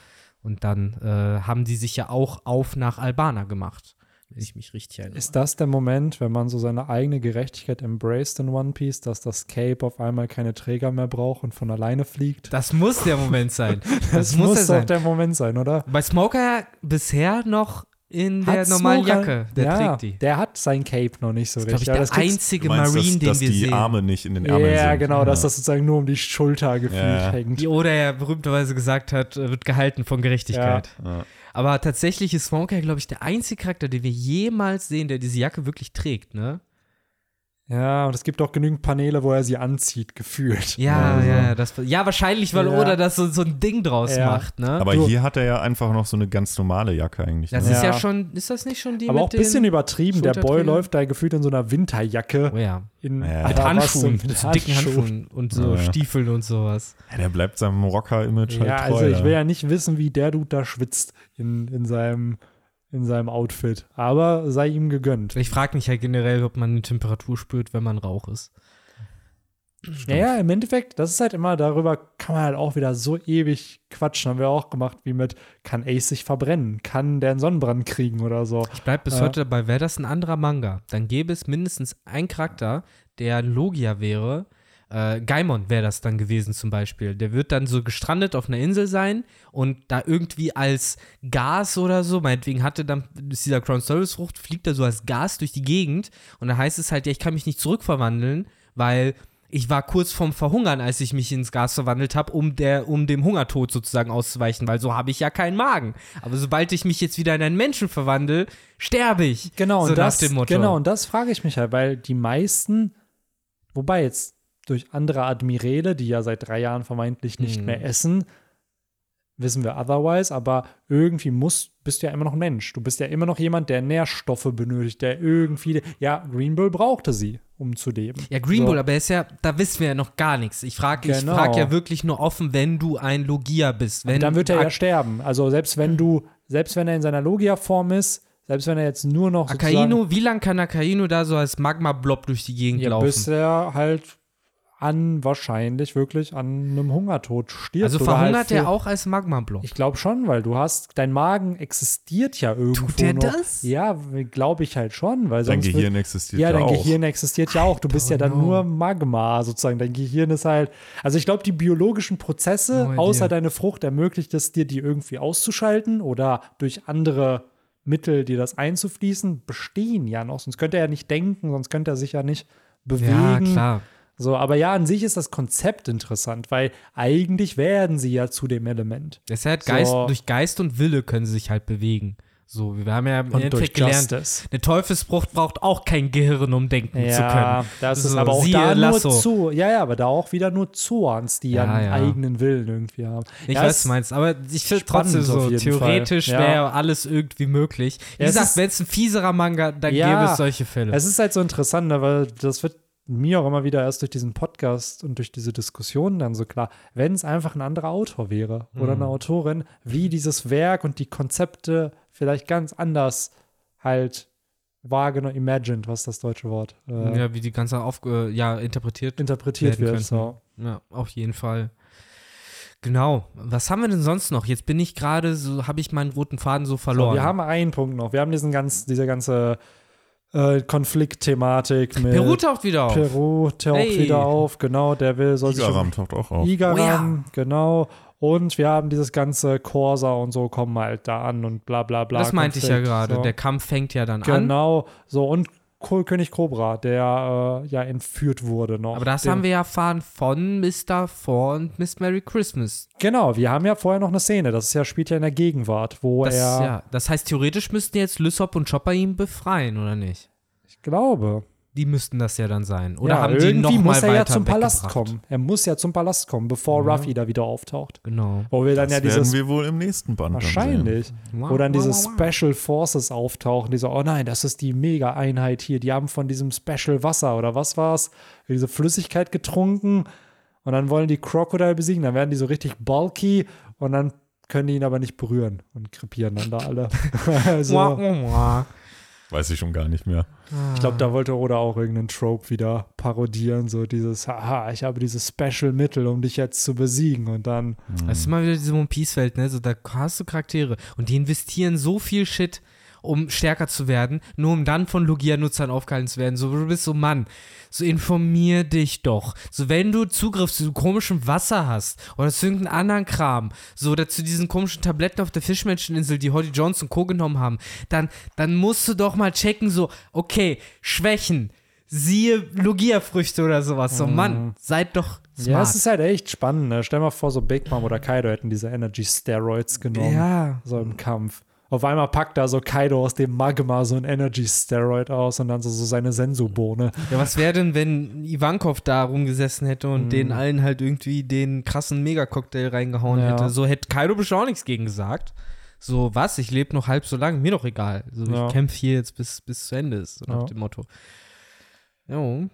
Und dann äh, haben die sich ja auch auf nach Albana gemacht. wenn ich mich richtig erinnere. Ist das der Moment, wenn man so seine eigene Gerechtigkeit embraced in One Piece, dass das Cape auf einmal keine Träger mehr braucht und von alleine fliegt? das muss der Moment sein. Das, Das, muss, muss, doch sein. der Moment sein, oder? Bei Smoker bisher noch in der Hat normalen Smoker- Jacke. Der ja, trägt die. Der hat sein Cape noch nicht so Das ist, richtig. glaube ich, der das einzige Du meinst, Marine, dass, den dass wir die sehen. Arme nicht in den Ärmeln Ja, sind. genau, dass das sozusagen nur um die Schulter gefühlt Ja. hängt. Die Oda ja berühmterweise gesagt hat, äh, wird gehalten von Gerechtigkeit. Ja. Aber tatsächlich ist Smoker, glaube ich, der einzige Charakter, den wir jemals sehen, der diese Jacke wirklich trägt, ne? Ja, und es gibt auch genügend Paneele, wo er sie anzieht, gefühlt. Ja, Also, ja, das, ja, wahrscheinlich, weil Ja. Oda das so, so ein Ding draus Ja. macht, ne? Aber Du- hier hat er ja einfach noch so eine ganz normale Jacke eigentlich. das ne? ist ja Ja. schon, ist das nicht schon die Aber mit auch ein bisschen übertrieben. Der Boy läuft da gefühlt in so einer Winterjacke. Oh ja, In, Ja. mit Handschuhen, mit so dicken Handschuhen und so Ja. Stiefeln und sowas. Ja, der bleibt seinem Rocker-Image halt Ja, treu. also ich will ja nicht wissen, wie der Dude da schwitzt in, in, seinem, in seinem Outfit. Aber sei ihm gegönnt. Ich frage mich halt generell, ob man eine Temperatur spürt, wenn man Rauch ist. Naja, im Endeffekt, das ist halt immer, darüber kann man halt auch wieder so ewig quatschen. Haben wir auch gemacht, wie mit, kann Ace sich verbrennen? Kann der einen Sonnenbrand kriegen oder so? Ich bleibe bis Ja. heute dabei, wäre das ein anderer Manga, dann gäbe es mindestens einen Charakter, der Logia wäre. Äh, Gaimon wäre das dann gewesen zum Beispiel. Der wird dann so gestrandet auf einer Insel sein und da irgendwie als Gas oder so, meinetwegen hatte dann, dieser Crown Service Frucht, fliegt er so als Gas durch die Gegend und da heißt es halt, ja, ich kann mich nicht zurückverwandeln, weil ich war kurz vorm Verhungern, als ich mich ins Gas verwandelt habe, um, der, um dem Hungertod sozusagen auszuweichen, weil so habe ich ja keinen Magen. Aber sobald ich mich jetzt wieder in einen Menschen verwandle, sterbe ich. Genau, so und das, genau, und das frage ich mich halt, weil die meisten, wobei jetzt durch andere Admirale, die ja seit drei Jahren vermeintlich nicht Mhm. mehr essen, wissen wir otherwise, aber irgendwie muss, bist du ja immer noch ein Mensch. Du bist ja immer noch jemand, der Nährstoffe benötigt, der irgendwie, ja, Green Bull brauchte sie, um zu leben. Ja, Green So. Bull, aber er ist ja, da wissen wir ja noch gar nichts. Ich frage ich Genau. frag ja wirklich nur offen, wenn du ein Logia bist. Wenn dann wird er ja sterben. Also selbst wenn du, selbst wenn er in seiner Logia-Form ist, selbst wenn er jetzt nur noch Akainu, wie lange kann Akainu da so als Magma-Blob durch die Gegend ja, laufen? bis er halt an wahrscheinlich wirklich an einem Hungertod stirbt. also oder verhungert halt er auch als Magma-Blob. Ich glaube schon, weil du hast, dein Magen existiert ja irgendwo Tut der noch. das? Ja, glaube ich halt schon, weil Dein sonst Gehirn wird, existiert ja, ja, dein auch. Gehirn existiert ja auch. Du bist ja dann know. nur Magma sozusagen. Dein Gehirn ist halt, also ich glaube, die biologischen Prozesse, No außer deine Frucht, ermöglicht es dir, die irgendwie auszuschalten oder durch andere Mittel, dir das einzufließen, bestehen ja noch. Sonst könnte er ja nicht denken, sonst könnte er sich ja nicht ja, bewegen. klar. So, aber ja, an sich ist das Konzept interessant, weil eigentlich werden sie ja zu dem Element. Das ist halt Geist, So. durch Geist und Wille können sie sich halt bewegen. So, wir haben ja im Endeffekt gelernt, Justice. eine Teufelsfrucht braucht auch kein Gehirn, um denken zu Ja, können. das ist So, aber auch siehe da Lasso. nur zu. Ja, ja, aber da auch wieder nur Zoans, die Ja, ja, einen ja. eigenen Willen irgendwie haben. Ich ja, weiß, meinst, aber ich finde trotzdem so, theoretisch wäre alles irgendwie möglich. Wie gesagt, wenn es ein fieserer Manga, dann gäbe es solche Fälle. Es ist halt so interessant, ne, weil das wird mir auch immer wieder erst durch diesen Podcast und durch diese Diskussionen dann so klar, wenn es einfach ein anderer Autor wäre oder Mhm. eine Autorin, wie dieses Werk und die Konzepte vielleicht ganz anders halt wahrgenommen, imagined, was das deutsche Wort, äh, ja, wie die ganze auf, äh, ja, interpretiert. interpretiert wird. So. Ja, auf jeden Fall. Genau. Was haben wir denn sonst noch? Jetzt bin ich gerade so, habe ich meinen roten Faden so So, verloren. wir haben einen Punkt noch. Wir haben diesen ganz, diese ganze äh, Konfliktthematik mit Peru taucht wieder auf. Peru taucht Hey. wieder auf. Genau, der will soll sich um Igaram taucht auch auf. Igaram, genau. Und wir haben dieses ganze Corsa und so kommen halt da an und bla bla bla. das meinte ich ja Konflikt, gerade. So. Der Kampf fängt ja dann an. Genau, so und König Cobra, der äh, ja entführt wurde noch. Aber das Den- haben wir ja erfahren von Mr. Four und Miss Merry Christmas. Genau, wir haben ja vorher noch eine Szene, das ist ja, spielt ja in der Gegenwart, wo Das, er, ja, das heißt, theoretisch müssten jetzt Lysop und Chopper ihn befreien, oder nicht? ich glaube, Die müssten das ja dann sein. Oder ja, haben die noch irgendwie mal muss er ja weiter zum Palast kommen. Er muss ja zum Palast kommen, bevor Ja. Ruffy da wieder auftaucht. Genau. Wo wir dann das ja werden dieses wir wohl im nächsten Band dann sehen. wahrscheinlich, wo dann diese. Special Forces auftauchen, die so, oh nein, das ist die Mega-Einheit hier, die haben von diesem Special Wasser oder was war's, diese Flüssigkeit getrunken und dann wollen die Crocodile besiegen, dann werden die so richtig bulky und dann können die ihn aber nicht berühren und krepieren dann da alle. also. Weiß ich schon gar nicht mehr. Ich glaube, da wollte Oda auch irgendeinen Trope wieder parodieren, so dieses, haha, ich habe dieses Special-Mittel, um dich jetzt zu besiegen und dann, Das ist immer wieder diese One Piece-Welt, ne? So, da hast du Charaktere und die investieren so viel Shit um stärker zu werden, nur um dann von Logia-Nutzern aufgehalten zu werden. So, du bist so, Mann, so informier dich doch. So, wenn du Zugriff zu komischem Wasser hast oder zu irgendeinem anderen Kram, so oder zu diesen komischen Tabletten auf der Fischmenscheninsel, die Holly Jones und Co. genommen haben, dann, dann musst du doch mal checken, so, okay, Schwächen, siehe Logia-Früchte oder sowas. So, Mann, seid doch smart. Ja, es ist halt echt spannend. Ne? Stell mal vor, so Big Mom oder Kaido hätten diese Energy Steroids genommen. Ja. So im Kampf. Auf einmal packt da so Kaido aus dem Magma so ein Energy Steroid aus und dann so, so seine Sensobohne. Ja, was wäre denn, wenn Ivankov da rumgesessen hätte und den allen halt irgendwie den krassen Megacocktail reingehauen Ja. hätte? So hätte Kaido bestimmt auch nichts gegen gesagt. So, was? Ich lebe noch halb so lange, mir doch egal. So, Ja. ich kämpfe hier jetzt bis, bis zu Ende ist, so nach Ja. dem Motto. Jo,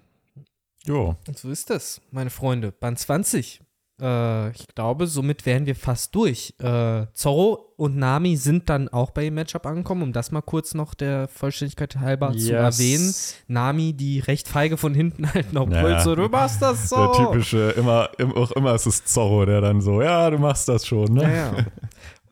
Jo. und so ist das, meine Freunde. Band 20. Äh, ich glaube, somit wären wir fast durch. Äh, Zorro und Nami sind dann auch bei dem Matchup angekommen, um das mal kurz noch der Vollständigkeit halber zu erwähnen. Nami, die recht feige von hinten halt noch Ja. brüllt, so, du machst das so. Der typische, immer, im, auch immer ist es Zorro, der dann so, ja, du machst das schon, ne? Ja, ja.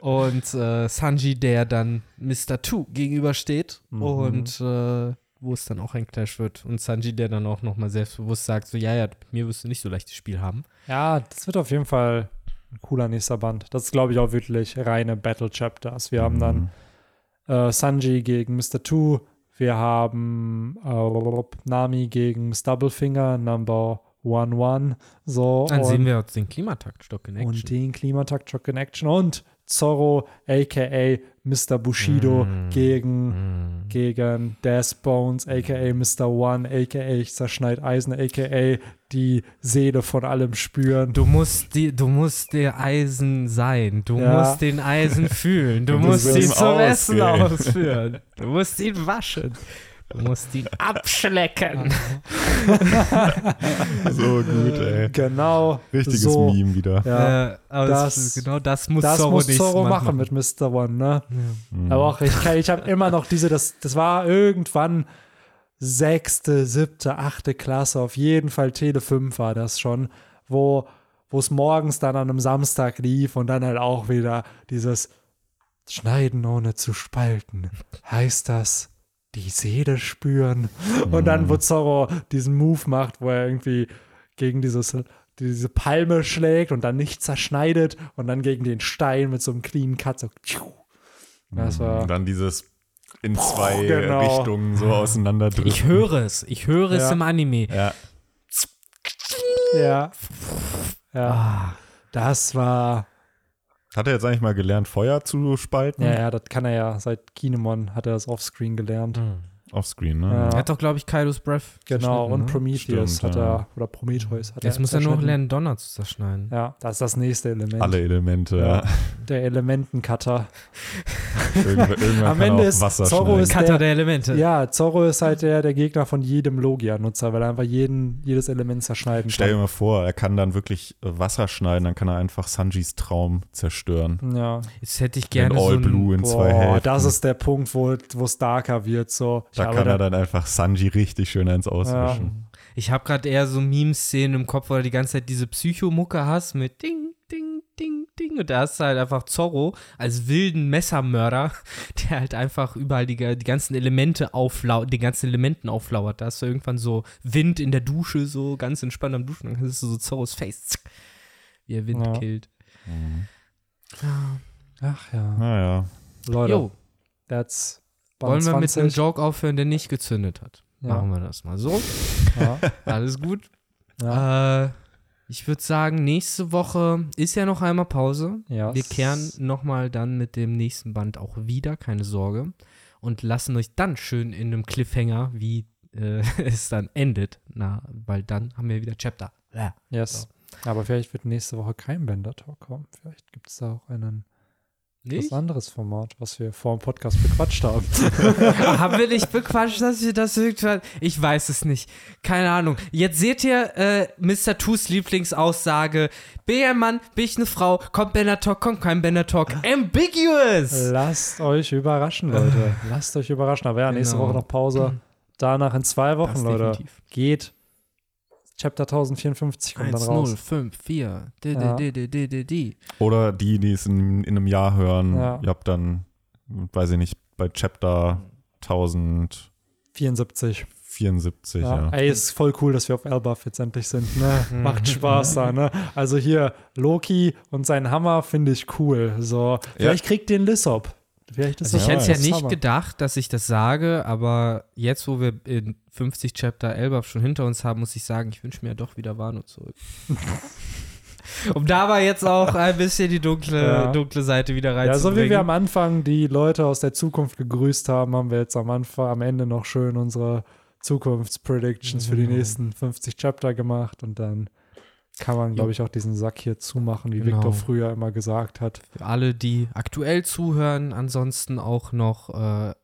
Und äh, Sanji, der dann Mr. Two gegenübersteht Mhm. und äh, wo es dann auch ein Clash wird. Und Sanji, der dann auch nochmal selbstbewusst sagt, so, ja, ja, mit mir wirst du nicht so leicht das Spiel haben. Ja, das wird auf jeden Fall ein cooler nächster Band. Das ist, glaube ich, auch wirklich reine Battle Chapters. Wir haben dann äh, Sanji gegen Mr. Two. Wir haben äh, Nami gegen Stubblefinger, Number One One. So, Dann und, sehen wir uns den Klimataktstock in Action. und den Klimatakt-Shock in Action. Und Zorro, a.k.a. Mr. Bushido, Mm. gegen, gegen Death Bones, a.k.a. Mr. One, a.k.a. ich zerschneid Eisen, a.k.a. die Seele von allem spüren. Du musst, die, du musst der Eisen sein. Du Ja. musst den Eisen fühlen. Du Du musst ihn zum Essen ausgehen. ausführen. Du musst ihn waschen. Du musst ihn abschlecken. So gut, ey. Genau. Richtiges so. Meme wieder. Ja, Äh, aber das- das, genau das muss das Zorro muss Zorro Mal machen mit Mr. One, ne? Mhm. Aber auch, ich, kann- ich habe immer noch diese, das, das war irgendwann sechste, siebte, achte Klasse, auf jeden Fall Tele 5 war das schon, wo wo es morgens dann an einem Samstag lief und dann halt auch wieder dieses Schneiden ohne zu spalten. Heißt das, die Seele spüren? Und dann, wo Zorro diesen Move macht, wo er irgendwie gegen dieses diese Palme schlägt und dann nicht zerschneidet und dann gegen den Stein mit so einem clean Cut so. Das war Und dann dieses in zwei Genau. Richtungen so auseinanderdrücken. Ich höre es. Ich höre es Ja. im Anime. Ja, Ja. Ja. Ah, Das war. Hat er jetzt eigentlich mal gelernt, Feuer zu spalten? Ja, ja, das kann er ja. Seit Kinemon hat er das offscreen gelernt. Offscreen, ne? Ja. Er hat doch, glaube ich, Kaidos Breath. Genau. Und ne? Prometheus Stimmt, hat ja. er. Oder Prometheus hat Jetzt er. muss er nur noch lernen, Donner zu zerschneiden. Ja, das ist das nächste Element. Alle Elemente, Ja. ja. Der Elementencutter. Irgendwann, irgendwann Am Ende er ist Wasser Zorro ist- Cutter der- der Elemente. Ja, Zorro ist halt der, der Gegner von jedem Logia-Nutzer, weil er einfach jeden, jedes Element zerschneiden Stell dir kann. mal vor, er kann dann wirklich Wasser schneiden, dann kann er einfach Sanjis Traum zerstören. Ja. Jetzt hätte ich In gerne so All ein, Blue in zwei Boah, Hälften. das ist der Punkt, wo wo es darker wird. So. Da kann er dann einfach Sanji richtig schön eins auswischen. Ich habe gerade eher so Meme-Szenen im Kopf, wo du die ganze Zeit diese Psychomucke hast mit Ding, Ding, Ding, Ding. Und da hast du halt einfach Zorro als wilden Messermörder, der halt einfach überall die, die ganzen Elemente auflauert, den ganzen Elementen auflauert. Da hast du irgendwann so Wind in der Dusche, so ganz entspannt am Duschen. Dann hast du so Zorros Face, zack, wie er Wind Ja. killt. Mhm. Ach ja. Naja. Leute, Jo, that's wollen wir mit einem 20. Joke aufhören, der nicht gezündet hat? Ja. Machen wir das mal so. Ja. Alles gut. Ja. Äh, ich würde sagen, nächste Woche ist ja noch einmal Pause. ja. Wir kehren nochmal dann mit dem nächsten Band auch wieder, keine Sorge. Und lassen euch dann schön in einem Cliffhanger, wie äh, es dann endet. Na, weil dann haben wir wieder Chapter. Ja. Yes. Aber vielleicht wird nächste Woche kein Bender-Talk kommen. Vielleicht gibt es da auch einen Nicht? was anderes Format, was wir vor dem Podcast bequatscht haben. haben wir nicht bequatscht, dass wir das. Ich weiß es nicht. Keine Ahnung. Jetzt seht ihr äh, Mr. Toos Lieblingsaussage. Bin ich ein Mann, bin ich eine Frau, kommt Bender Talk, kommt kein Bender Talk. Ambiguous! Lasst euch überraschen, Leute. Lasst euch überraschen. Aber ja, nächste Genau. Woche noch Pause. Danach in zwei Wochen, Das Leute. Geht. Chapter 1054 kommt dann 1, raus. 0, 5, 4. D, Ja. Oder die, die es in, in einem Jahr hören, Ja. ihr habt dann, weiß ich nicht, bei Chapter 1074, 74. ja. Ja. Ey, ist voll cool, dass wir auf Elbaf jetzt endlich sind. Ne? Macht Spaß da, ne? Also hier, Loki und sein Hammer finde ich cool. So, vielleicht kriegt den Lissop. Vielleicht ist Also das ich hätte es ja nicht gedacht, dass ich das sage, aber jetzt, wo wir in 50 Chapter Elbaf schon hinter uns haben, muss ich sagen, ich wünsche mir ja doch wieder Wano zurück. um da aber jetzt auch ein bisschen die dunkle, Ja. dunkle Seite wieder Ja, reinzubringen. so wie wir am Anfang die Leute aus der Zukunft gegrüßt haben, haben wir jetzt am Anfang, am Ende noch schön unsere Zukunftspredictions für die Genau. nächsten 50 Chapter gemacht und dann kann man, glaube ich, auch diesen Sack hier zumachen, wie Genau. Victor früher immer gesagt hat. Für alle, die aktuell zuhören, ansonsten auch noch, äh,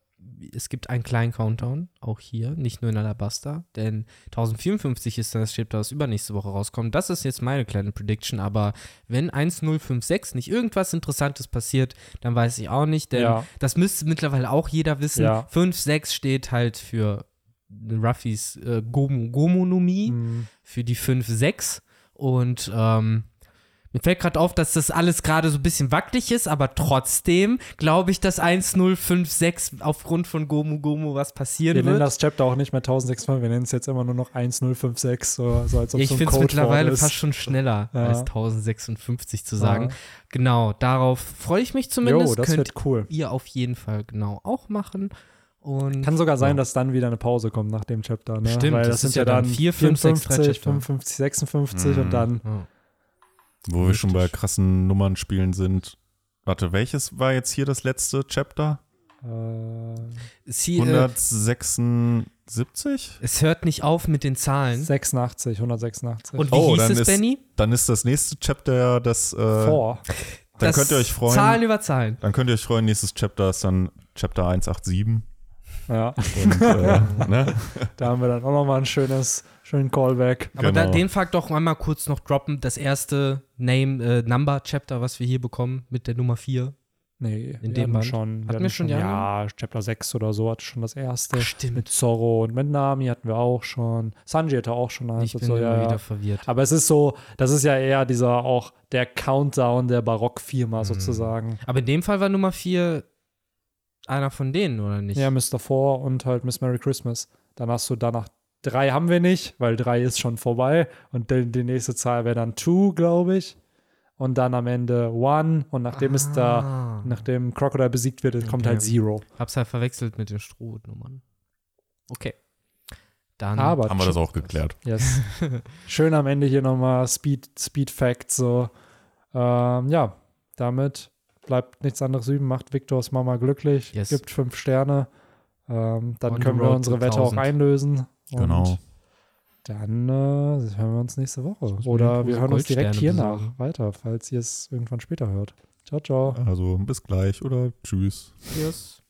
es gibt einen kleinen Countdown, auch hier, nicht nur in Alabaster, denn 1054 ist dann das Chapter, das übernächste Woche rauskommt. Das ist jetzt meine kleine Prediction, aber wenn 1056 nicht irgendwas Interessantes passiert, dann weiß ich auch nicht, denn Ja. das müsste mittlerweile auch jeder wissen. Ja. 5, 6 steht halt für Ruffys äh, Gomu Gomonomie Mhm. für die 5-6. Und ähm, mir fällt gerade auf, dass das alles gerade so ein bisschen wackelig ist, aber trotzdem glaube ich, dass 1-0-5-6 aufgrund von Gomu Gomu was passieren Wir nennen wird. das Chapter auch nicht mehr 1605, wir nennen es jetzt immer nur noch 1056, so, so als ob ich so finde es mittlerweile fast schon schneller Ja. als 1056 zu sagen. Ja. Genau, darauf freue ich mich zumindest. Jo, das Könnt wird cool. ihr auf jeden Fall genau auch machen. Und Kann sogar sein, ja. dass dann wieder eine Pause kommt nach dem Chapter. Ne? Stimmt, Weil das das, sind ja ja dann dann 4, 5, 6, 3 54, Chapter. 55, 56 Mhm. und dann Ja. Wo wir schon bei krassen Nummernspielen sind. Warte, welches war jetzt hier das letzte Chapter? äh, Sie, äh, 176? es hört nicht auf mit den Zahlen. 86, 186. Und wie Oh, hieß es, ist- Benny? Dann ist das nächste Chapter ja das. Äh, Vor. Dann Das könnt ihr euch freuen. Zahlen über Zahlen. Dann könnt ihr euch freuen, nächstes Chapter ist dann Chapter 187. Ja, Und, äh, ne? da haben wir dann auch nochmal ein schönes, schönen Callback. Aber da, Genau. den Fakt doch einmal kurz noch droppen. Das erste Name, äh, Number Chapter, was wir hier bekommen mit der Nummer 4. Nee, In wir dem schon. Hatten wir schon die Ja, Chapter 6 oder so hat schon das erste. stimmt. Mit Zorro und mit Nami hatten wir auch schon. Sanji hatte auch schon eins. Ich bin so, immer ja, wieder ja. verwirrt. Aber es ist so, das ist ja eher dieser auch der Countdown der Barock-Firma Mhm. sozusagen. Aber in dem Fall war Nummer 4 einer von denen, oder nicht? Ja, Mr. Four und halt Miss Merry Christmas. Dann hast du danach drei haben wir nicht, weil drei ist schon vorbei. Und die, die nächste Zahl wäre dann two, glaube ich. Und dann am Ende one. Und nachdem es da, Ah. nachdem Crocodile besiegt wird, kommt Okay. halt zero. Hab's halt verwechselt mit den Strohnummern. Okay. Dann Aber Haben wir das auch geklärt. Yes. Schön am Ende hier nochmal Speed, Speed Facts. So. Ähm, ja, damit bleibt nichts anderes üben. Macht Victors Mama glücklich. Yes. Gibt fünf Sterne. Ähm, dann On können wir unsere Wette auch 1000. einlösen. Und Genau. Dann äh, hören wir uns nächste Woche. Oder wir hören uns direkt hier nach weiter, falls ihr es irgendwann später hört. Ciao, ciao. Also bis gleich oder tschüss. Tschüss.